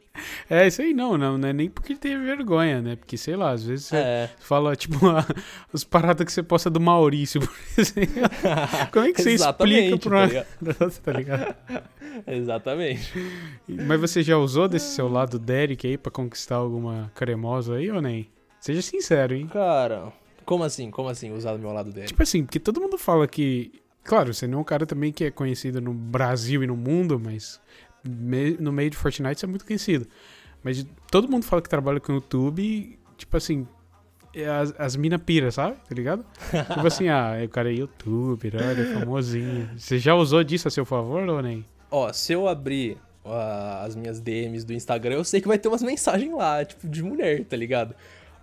É, isso aí não, não, não é nem porque ele teve vergonha, né? Porque, sei lá, às vezes você é. fala, tipo, <laughs> as paradas que você posta do Maurício, por <laughs> exemplo. Como é que você explica pra uma... Tá, <laughs> tá ligado? Exatamente. Mas você já usou desse seu lado Derek aí pra conquistar alguma cremosa aí ou nem? Seja sincero, hein? Cara, como assim? Como assim usar do meu lado Derek? Tipo assim, porque todo mundo fala que... Claro, você não é um cara também que é conhecido no Brasil e no mundo, mas no meio de Fortnite isso é muito conhecido. Mas todo mundo fala que trabalha com YouTube tipo assim, é as, as mina pira, sabe? Tá ligado? <laughs> tipo assim, ah, o cara é youtuber, olha, é famosinho. Você já usou disso a seu favor ou nem? Ó, se eu abrir uh, as minhas DMs do Instagram, eu sei que vai ter umas mensagens lá, tipo, de mulher, tá ligado?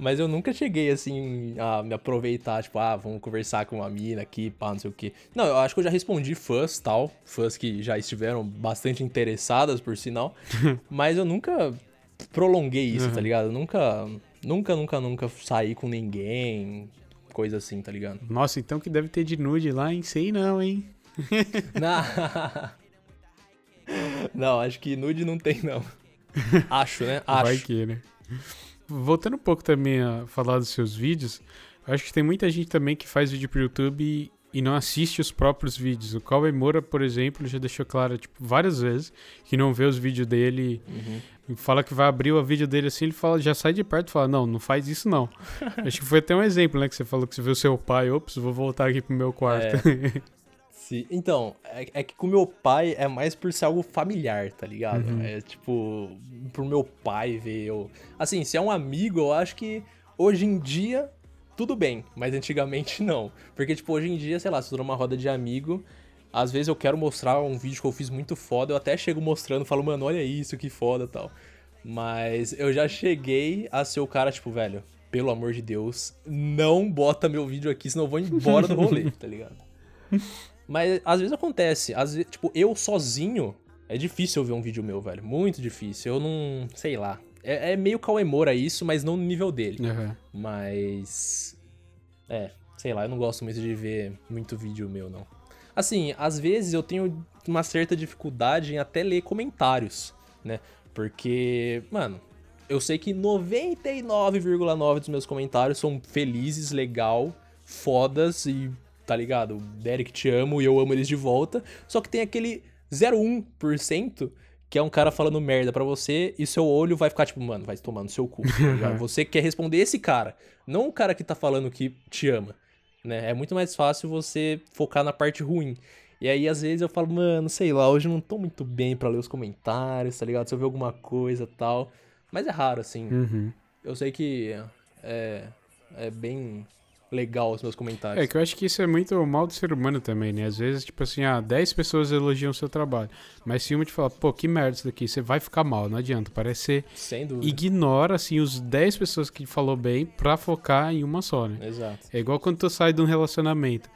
Mas eu nunca cheguei, assim, a me aproveitar, tipo, ah, vamos conversar com uma mina aqui, pá, não sei o quê. Não, eu acho que eu já respondi fãs, tal. Fãs que já estiveram bastante interessadas, por sinal. <laughs> mas eu nunca prolonguei isso, uhum. tá ligado? Eu nunca, nunca, nunca, nunca saí com ninguém, coisa assim, tá ligado? Nossa, então que deve ter de nude lá, hein? Sei não, hein? <laughs> não. não, acho que nude não tem, não. <laughs> Acho, né? Acho. Vai que, né? Voltando um pouco também a falar dos seus vídeos, acho que tem muita gente também que faz vídeo pro YouTube e, e não assiste os próprios vídeos. O Cauê Moura, por exemplo, já deixou claro tipo, várias vezes que não vê os vídeos dele. Uhum. Fala que vai abrir o vídeo dele assim, ele fala, já sai de perto e fala, não, não faz isso não. <laughs> acho que foi até um exemplo, né? Que você falou que você viu seu pai, ops, vou voltar aqui pro meu quarto. É. <laughs> Sim. Então, é, é, que com meu pai é mais por ser algo familiar, tá ligado? Uhum. É tipo, pro meu pai ver eu. Assim, se é um amigo, eu acho que hoje em dia tudo bem, mas antigamente <laughs> não. Porque, tipo, hoje em dia, sei lá, se eu tô numa roda de amigo, às vezes eu quero mostrar um vídeo que eu fiz muito foda, eu até chego mostrando, falo, mano, olha isso, que foda tal. Mas eu já cheguei a ser o cara, tipo, velho, pelo amor de Deus, não bota meu vídeo aqui, senão eu vou embora do <laughs> rolê, tá ligado? Mas às vezes acontece. Às vezes, tipo, eu sozinho, é difícil eu ver um vídeo meu, velho. Muito difícil. Eu não. Sei lá. É, é meio Kawemora isso, mas não no nível dele. Uhum. Mas. É, sei lá, eu não gosto muito de ver muito vídeo meu, não. Assim, às vezes eu tenho uma certa dificuldade em até ler comentários, né? Porque, mano, eu sei que 99,9 dos meus comentários são felizes, legal, fodas e tá ligado? Derek, te amo e eu amo eles de volta. Só que tem aquele 0,1% que é um cara falando merda para você e seu olho vai ficar tipo, mano, vai tomar no seu cu. Tá <laughs> você quer responder esse cara, não o cara que tá falando que te ama, né? É muito mais fácil você focar na parte ruim. E aí, às vezes, eu falo, mano, sei lá, hoje não tô muito bem para ler os comentários, tá ligado? Se eu ver alguma coisa tal. Mas é raro, assim. Uhum. Eu sei que é, é bem legal os meus comentários. É que eu acho que isso é muito mal do ser humano também, né? Às vezes, tipo assim, ah, 10 pessoas elogiam o seu trabalho. Mas se uma te falar, pô, que merda isso daqui, você vai ficar mal, não adianta. Parece ser. Sem dúvida. Ignora, assim, os 10 pessoas que falou bem pra focar em uma só, né? Exato. É igual quando tu sai de um relacionamento,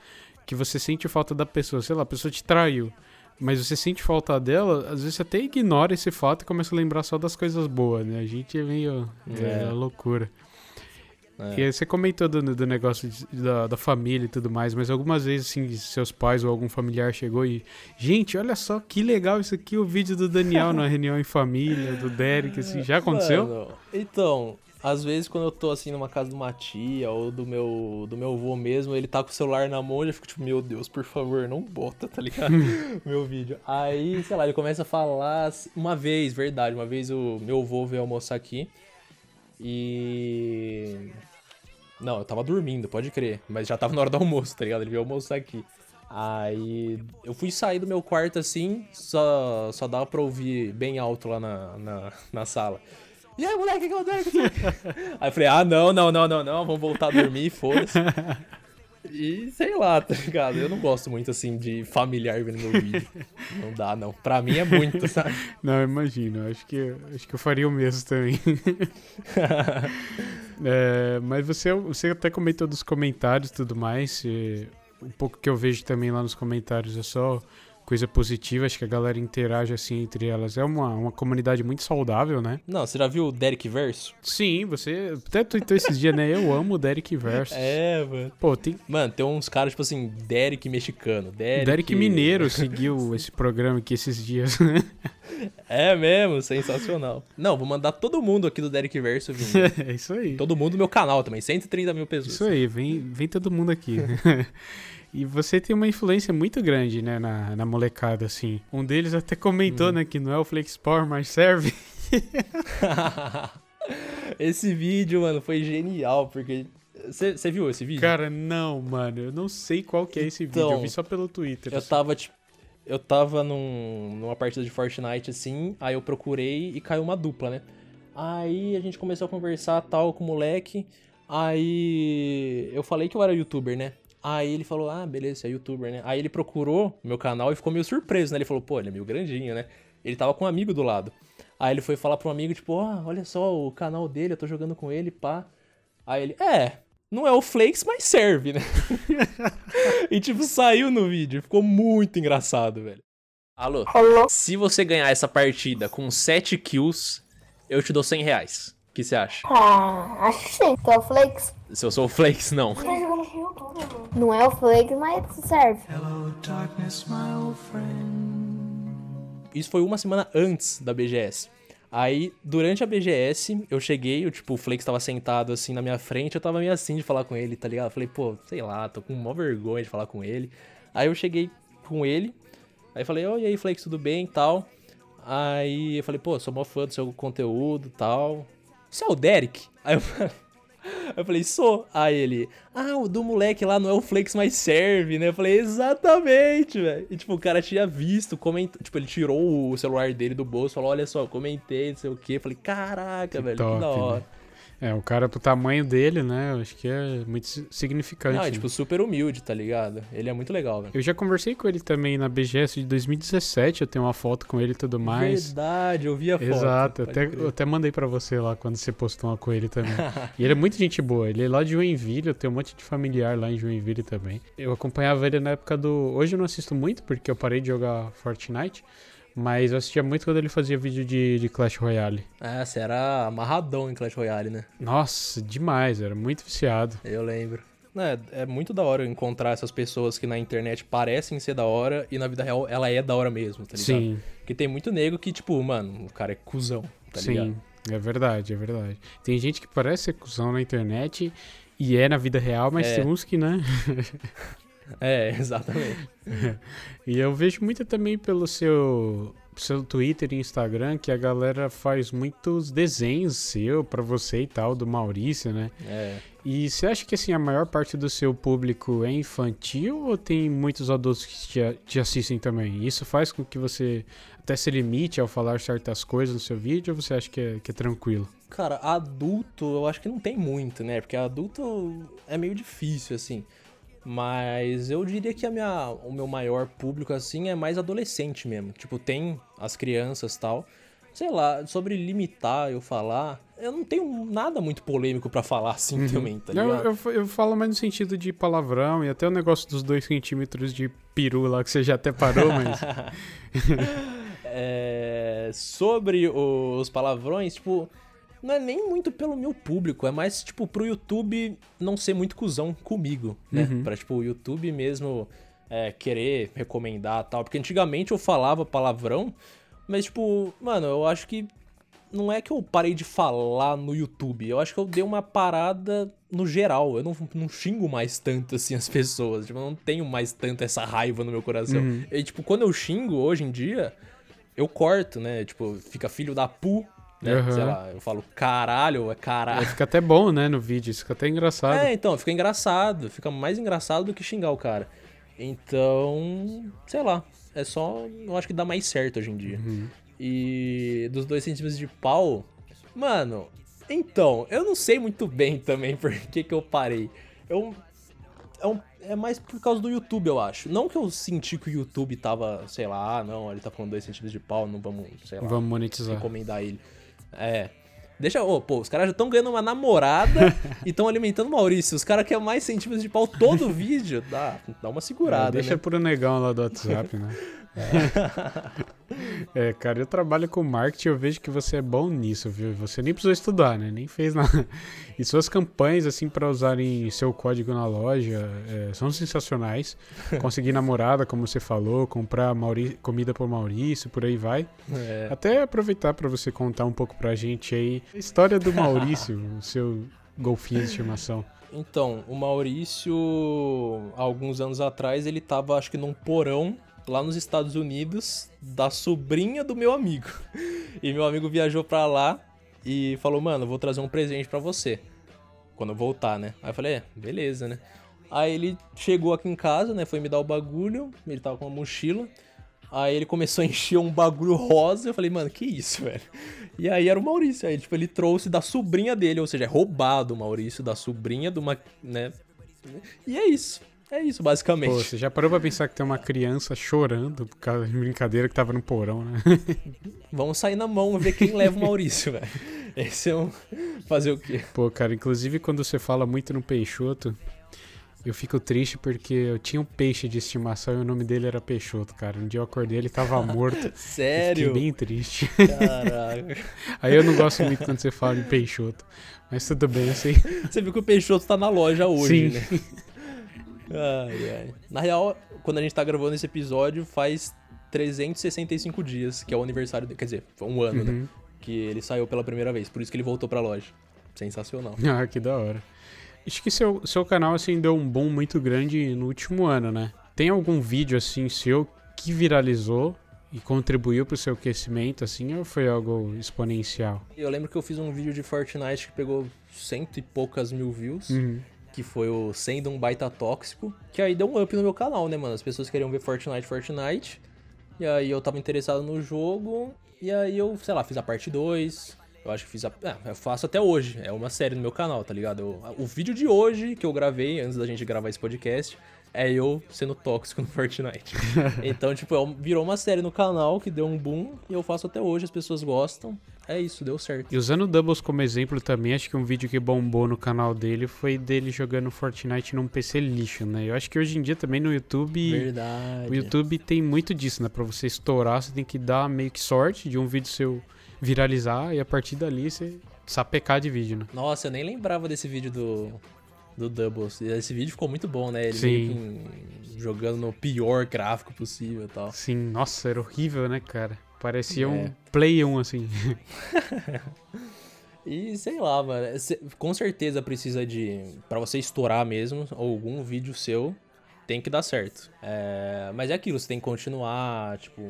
que você sente falta da pessoa, sei lá, a pessoa te traiu. Mas você sente falta dela, às vezes você até ignora esse fato e começa a lembrar só das coisas boas, né? A gente é meio. É, é loucura. É. E você comentou do, do negócio de, da, da, família e tudo mais, mas algumas vezes, assim, seus pais ou algum familiar chegou e. Gente, olha só que legal isso aqui, o vídeo do Daniel na reunião em família, do Derek, assim, já aconteceu? Mano, então, às vezes quando eu tô assim numa casa de uma tia ou do meu, do meu avô mesmo, ele tá com o celular na mão e eu fico tipo, meu Deus, por favor, não bota, tá ligado? <laughs> meu vídeo. Aí, sei lá, ele começa a falar uma vez, verdade, uma vez o meu avô veio almoçar aqui. E. Não, eu tava dormindo, pode crer. Mas já tava na hora do almoço, tá ligado? Ele veio almoçar aqui. Aí eu fui sair do meu quarto assim, só, só dava pra ouvir bem alto lá na, na, na sala. E aí, moleque, que eu <laughs> Aí eu falei, ah, não, não, não, não, não, vamos voltar a dormir, foda-se. E sei lá, tá ligado? Eu não gosto muito assim de familiar vendo meu vídeo. <laughs> Não dá, não. Pra mim é muito, <laughs> sabe? Não, imagino. Acho que, acho que eu faria o mesmo também. <laughs> é, mas você, você até comentou dos comentários e tudo mais. E um pouco que eu vejo também lá nos comentários é só coisa positiva, acho que a galera interage assim entre elas. É uma, uma comunidade muito saudável, né? Não, você já viu o Derek Verso? Sim, você até tweetou esses dias, né? Eu amo o Derek Verso. É, mano. Pô, tem. Mano, tem uns caras, tipo assim, Derek mexicano. Derek, Derek Mineiro seguiu esse programa aqui esses dias, né? <laughs> É mesmo, sensacional. Não, vou mandar todo mundo aqui do Derek Verso vir. <laughs> é isso aí. Todo mundo do meu canal também, 130 mil pessoas. Isso aí, vem, vem todo mundo aqui. <laughs> E você tem uma influência muito grande, né, na, na molecada, assim. Um deles até comentou, Uhum. né, que não é o Flex Power, mas serve. <laughs> esse vídeo, mano, foi genial, porque. Você viu esse vídeo? Cara, não, mano, eu não sei qual que é esse vídeo, eu Então, vi só pelo Twitter. Eu assim. tava, tipo. Eu tava num, numa partida de Fortnite, assim, aí eu procurei e caiu uma dupla, né? Aí a gente começou a conversar tal com o moleque. Aí eu falei que eu era youtuber, né? Aí ele falou, ah, beleza, você é youtuber, né? Aí ele procurou meu canal e ficou meio surpreso, né? Ele falou, pô, ele é meio grandinho, né? Ele tava com um amigo do lado. Aí ele foi falar pro amigo, tipo, ó, olha só o canal dele, eu tô jogando com ele, pá. Aí ele, é, não é o Flakes, mas serve, né? <laughs> e tipo, saiu no vídeo, ficou muito engraçado, velho. Alô? Alô? Se você ganhar essa partida com 7 kills, eu te dou 100 reais. O que você acha? Ah, acho que sim. Tu é o Flakes? Se eu sou o Flakes, não. Tá <laughs> jogando. Não é o Flakes, mas serve. Isso foi uma semana antes da BGS. Aí, durante a BGS, eu cheguei, eu, tipo, o Flakes tava sentado assim na minha frente, eu tava meio assim de falar com ele, tá ligado? Eu falei, pô, sei lá, tô com mó vergonha de falar com ele. Aí eu cheguei com ele, aí falei, e aí, Flakes, tudo bem e tal? Aí eu falei, pô, sou mó fã do seu conteúdo e tal. Você é o Derek? Aí eu falei. <laughs> Eu falei, sou. Aí ele, ah, o do moleque lá não é o Flakes, mas serve, né? Eu falei, exatamente, velho. E tipo, o cara tinha visto, comentou. Tipo, ele tirou o celular dele do bolso, falou, olha só, comentei, não sei o quê. Eu falei, caraca, velho, top, que da hora. né? É, o cara pro tamanho dele, né, eu acho que é muito si- significante. Não, é né? tipo, super humilde, tá ligado? Ele é muito legal, velho. Eu já conversei com ele também na BGS de 2017, eu tenho uma foto com ele e tudo mais. Verdade, eu vi a foto. Exato, até, crer. eu até mandei pra você lá quando você postou uma com ele também. <laughs> e ele é muito gente boa, ele é lá de Joinville, eu tenho um monte de familiar lá em Joinville também. Eu acompanhava ele na época do. Hoje eu não assisto muito porque eu parei de jogar Fortnite, mas eu assistia muito quando ele fazia vídeo de, de Clash Royale. Ah, você era amarradão em Clash Royale, né? Nossa, demais, era muito viciado. Eu lembro. É, é muito da hora encontrar essas pessoas que na internet parecem ser da hora e na vida real ela é da hora mesmo, tá ligado? Sim, Porque tem muito nego que, tipo, mano, o cara é cuzão, tá sim, ligado? é verdade, é verdade. Tem gente que parece ser cuzão na internet e é na vida real, mas É. tem uns que, né? <laughs> É, exatamente. <laughs> E eu vejo muito também pelo seu, seu Twitter e Instagram que a galera faz muitos desenhos seu pra você e tal, do Maurício, né? É. E você acha que assim a maior parte do seu público é infantil ou tem muitos adultos que te, te assistem também? Isso faz com que você até se limite ao falar certas coisas no seu vídeo ou você acha que é, que é tranquilo? Cara, adulto eu acho que não tem muito, né? Porque adulto é meio difícil, assim. Mas eu diria que a minha, o meu maior público, assim, é mais adolescente mesmo. Tipo, tem as crianças e tal. Sei lá, sobre limitar eu falar, eu não tenho nada muito polêmico pra falar assim também, tá ligado? eu, eu falo mais no sentido de palavrão e até o negócio dos dois centímetros de peru lá que você já até parou, mas. <laughs> É, sobre os palavrões, tipo, não é nem muito pelo meu público, é mais, tipo, pro YouTube não ser muito cuzão comigo, né? Uhum. Pra, tipo, o YouTube mesmo é, querer recomendar e tal. Porque antigamente eu falava palavrão, mas, tipo, mano, eu acho que não é que eu parei de falar no YouTube, eu acho que eu dei uma parada no geral. Eu não, não xingo mais tanto assim as pessoas. Tipo, eu não tenho mais tanto essa raiva no meu coração. Uhum. E, tipo, quando eu xingo hoje em dia, eu corto, né? Tipo, fica filho da pu, né? Aham. Sei lá, eu falo caralho, é É, caralho. fica até bom, né, no vídeo, isso fica até engraçado. É, então, fica engraçado. Fica mais engraçado do que xingar o cara. Então, sei lá. É só. Eu acho que dá mais certo hoje em dia. Uhum. E dos dois centímetros de pau, mano, então, eu não sei muito bem também <laughs> por que, que eu parei. Eu. É, um- é mais por causa do YouTube, eu acho. Não que eu senti que o YouTube tava, sei lá, ah, não, ele tá falando dois centímetros de pau, não vamos, sei lá, Vamos monetizar. recomendar ele. É. Deixa, ô, pô, os caras já estão ganhando uma namorada <laughs> e estão alimentando o Maurício. Os caras querem mais centímetros de pau todo vídeo. Dá, dá uma É, segurada, deixa né? pro negão lá do WhatsApp, né? <laughs> É, cara, eu trabalho com marketing, eu vejo que você é bom nisso, viu? Você nem precisou estudar, né? Nem fez nada. E suas campanhas, assim, para usarem seu código na loja, é, são sensacionais. Conseguir namorada, como você falou, comprar Mauri... comida por Maurício, por aí vai. É. Até aproveitar para você contar um pouco pra gente aí a história do Maurício, <laughs> o seu golfinho de estimação. Então, o Maurício, alguns anos atrás, ele tava, acho que num porão lá nos Estados Unidos da sobrinha do meu amigo. E meu amigo viajou pra lá e falou: "Mano, vou trazer um presente pra você quando eu voltar, né?". Aí eu falei: "É, beleza, né?". Aí ele chegou aqui em casa, né, foi me dar o bagulho, ele tava com uma mochila. Aí ele começou a encher um bagulho rosa. Eu falei, mano, que isso, velho? E aí era o Maurício. Aí, tipo, ele trouxe da sobrinha dele, ou seja, é roubado o Maurício da sobrinha de uma, né? E é isso. É isso, basicamente. Pô, você já parou pra pensar que tem uma criança chorando por causa de brincadeira que tava no porão, né? <laughs> Vamos sair na mão ver quem leva o Maurício, velho. Esse é um. Fazer o quê? Pô, cara, inclusive quando você fala muito no Peixoto, eu fico triste porque eu tinha um peixe de estimação e o nome dele era Peixoto, cara. Um dia eu acordei ele tava morto. <laughs> Sério? Fiquei bem triste. Caraca. <laughs> Aí eu não gosto muito quando você fala de Peixoto. Mas tudo bem, sei. Você viu que o Peixoto tá na loja hoje, Sim. né? Ai, ai. Na real, quando a gente tá gravando esse episódio, faz 365 dias, que é o aniversário dele. Quer dizer, foi um ano, né? Uhum. Que ele saiu pela primeira vez. Por isso que ele voltou pra loja. Sensacional. Ah, que da hora. Acho que seu, seu canal, assim, deu um boom muito grande no último ano, né? Tem algum vídeo, assim, seu que viralizou e contribuiu pro seu aquecimento, assim, ou foi algo exponencial? Eu lembro que eu fiz um vídeo de Fortnite que pegou cento e poucas mil views. Uhum. Que foi o Sendo um Baita Tóxico. Que aí deu um up no meu canal, né, mano? As pessoas queriam ver Fortnite, Fortnite. E aí eu tava interessado no jogo. E aí eu, sei lá, fiz a parte 2. Eu acho que fiz a. É, eu faço até hoje. É uma série no meu canal, tá ligado? Eu- o vídeo de hoje que eu gravei, antes da gente gravar esse podcast, é eu sendo tóxico no Fortnite. <laughs> então, tipo, é virou uma série no canal que deu um boom. E eu faço até hoje, as pessoas gostam. É isso, deu certo. E usando o Doubles como exemplo também, acho que um vídeo que bombou no canal dele foi dele jogando Fortnite num PC lixo, né? Eu acho que hoje em dia também no YouTube. Verdade. O YouTube tem muito disso, né? Pra você estourar, você tem que dar meio que sorte de um vídeo seu viralizar e a partir dali você sapecar de vídeo, né? Nossa, eu nem lembrava desse vídeo do, do Doubles. Esse vídeo ficou muito bom, né? Ele Sim. em- jogando no pior gráfico possível e tal. Sim, nossa, era horrível, né, cara? Parecia um É. Play 1, assim. <laughs> E sei lá, mano. cê- Com certeza precisa de. Pra você estourar mesmo, algum vídeo seu tem que dar certo. É, mas é aquilo, você tem que continuar, tipo.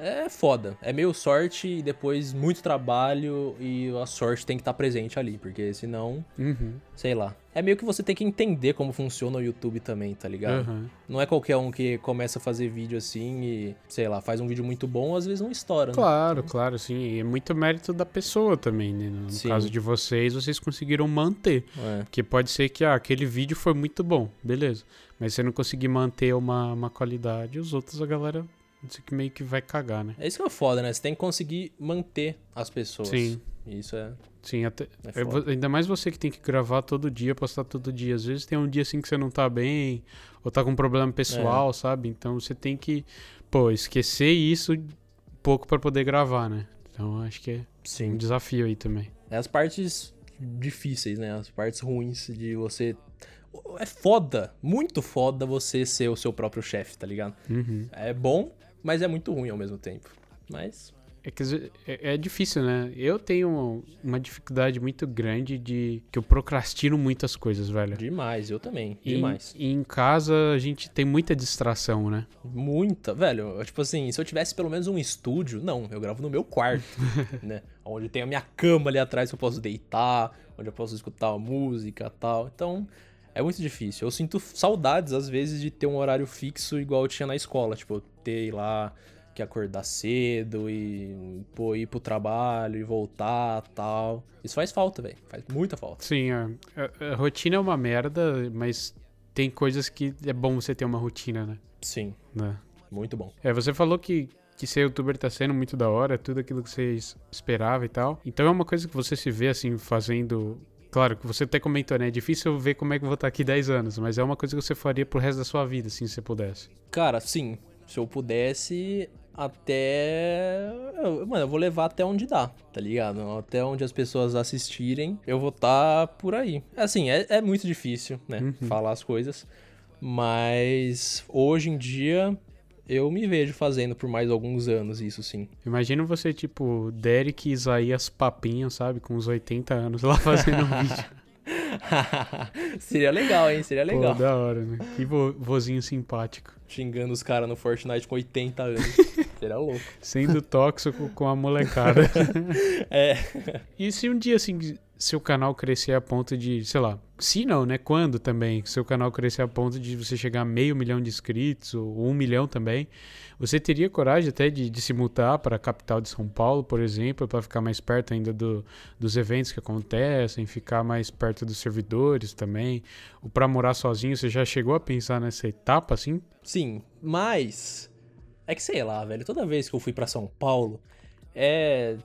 É foda. É meio sorte e depois muito trabalho e a sorte tem que estar presente ali, porque senão, Uhum. sei lá. É meio que você tem que entender como funciona o YouTube também, tá ligado? aham. Não é qualquer um que começa a fazer vídeo assim e, sei lá, faz um vídeo muito bom, às vezes não estoura, né? Claro, claro, sim. E é muito mérito da pessoa também, né? No Sim. caso de vocês, vocês conseguiram manter. É. Porque pode ser que ah, aquele vídeo foi muito bom, beleza. Mas se você não conseguir manter uma, uma qualidade, os outros a galera isso que meio que vai cagar, né? É isso que é foda, né? Você tem que conseguir manter as pessoas. Sim. Isso é, Sim, até, é é ainda mais você que tem que gravar todo dia, postar todo dia. Às vezes tem um dia assim que você não tá bem, ou tá com um problema É. pessoal, sabe? Então você tem que, pô, esquecer isso um pouco pra poder gravar, né? Então acho que é um Sim. desafio aí também. É as partes difíceis, né? As partes ruins de você. É foda, muito foda você ser o seu próprio chefe, tá ligado? Uhum. É bom, mas é muito ruim ao mesmo tempo. Mas. É, que é, é difícil, né? Eu tenho uma dificuldade muito grande de que eu procrastino muitas coisas, velho. Demais, eu também. E, Demais. e em casa a gente tem muita distração, né? Muita, velho. Tipo assim, se eu tivesse pelo menos um estúdio, não, eu gravo no meu quarto, <laughs> né? Onde tem a minha cama ali atrás que eu posso deitar, onde eu posso escutar uma música e tal. Então, é muito difícil. Eu sinto saudades, às vezes, de ter um horário fixo igual eu tinha na escola. Tipo, ter lá que acordar cedo e pô, ir pro trabalho e voltar tal. Isso faz falta, velho. Faz muita falta. Sim, a, a- a rotina é uma merda, mas tem coisas que é bom você ter uma rotina, né? Sim, Né? muito bom. É, você falou que, que ser youtuber tá sendo muito da hora, tudo aquilo que você es- esperava e tal. Então é uma coisa que você se vê assim fazendo. Claro que você até comentou, né? É difícil ver como é que eu vou estar aqui 10 anos, mas é uma coisa que você faria pro resto da sua vida, assim, se você pudesse. Cara, sim. Se eu pudesse, até. Mano, eu vou levar até onde dá, tá ligado? Até onde as pessoas assistirem, eu vou estar por aí. Assim, é, é muito difícil, né? Falar as coisas. Mas hoje em dia eu me vejo fazendo por mais alguns anos isso sim. Imagina você, tipo, Derek e Isaías Papinho, sabe? Com uns 80 anos lá <laughs> fazendo um <laughs> vídeo. <laughs> Seria legal, hein? Seria legal. Pô, da hora, né? Que vo vozinho simpático. Xingando os caras no Fortnite com 80 anos. <laughs> Seria louco. Sendo tóxico com a molecada. <laughs> É. E se um dia, assim, seu canal crescer a ponto de, sei lá, se não, né? Quando também seu canal crescer a ponto de você chegar a meio milhão de inscritos, ou um milhão também, você teria coragem até de, de se mutar para a capital de São Paulo, por exemplo, para ficar mais perto ainda do, dos eventos que acontecem, ficar mais perto dos servidores também, ou para morar sozinho, você já chegou a pensar nessa etapa, assim? Sim, mas. É que sei lá, velho. Toda vez que eu fui pra São Paulo, é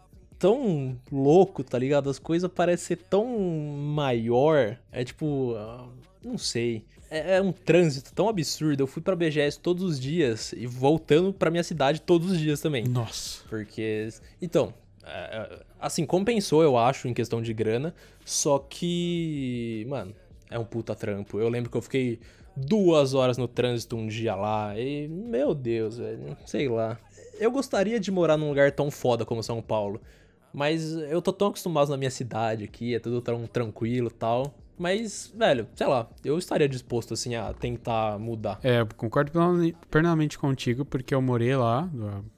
tão louco, tá ligado? As coisas parecem ser tão maior. É tipo. ah, Não sei. É, é um trânsito tão absurdo. Eu fui pra BGS todos os dias e voltando pra minha cidade todos os dias também. Nossa. Porque. Então, é, é, assim, compensou, eu acho, em questão de grana. Só que. Mano, é um puta trampo. Eu lembro que eu fiquei duas horas no trânsito um dia lá. E, meu Deus, velho. Sei lá. Eu gostaria de morar num lugar tão foda como São Paulo. Mas eu tô tão acostumado na minha cidade aqui, é tudo tão tranquilo e tal. Mas, velho, sei lá, eu estaria disposto, assim, a tentar mudar. É, eu concordo plenamente- contigo, porque eu morei lá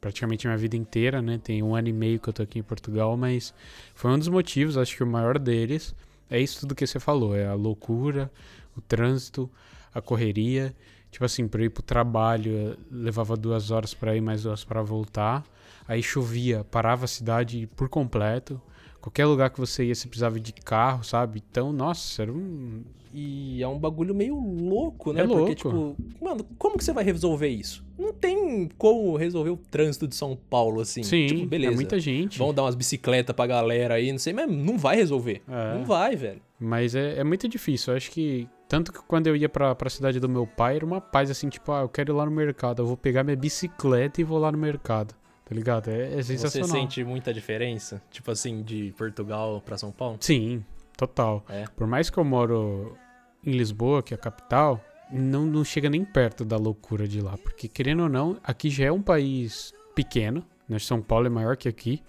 praticamente minha vida inteira, né? Tem um ano e meio que eu tô aqui em Portugal, mas foi um dos motivos, acho que o maior deles é isso tudo que você falou, é a loucura, o trânsito, a correria. Tipo assim, pra eu ir pro trabalho, levava duas horas pra ir, mais duas pra voltar. Aí chovia, parava a cidade por completo. Qualquer lugar que você ia, você precisava de carro, sabe? Então, nossa, era um. E é um bagulho meio louco, né? É Porque, louco. tipo, mano, como que você vai resolver isso? Não tem como resolver o trânsito de São Paulo, assim. Sim, tipo, beleza. é muita gente. Vamos dar umas bicicletas pra galera aí, não sei, mas não vai resolver. É. Não vai, velho. Mas é, é muito difícil. Eu acho que. Tanto que quando eu ia pra, pra cidade do meu pai, era uma paz assim, tipo, ah, eu quero ir lá no mercado. Eu vou pegar minha bicicleta e vou lá no mercado. Tá ligado? É, é Você sensacional. sente muita diferença? Tipo assim, de Portugal pra São Paulo? Sim, total. É. Por mais que eu moro em Lisboa, que é a capital, não, não chega nem perto da loucura de lá. Porque, querendo ou não, aqui já é um país pequeno. Né? São Paulo é maior que aqui.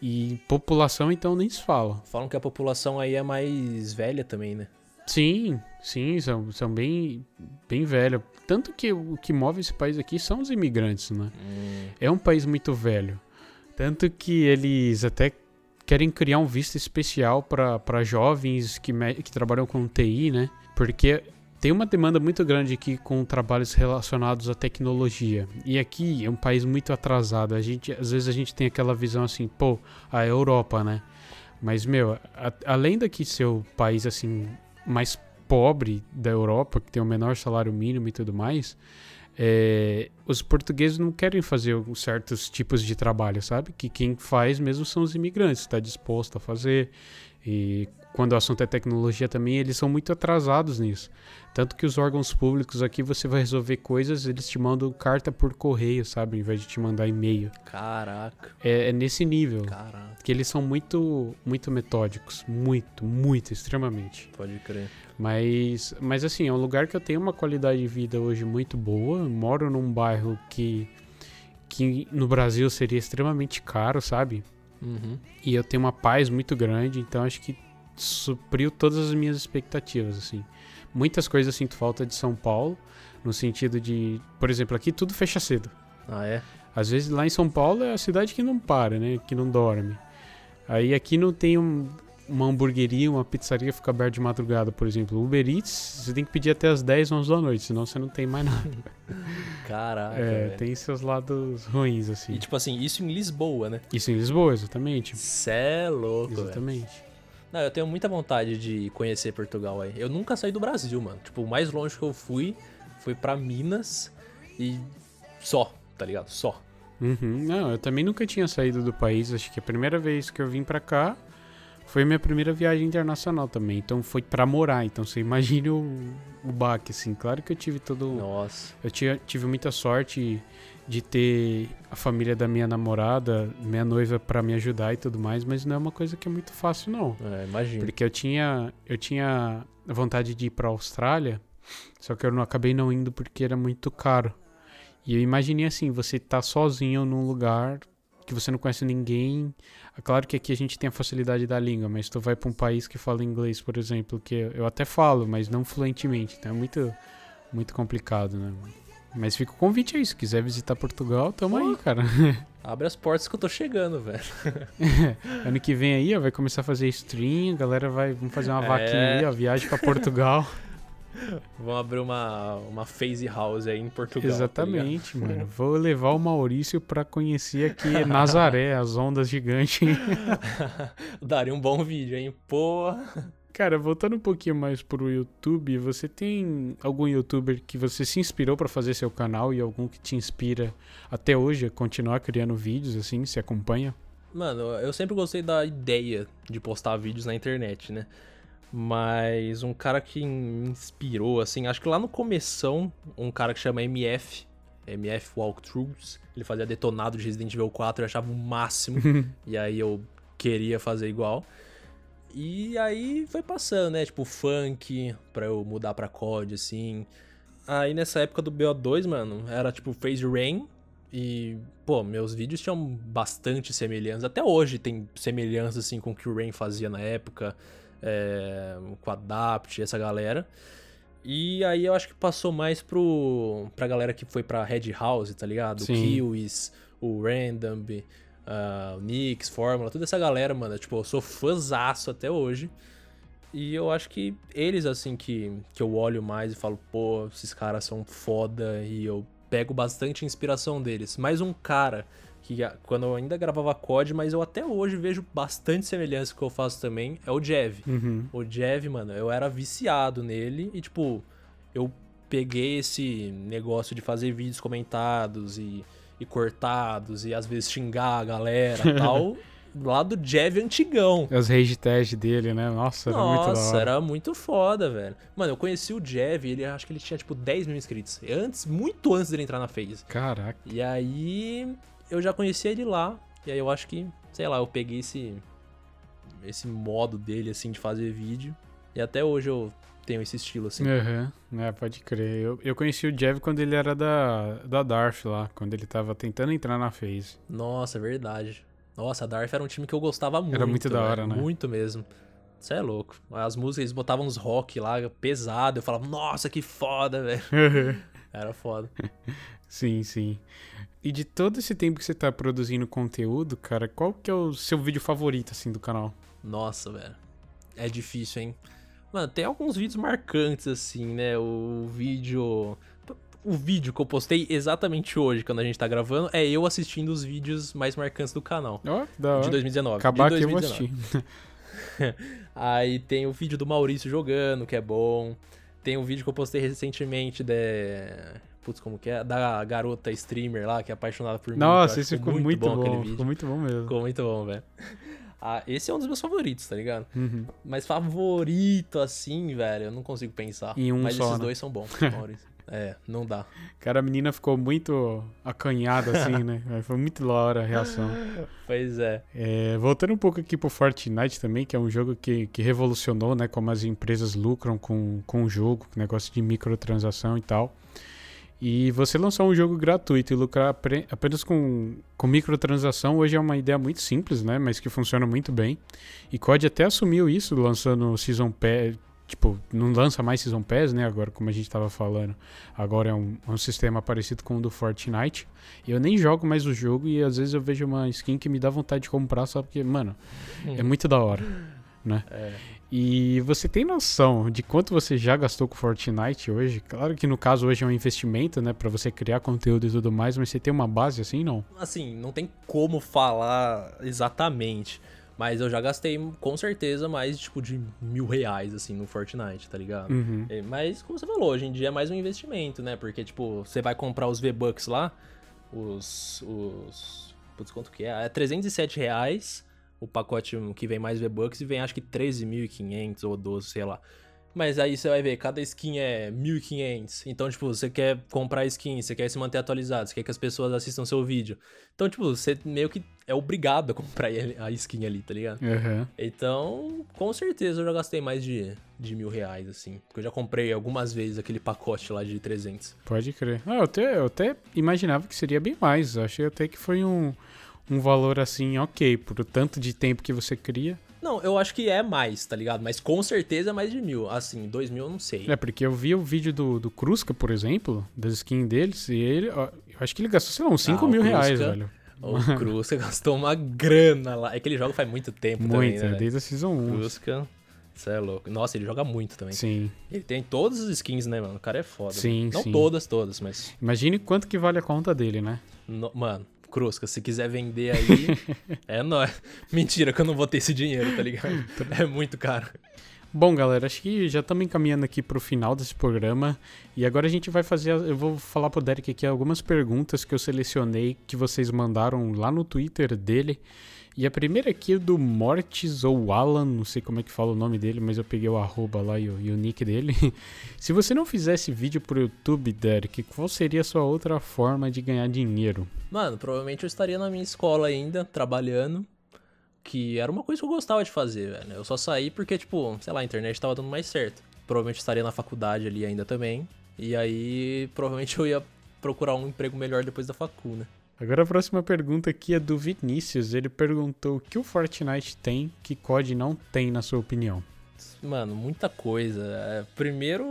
E população, então, nem se fala. Falam que a população aí é mais velha também, né? Sim, sim, são, são bem, bem velhos. Tanto que o que move esse país aqui são os imigrantes, né? É um país muito velho. Tanto que eles até querem criar um visto especial para jovens que, que trabalham com TI, né? Porque tem uma demanda muito grande aqui com trabalhos relacionados à tecnologia. E aqui é um país muito atrasado. A gente, às vezes a gente tem aquela visão assim, pô, a Europa, né? Mas, meu, a- além daqui ser o país assim mais pobre da Europa, que tem o menor salário mínimo e tudo mais, é, os portugueses não querem fazer certos tipos de trabalho, sabe? Que quem faz mesmo são os imigrantes, está disposto a fazer. E quando o assunto é tecnologia também, eles são muito atrasados nisso. Tanto que os órgãos públicos aqui, você vai resolver coisas, eles te mandam carta por correio, sabe? Ao invés de te mandar e-mail. Caraca, É, é nesse nível. caraca. Que eles são muito, muito metódicos. Muito, muito, extremamente. Pode crer. Mas, mas assim, é um lugar que eu tenho uma qualidade de vida hoje muito boa. Eu moro num bairro que, que no Brasil seria extremamente caro, sabe? Uhum. E eu tenho uma paz muito grande, então acho que supriu todas as minhas expectativas, assim. Muitas coisas eu sinto falta de São Paulo, no sentido de, por exemplo, aqui tudo fecha cedo. Ah, é? Às vezes lá em São Paulo é a cidade que não para, né? Que não dorme. Aí aqui não tem um- uma hamburgueria, uma pizzaria que fica aberta de madrugada, por exemplo. Uber Eats, você tem que pedir até as 10, 11 da noite, senão você não tem mais nada. <laughs> Caraca, é, velho. tem seus lados ruins, assim. E tipo assim, isso em Lisboa, né? Isso em Lisboa, exatamente. Cê é louco, velho. Não, eu tenho muita vontade de conhecer Portugal aí. Eu nunca saí do Brasil, mano. Tipo, o mais longe que eu fui foi pra Minas e só, tá ligado? Só. Uhum. Não, eu também nunca tinha saído do país. Acho que a primeira vez que eu vim pra cá Foi minha primeira viagem internacional também, então foi para morar. Então você imagina o, o baque, assim. Claro que eu tive todo. Nossa. Eu tive, tive muita sorte de ter a família da minha namorada, minha noiva para me ajudar e tudo mais, mas não é uma coisa que é muito fácil não. É, imagina. Porque eu tinha eu tinha vontade de ir para Austrália, só que eu não acabei não indo porque era muito caro. E eu imaginei assim, você tá sozinho num lugar que você não conhece ninguém. É claro que aqui a gente tem a facilidade da língua, mas tu vai para um país que fala inglês, por exemplo, que eu até falo, mas não fluentemente, então é muito muito complicado, né? Mas fica o convite aí, se quiser visitar Portugal, tamo aí, cara. <laughs> Abre as portas que eu tô chegando, velho. <laughs> ano que vem aí, ó, vai começar a fazer stream, a galera vai, vamos fazer uma é... vaquinha aí, ó, viagem para Portugal. <laughs> Vamos abrir uma, uma phase house aí em Portugal. Tá Exatamente, tá mano. Vou levar o Maurício para conhecer aqui Nazaré, as ondas gigantes. Daria um bom vídeo, hein? Pô. Cara, voltando um pouquinho mais pro YouTube, você tem algum youtuber que você se inspirou para fazer seu canal e algum que te inspira até hoje a continuar criando vídeos assim, se acompanha? Mano, eu sempre gostei da ideia de postar vídeos na internet, né? Mas um cara que me inspirou, assim, acho que lá no começão, um cara que chama MF, MF Walkthroughs, ele fazia detonado de Resident Evil 4, eu achava o máximo, <laughs> e aí eu queria fazer igual. E aí foi passando, né? Tipo, funk, pra eu mudar pra COD, assim. Aí nessa época do BO2, mano, era tipo Phase Rain. E, pô, meus vídeos tinham bastante semelhanças. Até hoje tem semelhança, assim, com o que o Rain fazia na época. É, com a Adapt, essa galera. E aí eu acho que passou mais pro, pra galera que foi pra Red House, tá ligado? Sim. O Kiwis, o Random, uh, Nix, Fórmula, toda essa galera, mano. Tipo, eu sou fãzaço até hoje. E eu acho que eles, assim, que, que eu olho mais e falo, pô, esses caras são foda. E eu pego bastante inspiração deles. Mais um cara que quando eu ainda gravava COD, mas eu até hoje vejo bastante semelhança que eu faço também, é o Jev. Uhum. O Jev, mano, eu era viciado nele e, tipo, eu peguei esse negócio de fazer vídeos comentados e e cortados e às vezes xingar a galera e tal. <laughs> lá do Jev antigão. As rage tag dele, né? Nossa, era Nossa, muito Nossa, era muito foda, velho. Mano, eu conheci o Jev, ele acho que ele tinha tipo 10 mil inscritos. Antes, muito antes dele entrar na phase. Caraca. E aí eu já conhecia ele lá. E aí eu acho que, sei lá, eu peguei esse esse modo dele assim de fazer vídeo. E até hoje eu tenho esse estilo, assim. Uhum. é, pode crer. Eu, eu conheci o Jev quando ele era da, da Darth lá, quando ele tava tentando entrar na phase. Nossa, é verdade. Nossa, a Darth era um time que eu gostava muito. Era muito da hora, né? Muito mesmo. Isso é louco. As músicas, eles botavam uns rock lá, pesado. Eu falava, nossa, que foda, velho. era foda. <laughs> sim, sim. E de todo esse tempo que você tá produzindo conteúdo, cara, qual que é o seu vídeo favorito, assim, do canal? Nossa, velho. É difícil, hein? Mano, tem alguns vídeos marcantes, assim, né? O vídeo. O vídeo que eu postei exatamente hoje, quando a gente tá gravando, é eu assistindo os vídeos mais marcantes do canal. Oh, da. De 2019. Acabar de 2019. que eu vou assistir. <laughs> Aí tem o vídeo do Maurício jogando, que é bom. Tem um vídeo que eu postei recentemente de. Putz, como que é? Da garota streamer lá, que é apaixonada por mim. Nossa, esse ficou, ficou muito, bom, bom Ficou muito bom mesmo. Ficou muito bom, velho. Ah, esse é um dos meus favoritos, tá ligado? Uhum. Mas favorito, assim, velho, eu não consigo pensar. Em um Mas só, esses né? dois são bons, <laughs> Maurício. é, não dá. Cara, a menina ficou muito acanhada, assim, né? <laughs> Foi muito da hora a reação. Pois é. é. Voltando um pouco aqui pro Fortnite também, que é um jogo que, que revolucionou, né? Como as empresas lucram com, com o jogo, negócio de microtransação e tal. E você lançar um jogo gratuito e lucrar apenas com, com microtransação hoje é uma ideia muito simples, né? Mas que funciona muito bem. E COD até assumiu isso lançando Season Pass. Tipo, não lança mais Season Pass, né? Agora, como a gente estava falando. Agora é um, um, sistema parecido com o do Fortnite. Eu nem jogo mais o jogo e às vezes eu vejo uma skin que me dá vontade de comprar só porque, mano, é uhum. muito da hora, né? É. E você tem noção de quanto você já gastou com Fortnite hoje? Claro que no caso hoje é um investimento, né, para você criar conteúdo e tudo mais, mas você tem uma base assim, não? Assim, não tem como falar exatamente, mas eu já gastei com certeza mais tipo de mil reais assim no Fortnite, tá ligado? Uhum. É, mas como você falou, hoje em dia é mais um investimento, né? Porque tipo você vai comprar os V Bucks lá, os os putz, quanto que é? É 307 reais o pacote que vem mais V-Bucks e vem acho que 13.500 ou 12, sei lá. Mas aí você vai ver, cada skin é 1.500. Então, tipo, você quer comprar skin, você quer se manter atualizado, você quer que as pessoas assistam seu vídeo. Então, tipo, você meio que é obrigado a comprar a skin ali, tá ligado? Uhum. Então, com certeza eu já gastei mais de, de mil reais, assim. Porque eu já comprei algumas vezes aquele pacote lá de 300. Pode crer. Ah, eu, até, eu até imaginava que seria bem mais. Eu achei até que foi um, um valor assim, ok, por o tanto de tempo que você cria. Não, eu acho que é mais, tá ligado? Mas com certeza é mais de mil. Assim, dois mil eu não sei. É, porque eu vi o vídeo do, do Krusca, por exemplo, das skins deles, e ele, ó, eu acho que ele gastou, sei lá, uns 5 Ah, mil reais, velho. O Krusca gastou uma grana lá. É que ele joga faz muito tempo Muito, também, né? desde a Season 1. Krusca, você é louco. Nossa, ele joga muito também. Sim. Ele tem todas as skins, né, mano? O cara é foda. Sim, mano. Não sim. todas, todas, mas... Imagine quanto que vale a conta dele, né? no- Mano, Krusca, se quiser vender aí, <laughs> é nóis. Mentira que eu não vou ter esse dinheiro, tá ligado? <laughs> É muito caro. Bom, galera, acho que já estamos encaminhando aqui pro final desse programa. E agora a gente vai fazer. Eu vou falar pro Derek aqui algumas perguntas que eu selecionei que vocês mandaram lá no Twitter dele. E a primeira aqui é do Mortis ou Alan, não sei como é que fala o nome dele, mas eu peguei o arroba lá e o, e o nick dele. <laughs> Se você não fizesse vídeo pro YouTube, Derek, qual seria a sua outra forma de ganhar dinheiro? Mano, provavelmente eu estaria na minha escola ainda, trabalhando. Que era uma coisa que eu gostava de fazer, velho. Eu só saí porque, tipo, sei lá, a internet tava dando mais certo. Provavelmente eu estaria na faculdade ali ainda também. E aí, provavelmente eu ia procurar um emprego melhor depois da facu, né? Agora a próxima pergunta aqui é do Vinícius. Ele perguntou o que o Fortnite tem que COD não tem, na sua opinião. Mano, muita coisa. É, primeiro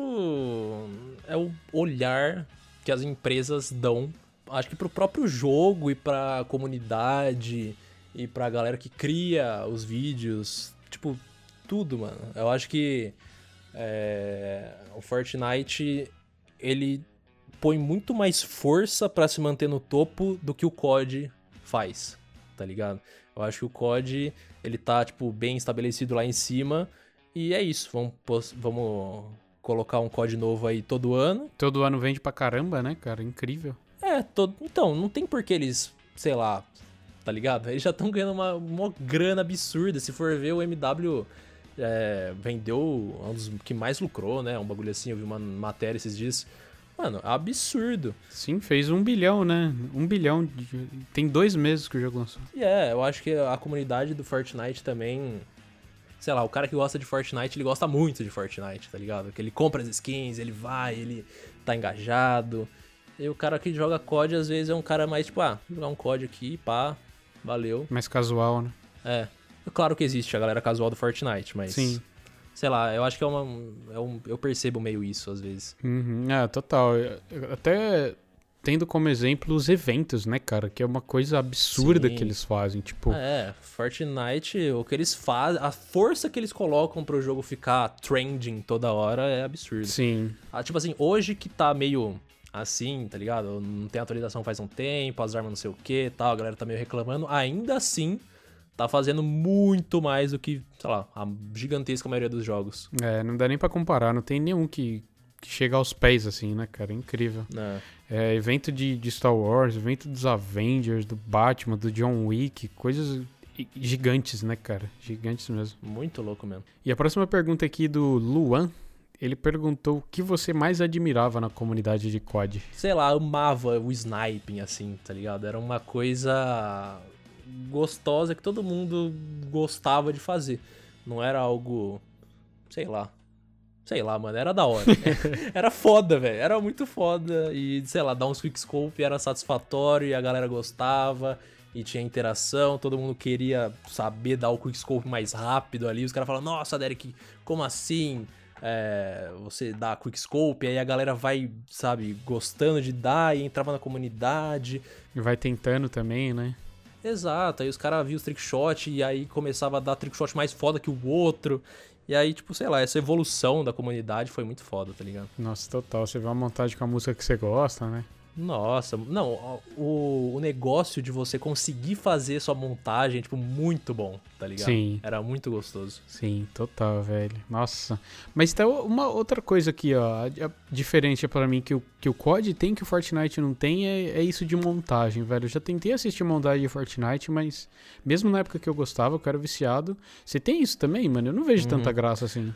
é o olhar que as empresas dão, acho que pro próprio jogo e pra comunidade e pra galera que cria os vídeos, tipo, tudo, mano. Eu acho que é, o Fortnite ele põe muito mais força pra se manter no topo do que o COD faz, tá ligado? Eu acho que o COD ele tá tipo bem estabelecido lá em cima e é isso. Vamos, vamos colocar um COD novo aí todo ano. Todo ano vende pra caramba, né, cara? Incrível. É, todo, então, não tem por que eles, sei lá, tá ligado? Eles já estão ganhando uma, uma grana absurda. Se for ver, o MW é, vendeu um dos que mais lucrou, né? Um bagulho assim, eu vi uma matéria esses dias. Mano, absurdo. Sim, fez um bilhão, né? Um bilhão. de- Tem dois meses que o jogo lançou. E é, eu acho que a comunidade do Fortnite também. Sei lá, o cara que gosta de Fortnite, ele gosta muito de Fortnite, tá ligado? Que ele compra as skins, ele vai, ele tá engajado. E o cara que joga COD, às vezes, é um cara mais tipo, ah, jogar um COD aqui, pá, valeu. Mais casual, né? É. Claro que existe a galera casual do Fortnite, mas. Sim. Sei lá, eu acho que é uma. É um, eu percebo meio isso às vezes. Uhum, é, total. Até tendo como exemplo os eventos, né, cara? Que é uma coisa absurda Sim. que eles fazem. Tipo, É, Fortnite, o que eles fazem, a força que eles colocam pro jogo ficar trending toda hora é absurdo. sim. Ah, tipo assim, hoje que tá meio assim, tá ligado? Não tem atualização faz um tempo, as armas não sei o que tal, a galera tá meio reclamando. Ainda assim, tá fazendo muito mais do que, sei lá, a gigantesca maioria dos jogos. É, não dá nem pra comparar. Não tem nenhum que, que chega aos pés, assim, né, cara? É incrível. Né? É, evento de, de Star Wars, evento dos Avengers, do Batman, do John Wick, coisas gigantes, né, cara? Gigantes mesmo. Muito louco mesmo. E a próxima pergunta aqui do Luan, ele perguntou o que você mais admirava na comunidade de COD. Sei lá, amava o sniping, assim, tá ligado? Era uma coisa gostosa que todo mundo gostava de fazer. Não era algo. Sei lá. Sei lá, mano, era da hora. <laughs> era foda, velho. Era muito foda. E, sei lá, dar uns quickscope era satisfatório e a galera gostava. E tinha interação, todo mundo queria saber dar o quickscope mais rápido ali. Os caras falavam, nossa, Derek, como assim? É, você dá quickscope, aí a galera vai, sabe, gostando de dar e entrava na comunidade. E vai tentando também, né? Exato, aí os caras viam os trickshot e aí começava a dar trickshot mais foda que o outro. E aí, tipo, sei lá, essa evolução da comunidade foi muito foda, tá ligado? Nossa, total. Você vê uma montagem com a música que você gosta, né? Nossa, não, o, o negócio de você conseguir fazer sua montagem, tipo, muito bom, tá ligado? Sim. Era muito gostoso. Sim, total, velho. Nossa. Mas tá uma outra coisa aqui, ó, diferente para mim que o, que o COD tem que o Fortnite não tem é, é isso de montagem, velho. Eu já tentei assistir montagem de Fortnite, mas mesmo na época que eu gostava, que eu era viciado, você tem isso também, mano? Eu não vejo tanta graça assim.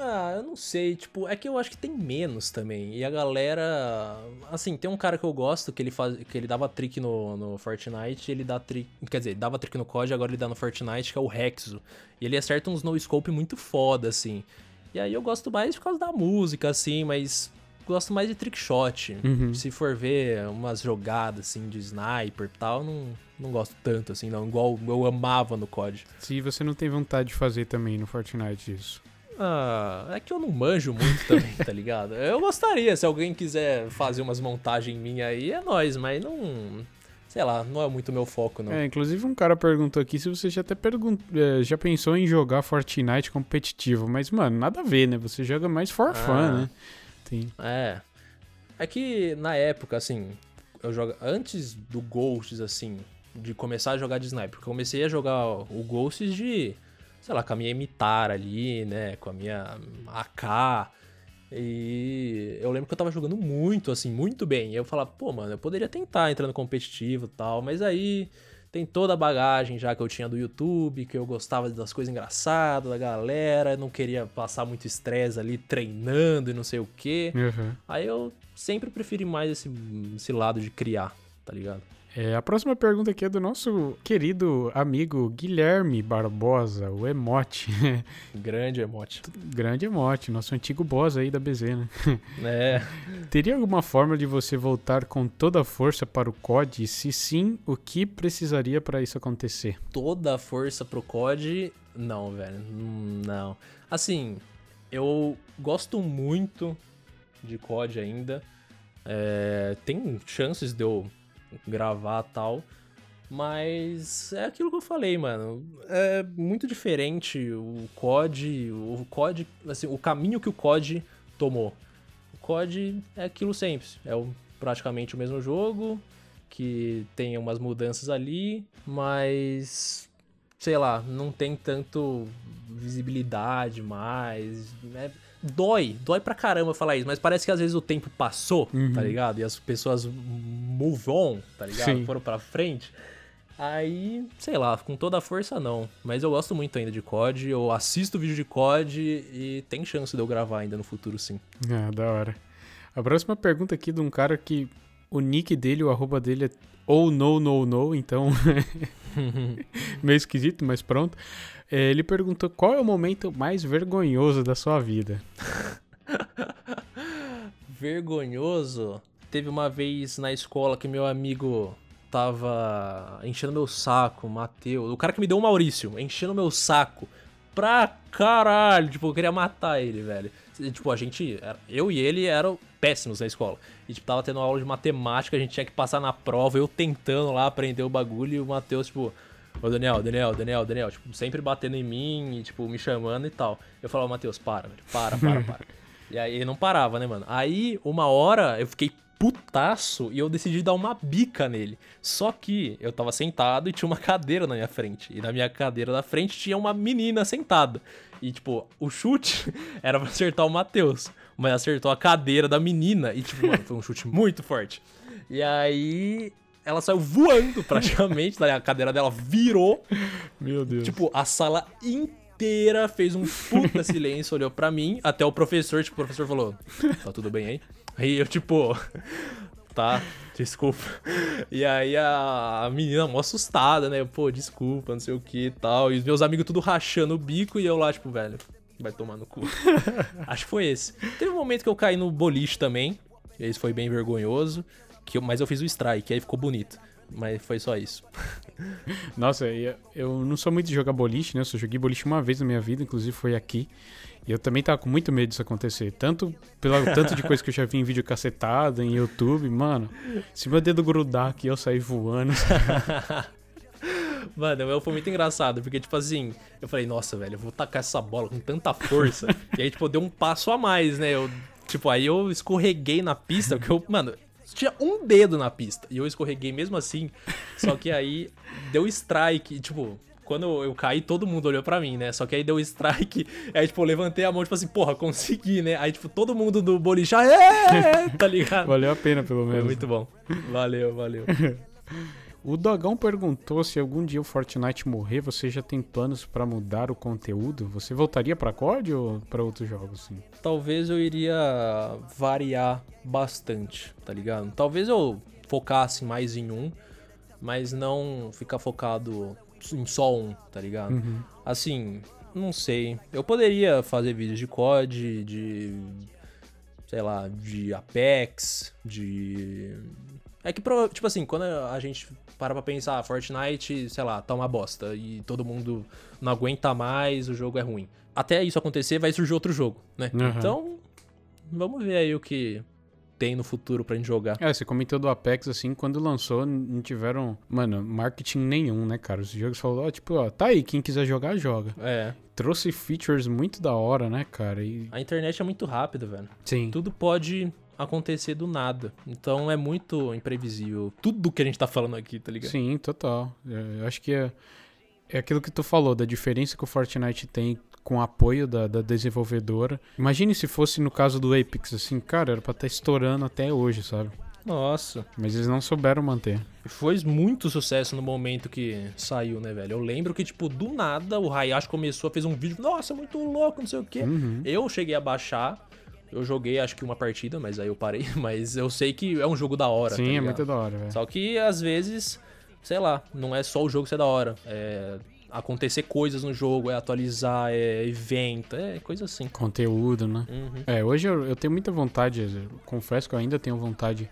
Ah, eu não sei, tipo, é que eu acho que tem menos também. E a galera. Assim, tem um cara que eu gosto que ele faz. que ele dava trick no, no Fortnite, ele dá trick. Quer dizer, ele dava trick no COD, agora ele dá no Fortnite, que é o Rexo. E ele acerta uns no-scope muito foda, assim. E aí eu gosto mais por causa da música, assim, mas. Gosto mais de trickshot. Uhum. Se for ver umas jogadas, assim, de sniper e tal, não, não gosto tanto, assim, não. Igual eu amava no COD. Se você não tem vontade de fazer também no Fortnite isso. Ah, é que eu não manjo muito também, tá ligado? Eu gostaria, se alguém quiser fazer umas montagens minhas aí, é nóis, mas não. Sei lá, não é muito meu foco, não. É, inclusive um cara perguntou aqui se você já até pergun- eh, já pensou em jogar Fortnite competitivo, mas mano, nada a ver, né? Você joga mais for fun, Ah. né? Tem. É. É que na época, assim, eu jogo. Antes do Ghosts, assim, de começar a jogar de sniper, porque eu comecei a jogar o Ghosts de. Sei lá, com a minha Imitar ali, né? Com a minha AK. E eu lembro que eu tava jogando muito, assim, muito bem. E eu falava, pô, mano, eu poderia tentar entrar no competitivo e tal, mas aí tem toda a bagagem já que eu tinha do YouTube, que eu gostava das coisas engraçadas, da galera, não queria passar muito estresse ali treinando e não sei o quê. Uhum. Aí eu sempre preferi mais esse, esse lado de criar, tá ligado? É, a próxima pergunta aqui é do nosso querido amigo Guilherme Barbosa, o Emote. <laughs> Grande emote. Grande Emote, nosso antigo boss aí da BZ, né? <laughs> É. Teria alguma forma de você voltar com toda a força para o COD? Se sim, o que precisaria para isso acontecer? Toda a força pro COD, não, velho. Hum, Não. Assim, eu gosto muito de COD ainda. É, tem chances de eu gravar tal. Mas é aquilo que eu falei, mano. É muito diferente o COD, o COD, assim, o caminho que o COD tomou. O COD é aquilo sempre, é praticamente o mesmo jogo, que tem umas mudanças ali, mas sei lá, não tem tanto visibilidade mais, né? Dói, dói pra caramba falar isso, mas parece que às vezes o tempo passou, Uhum. tá ligado? E as pessoas move on, tá ligado? Sim. Foram pra frente. Aí, sei lá, com toda a força não. Mas eu gosto muito ainda de COD, eu assisto vídeo de COD e tem chance de eu gravar ainda no futuro sim. Ah, da hora. A próxima pergunta aqui de um cara que o nick dele, o arroba dele é ou no no no, então <laughs> <laughs> meio esquisito, mas pronto. É, ele perguntou qual é o momento mais vergonhoso da sua vida. <laughs> Vergonhoso. Teve uma vez na escola que meu amigo tava enchendo meu saco, Matheus. O cara que me deu o Maurício, enchendo meu saco. Pra caralho. Tipo, eu queria matar ele, velho. Tipo, a gente. Eu e ele eram péssimos na escola. E, tipo, tava tendo aula de matemática, a gente tinha que passar na prova, eu tentando lá aprender o bagulho e o Matheus, tipo. Ô, Daniel, Daniel, Daniel, Daniel, tipo, sempre batendo em mim e, tipo, me chamando e tal. Eu falava, Matheus, para, velho, para, para, para. <laughs> e aí ele não parava, né, mano? Aí, uma hora, eu fiquei putaço e eu decidi dar uma bica nele. Só que eu tava sentado e tinha uma cadeira na minha frente. E na minha cadeira da frente tinha uma menina sentada. E, tipo, o chute <laughs> era pra acertar o Matheus. Mas acertou a cadeira da menina. E, tipo, mano, foi um chute muito forte. E aí. Ela saiu voando praticamente, tá? a cadeira dela virou. Meu Deus. Tipo, a sala inteira fez um puta silêncio, olhou pra mim, até o professor, tipo, o professor falou: Tá tudo bem aí? Aí eu, tipo, tá, desculpa. E aí a, menina mó assustada, né? Pô, desculpa, não sei o que e tal. E os meus amigos tudo rachando o bico e eu lá, tipo, velho, vai tomar no cu. <laughs> Acho que foi esse. Teve um momento que eu caí no boliche também. E esse foi bem vergonhoso. Que eu- mas eu fiz o strike, aí ficou bonito. Mas foi só isso. <laughs> Nossa, eu, eu não sou muito de jogar boliche, né? Eu só joguei boliche uma vez na minha vida, inclusive foi aqui. E eu também tava com muito medo disso acontecer. Tanto pelo tanto de coisa que eu já vi em vídeo cacetada, em YouTube, mano. Se meu dedo grudar aqui, eu sair voando. <laughs> Mano, o meu foi muito engraçado, porque, tipo assim, eu falei, nossa, velho, eu vou tacar essa bola com tanta força. <laughs> e aí, tipo, eu dei um passo a mais, né? Eu, tipo, aí eu escorreguei na pista, porque eu, mano, tinha um dedo na pista. E eu escorreguei mesmo assim. Só que aí deu strike. Tipo, quando eu, eu, caí, todo mundo olhou pra mim, né? Só que aí deu strike. <laughs> Aí, tipo, eu levantei a mão, tipo assim, porra, consegui, né? Aí, tipo, todo mundo do boliche, é, tá ligado? Valeu a pena, pelo menos. Foi muito bom. Valeu, valeu. <laughs> O Dogão perguntou se algum dia o Fortnite morrer, você já tem planos para mudar o conteúdo? Você voltaria para COD ou para outros jogos, sim? Talvez eu iria variar bastante, tá ligado? Talvez eu focasse mais em um, mas não ficar focado em só um, tá ligado? Uhum. Assim, não sei. Eu poderia fazer vídeos de COD, de sei lá, de Apex, de é que, tipo assim, quando a gente para pra pensar, Fortnite, sei lá, tá uma bosta e todo mundo não aguenta mais, o jogo é ruim. Até isso acontecer, vai surgir outro jogo, né? Uhum. Então, vamos ver aí o que tem no futuro pra gente jogar. É, você comentou do Apex, assim, quando lançou, não tiveram, mano, marketing nenhum, né, cara? Os jogos falaram, tipo, ó, tá aí, quem quiser jogar, joga. É. Trouxe features muito da hora, né, cara? E... A internet é muito rápida, velho. Sim. Tudo pode acontecer do nada. Então é muito imprevisível. Tudo que a gente tá falando aqui, tá ligado? Sim, total. É, eu acho que é, é aquilo que tu falou, da diferença que o Fortnite tem com o apoio da, da desenvolvedora. Imagine se fosse no caso do Apex, assim, cara, era pra estar tá estourando até hoje, sabe? Nossa. Mas eles não souberam manter. Foi muito sucesso no momento que saiu, né, velho? Eu lembro que, tipo, do nada o Hayashi começou, fez um vídeo, nossa, muito louco, não sei o quê. Uhum. Eu cheguei a baixar, eu joguei acho que uma partida, mas aí eu parei. <laughs> Mas eu sei que é um jogo da hora. Sim, tá é muito da hora, velho. Só que às vezes, sei lá, não é só o jogo ser da hora. É acontecer coisas no jogo, é atualizar, é evento, é coisa assim. Conteúdo, né? Uhum. É, hoje eu, eu, tenho muita vontade, confesso que eu ainda tenho vontade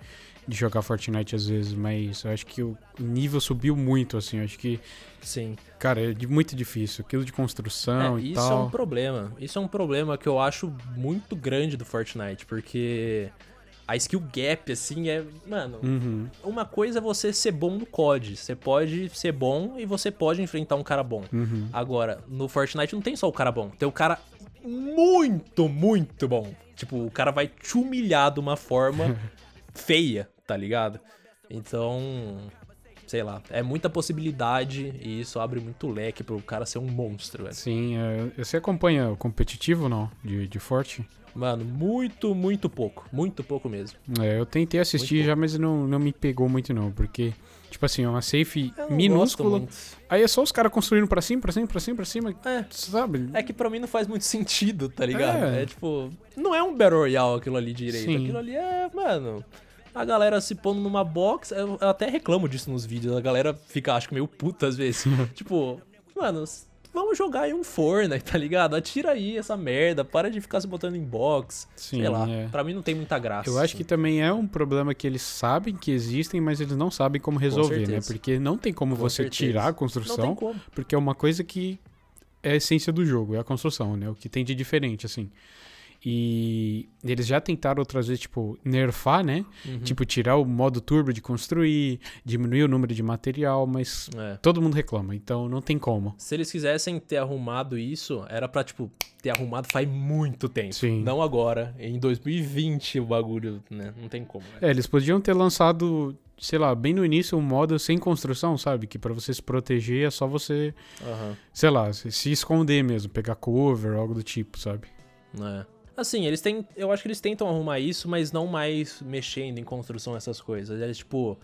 de jogar Fortnite às vezes, mas eu acho que o nível subiu muito, assim. Eu acho que. Sim. Cara, é muito difícil. Aquilo de construção é, e isso tal. Isso é um problema. Isso é um problema que eu acho muito grande do Fortnite, porque a skill gap, assim, é. Mano, uhum. uma coisa é você ser bom no COD. Você pode ser bom e você pode enfrentar um cara bom. Uhum. Agora, no Fortnite não tem só o cara bom, tem o cara muito, muito bom. Tipo, o cara vai te humilhar de uma forma <laughs> feia, tá ligado? Então, sei lá, é muita possibilidade e isso abre muito leque pro cara ser um monstro, velho. Sim, é, você acompanha o competitivo, não? De, de Forte? Mano, muito, muito pouco. Muito pouco mesmo. É, eu tentei assistir já, mas não, não me pegou muito não, porque, tipo assim, é uma safe minúscula. Aí é só os caras construindo pra cima, pra cima, pra cima, pra cima. É. Sabe? É que pra mim não faz muito sentido, tá ligado? É, é tipo, não é um Battle Royale aquilo ali direito. Sim. Aquilo ali é, mano a galera se pondo numa box. Eu, eu, até reclamo disso nos vídeos. A galera fica, acho que meio puta às vezes. <laughs> tipo, mano, vamos jogar aí um Fortnite, tá ligado? Atira aí essa merda, para de ficar se botando em box. Sim, Sei lá, é. pra mim não tem muita graça. Eu acho que também é um problema que eles sabem que existem, mas eles não sabem como resolver, né? Porque não tem como Com você certeza. tirar a construção, porque é uma coisa que é a essência do jogo, é a construção, né? O que tem de diferente, assim. E eles já tentaram outras vezes, tipo, nerfar, né? Uhum. Tipo, tirar o modo turbo de construir, diminuir o número de material, mas é. todo mundo reclama, então não tem como. Se eles quisessem ter arrumado isso, era pra, tipo, ter arrumado faz muito tempo. Sim. Não agora. Em 2020 o bagulho, né? Não tem como. Né? É, eles podiam ter lançado sei lá, bem no início um modo sem construção, sabe? Que para você se proteger é só você, uhum. sei lá, se esconder mesmo, pegar cover, algo do tipo, sabe? É. Assim, eles têm. Eu acho que eles tentam arrumar isso, mas não mais mexendo em construção essas coisas. Eles, tipo.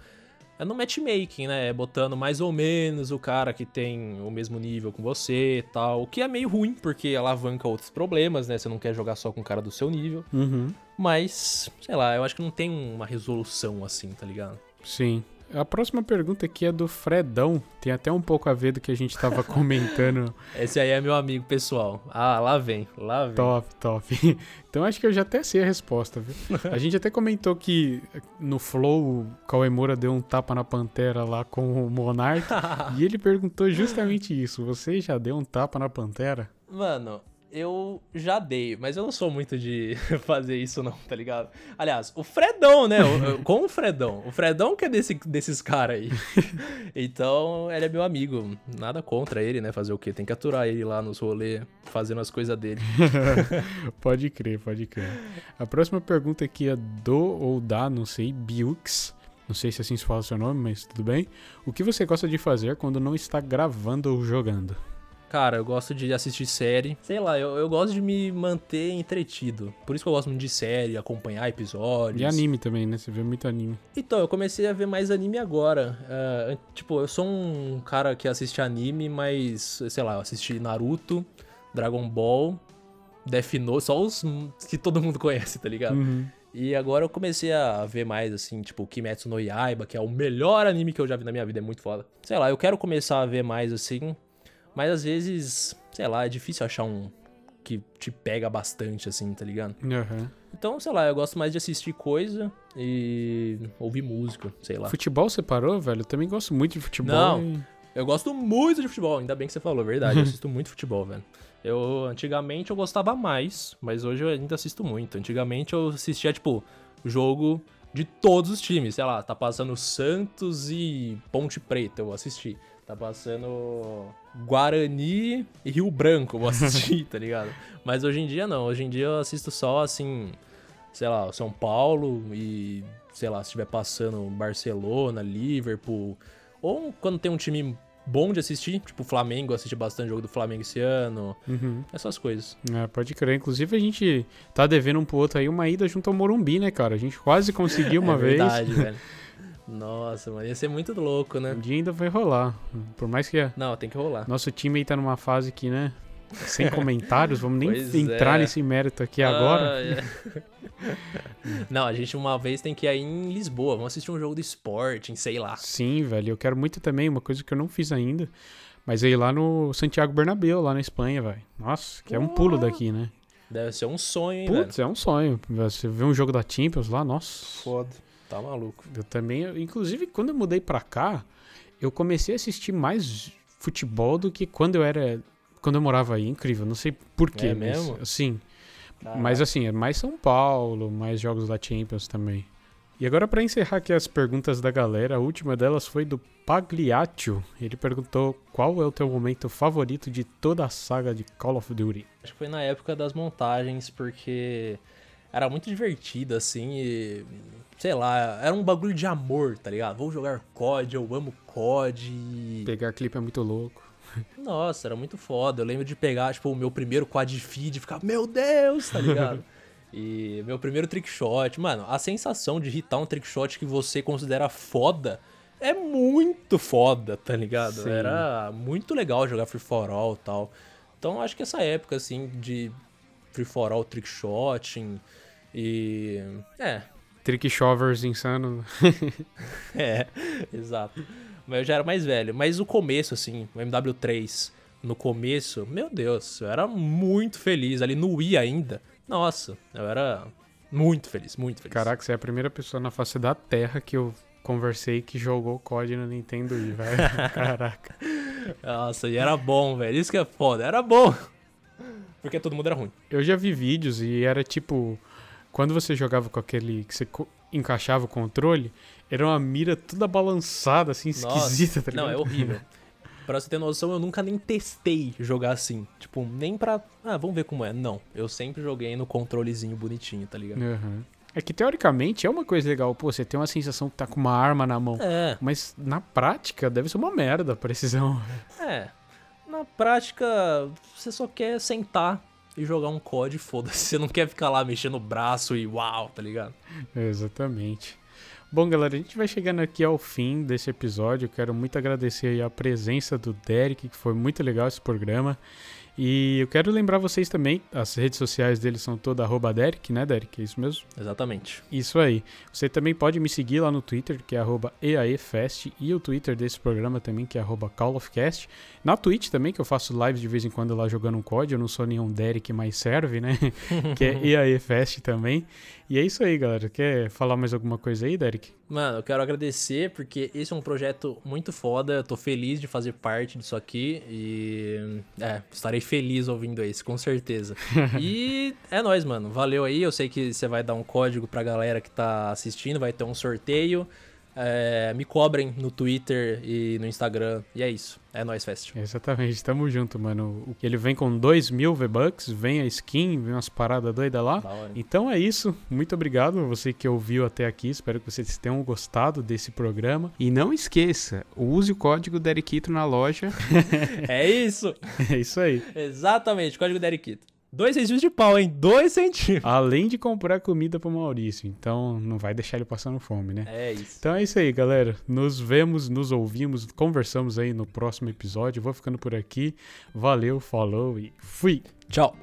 É no matchmaking, né? É botando mais ou menos o cara que tem o mesmo nível com você e tal. O que é meio ruim, porque alavanca outros problemas, né? Você não quer jogar só com o cara do seu nível. Uhum. Mas, sei lá, eu acho que não tem uma resolução assim, tá ligado? Sim. A próxima pergunta aqui é do Fredão. Tem até um pouco a ver do que a gente tava <laughs> comentando. Esse aí é meu amigo pessoal. Ah, lá vem, lá vem. Top, top. <laughs> Então acho que eu já até sei a resposta, viu? A gente até comentou que no Flow o Kawemura deu um tapa na Pantera lá com o Monark. <laughs> e ele perguntou justamente isso. Você já deu um tapa na Pantera? Mano, eu já dei, mas eu não sou muito de <laughs> fazer isso não, tá ligado? Aliás, o Fredão, né? O, com o Fredão. O Fredão que é desse, desses caras aí. <laughs> Então, ele é meu amigo. Nada contra ele, né? Fazer o quê? Tem que aturar ele lá nos rolês, fazendo as coisas dele. <laughs> pode crer, pode crer. A próxima pergunta aqui é do ou da, não sei, Biux. Não sei se assim se fala o seu nome, mas tudo bem. O que você gosta de fazer quando não está gravando ou jogando? Cara, eu gosto de assistir série. Sei lá, eu, eu gosto de me manter entretido. Por isso que eu gosto muito de série, acompanhar episódios. E anime também, né? Você vê muito anime. Então, eu comecei a ver mais anime agora. Uh, tipo, eu sou um cara que assiste anime, mas, sei lá, eu assisti Naruto, Dragon Ball, Death Note, só os que todo mundo conhece, tá ligado? Uhum. E agora eu comecei a ver mais, assim, tipo, Kimetsu no Yaiba, que é o melhor anime que eu já vi na minha vida, é muito foda. Sei lá, eu quero começar a ver mais, assim, mas às vezes, sei lá, é difícil achar um que te pega bastante, assim, tá ligado? Uhum. Então, sei lá, eu gosto mais de assistir coisa e ouvir música, sei lá. Futebol você parou, velho? Eu também gosto muito de futebol. Não, e... eu gosto muito de futebol, ainda bem que você falou, verdade, eu <laughs> assisto muito futebol, velho. Eu, antigamente eu gostava mais, mas hoje eu ainda assisto muito. Antigamente eu assistia, tipo, jogo de todos os times, sei lá, tá passando Santos e Ponte Preta, eu assisti. Tá passando Guarani e Rio Branco, vou assistir, <laughs> tá ligado? Mas hoje em dia não, hoje em dia eu assisto só assim, sei lá, São Paulo e, sei lá, se estiver passando Barcelona, Liverpool, ou quando tem um time bom de assistir, tipo o Flamengo, assisti bastante jogo do Flamengo esse ano, uhum. essas coisas. É, pode crer. Inclusive a gente tá devendo um pro outro aí uma ida junto ao Morumbi, né, cara? A gente quase conseguiu uma <laughs> é vez. Verdade, velho. Nossa, mano, ia ser muito louco, né? Um dia ainda vai rolar. Por mais que. Não, tem que rolar. Nosso time aí tá numa fase que, né? Sem <laughs> comentários, vamos nem Pois entrar é. nesse mérito aqui agora. Ah, é. <laughs> Não, a gente uma vez tem que ir aí em Lisboa. Vamos assistir um jogo do Sporting, sei lá. Sim, velho. Eu quero muito também, uma coisa que eu não fiz ainda. Mas é ir lá no Santiago Bernabéu, lá na Espanha, velho. Nossa, que é um pulo daqui, né? Deve ser um sonho, hein, Putz, é um sonho. Você vê um jogo da Champions lá, nossa. Foda. Tá maluco. Eu também, inclusive, quando eu mudei pra cá, eu comecei a assistir mais futebol do que quando eu era. Quando eu morava aí. Incrível, não sei porquê, É mas. mesmo? Sim. Mas assim, é mais São Paulo, mais jogos da Champions também. E agora, pra encerrar aqui as perguntas da galera, a última delas foi do Pagliaccio. Ele perguntou qual é o teu momento favorito de toda a saga de Call of Duty. Acho que foi na época das montagens, porque era muito divertido, assim, e. Sei lá, era um bagulho de amor, tá ligado? Vou jogar COD, eu amo COD. e- Pegar clipe é muito louco. Nossa, era muito foda. Eu lembro de pegar, tipo, o meu primeiro quad feed e ficar, meu Deus, tá ligado? <laughs> e meu primeiro trick shot. Mano, a sensação de hitar um trick shot que você considera foda é muito foda, tá ligado? Sim. Era muito legal jogar Free for All e tal. Então acho que essa época, assim, de Free for All, trick shotting e. É, Trick Shovers insano. <laughs> é, exato. Mas eu já era mais velho. Mas o começo, assim, o MW3, no começo, meu Deus, eu era muito feliz. Ali no Wii ainda. Nossa, eu era muito feliz, muito feliz. Caraca, você é a primeira pessoa na face da Terra que eu conversei que jogou COD no Nintendo Wii, velho. <laughs> Caraca. Nossa, e era bom, velho. Isso que é foda, era bom. Porque todo mundo era ruim. Eu já vi vídeos e era tipo. Quando você jogava com aquele. que você encaixava o controle, era uma mira toda balançada, assim, Nossa, esquisita, tá ligado? Não, é horrível. <laughs> Pra você ter noção, eu nunca nem testei jogar assim. Tipo, nem pra. Ah, vamos ver como é. Não. Eu sempre joguei no controlezinho bonitinho, tá ligado? Aham. É que teoricamente é uma coisa legal, pô, você tem uma sensação que tá com uma arma na mão. É. Mas na prática deve ser uma merda a precisão. É. Na prática, você só quer sentar e jogar um COD, foda-se. <laughs> Você não quer ficar lá mexendo o braço e uau, tá ligado? Exatamente. Bom, galera, a gente vai chegando aqui ao fim desse episódio. Eu quero muito agradecer a presença do Derek, que foi muito legal esse programa. E eu quero lembrar vocês também, as redes sociais dele são todas arroba Derek, né, Derek? É isso mesmo? Exatamente. Isso aí. Você também pode me seguir lá no Twitter, que é arroba EAEFest, e o Twitter desse programa também, que é arroba CallOfCast. Na Twitch também, que eu faço lives de vez em quando lá jogando um COD, eu não sou nenhum Derek, mas serve, né? <laughs> que é EAEFest também. E é isso aí, galera. Quer falar mais alguma coisa aí, Derek? Mano, eu quero agradecer porque esse é um projeto muito foda. Eu tô feliz de fazer parte disso aqui e. É, estarei feliz ouvindo isso, com certeza. <laughs> e é nóis, mano. Valeu aí. Eu sei que você vai dar um código pra galera que tá assistindo, vai ter um sorteio. É, me cobrem no Twitter e no Instagram. E é isso. É nóis, Fest. Exatamente, tamo junto, mano. Ele vem com 2 mil V-Bucks, vem a skin, vem umas paradas doidas lá. Então é isso. Muito obrigado você que ouviu até aqui. Espero que vocês tenham gostado desse programa. E não esqueça, use o código Derikito na loja. <laughs> é isso. <laughs> é isso aí. Exatamente, código Derikito. Dois centímetros de pau, hein? Dois centímetros. Além de comprar comida pro Maurício. Então não vai deixar ele passando fome, né? É isso. Então é isso aí, galera. Nos vemos, nos ouvimos, conversamos aí no próximo episódio. Vou ficando por aqui. Valeu, falou e fui. Tchau.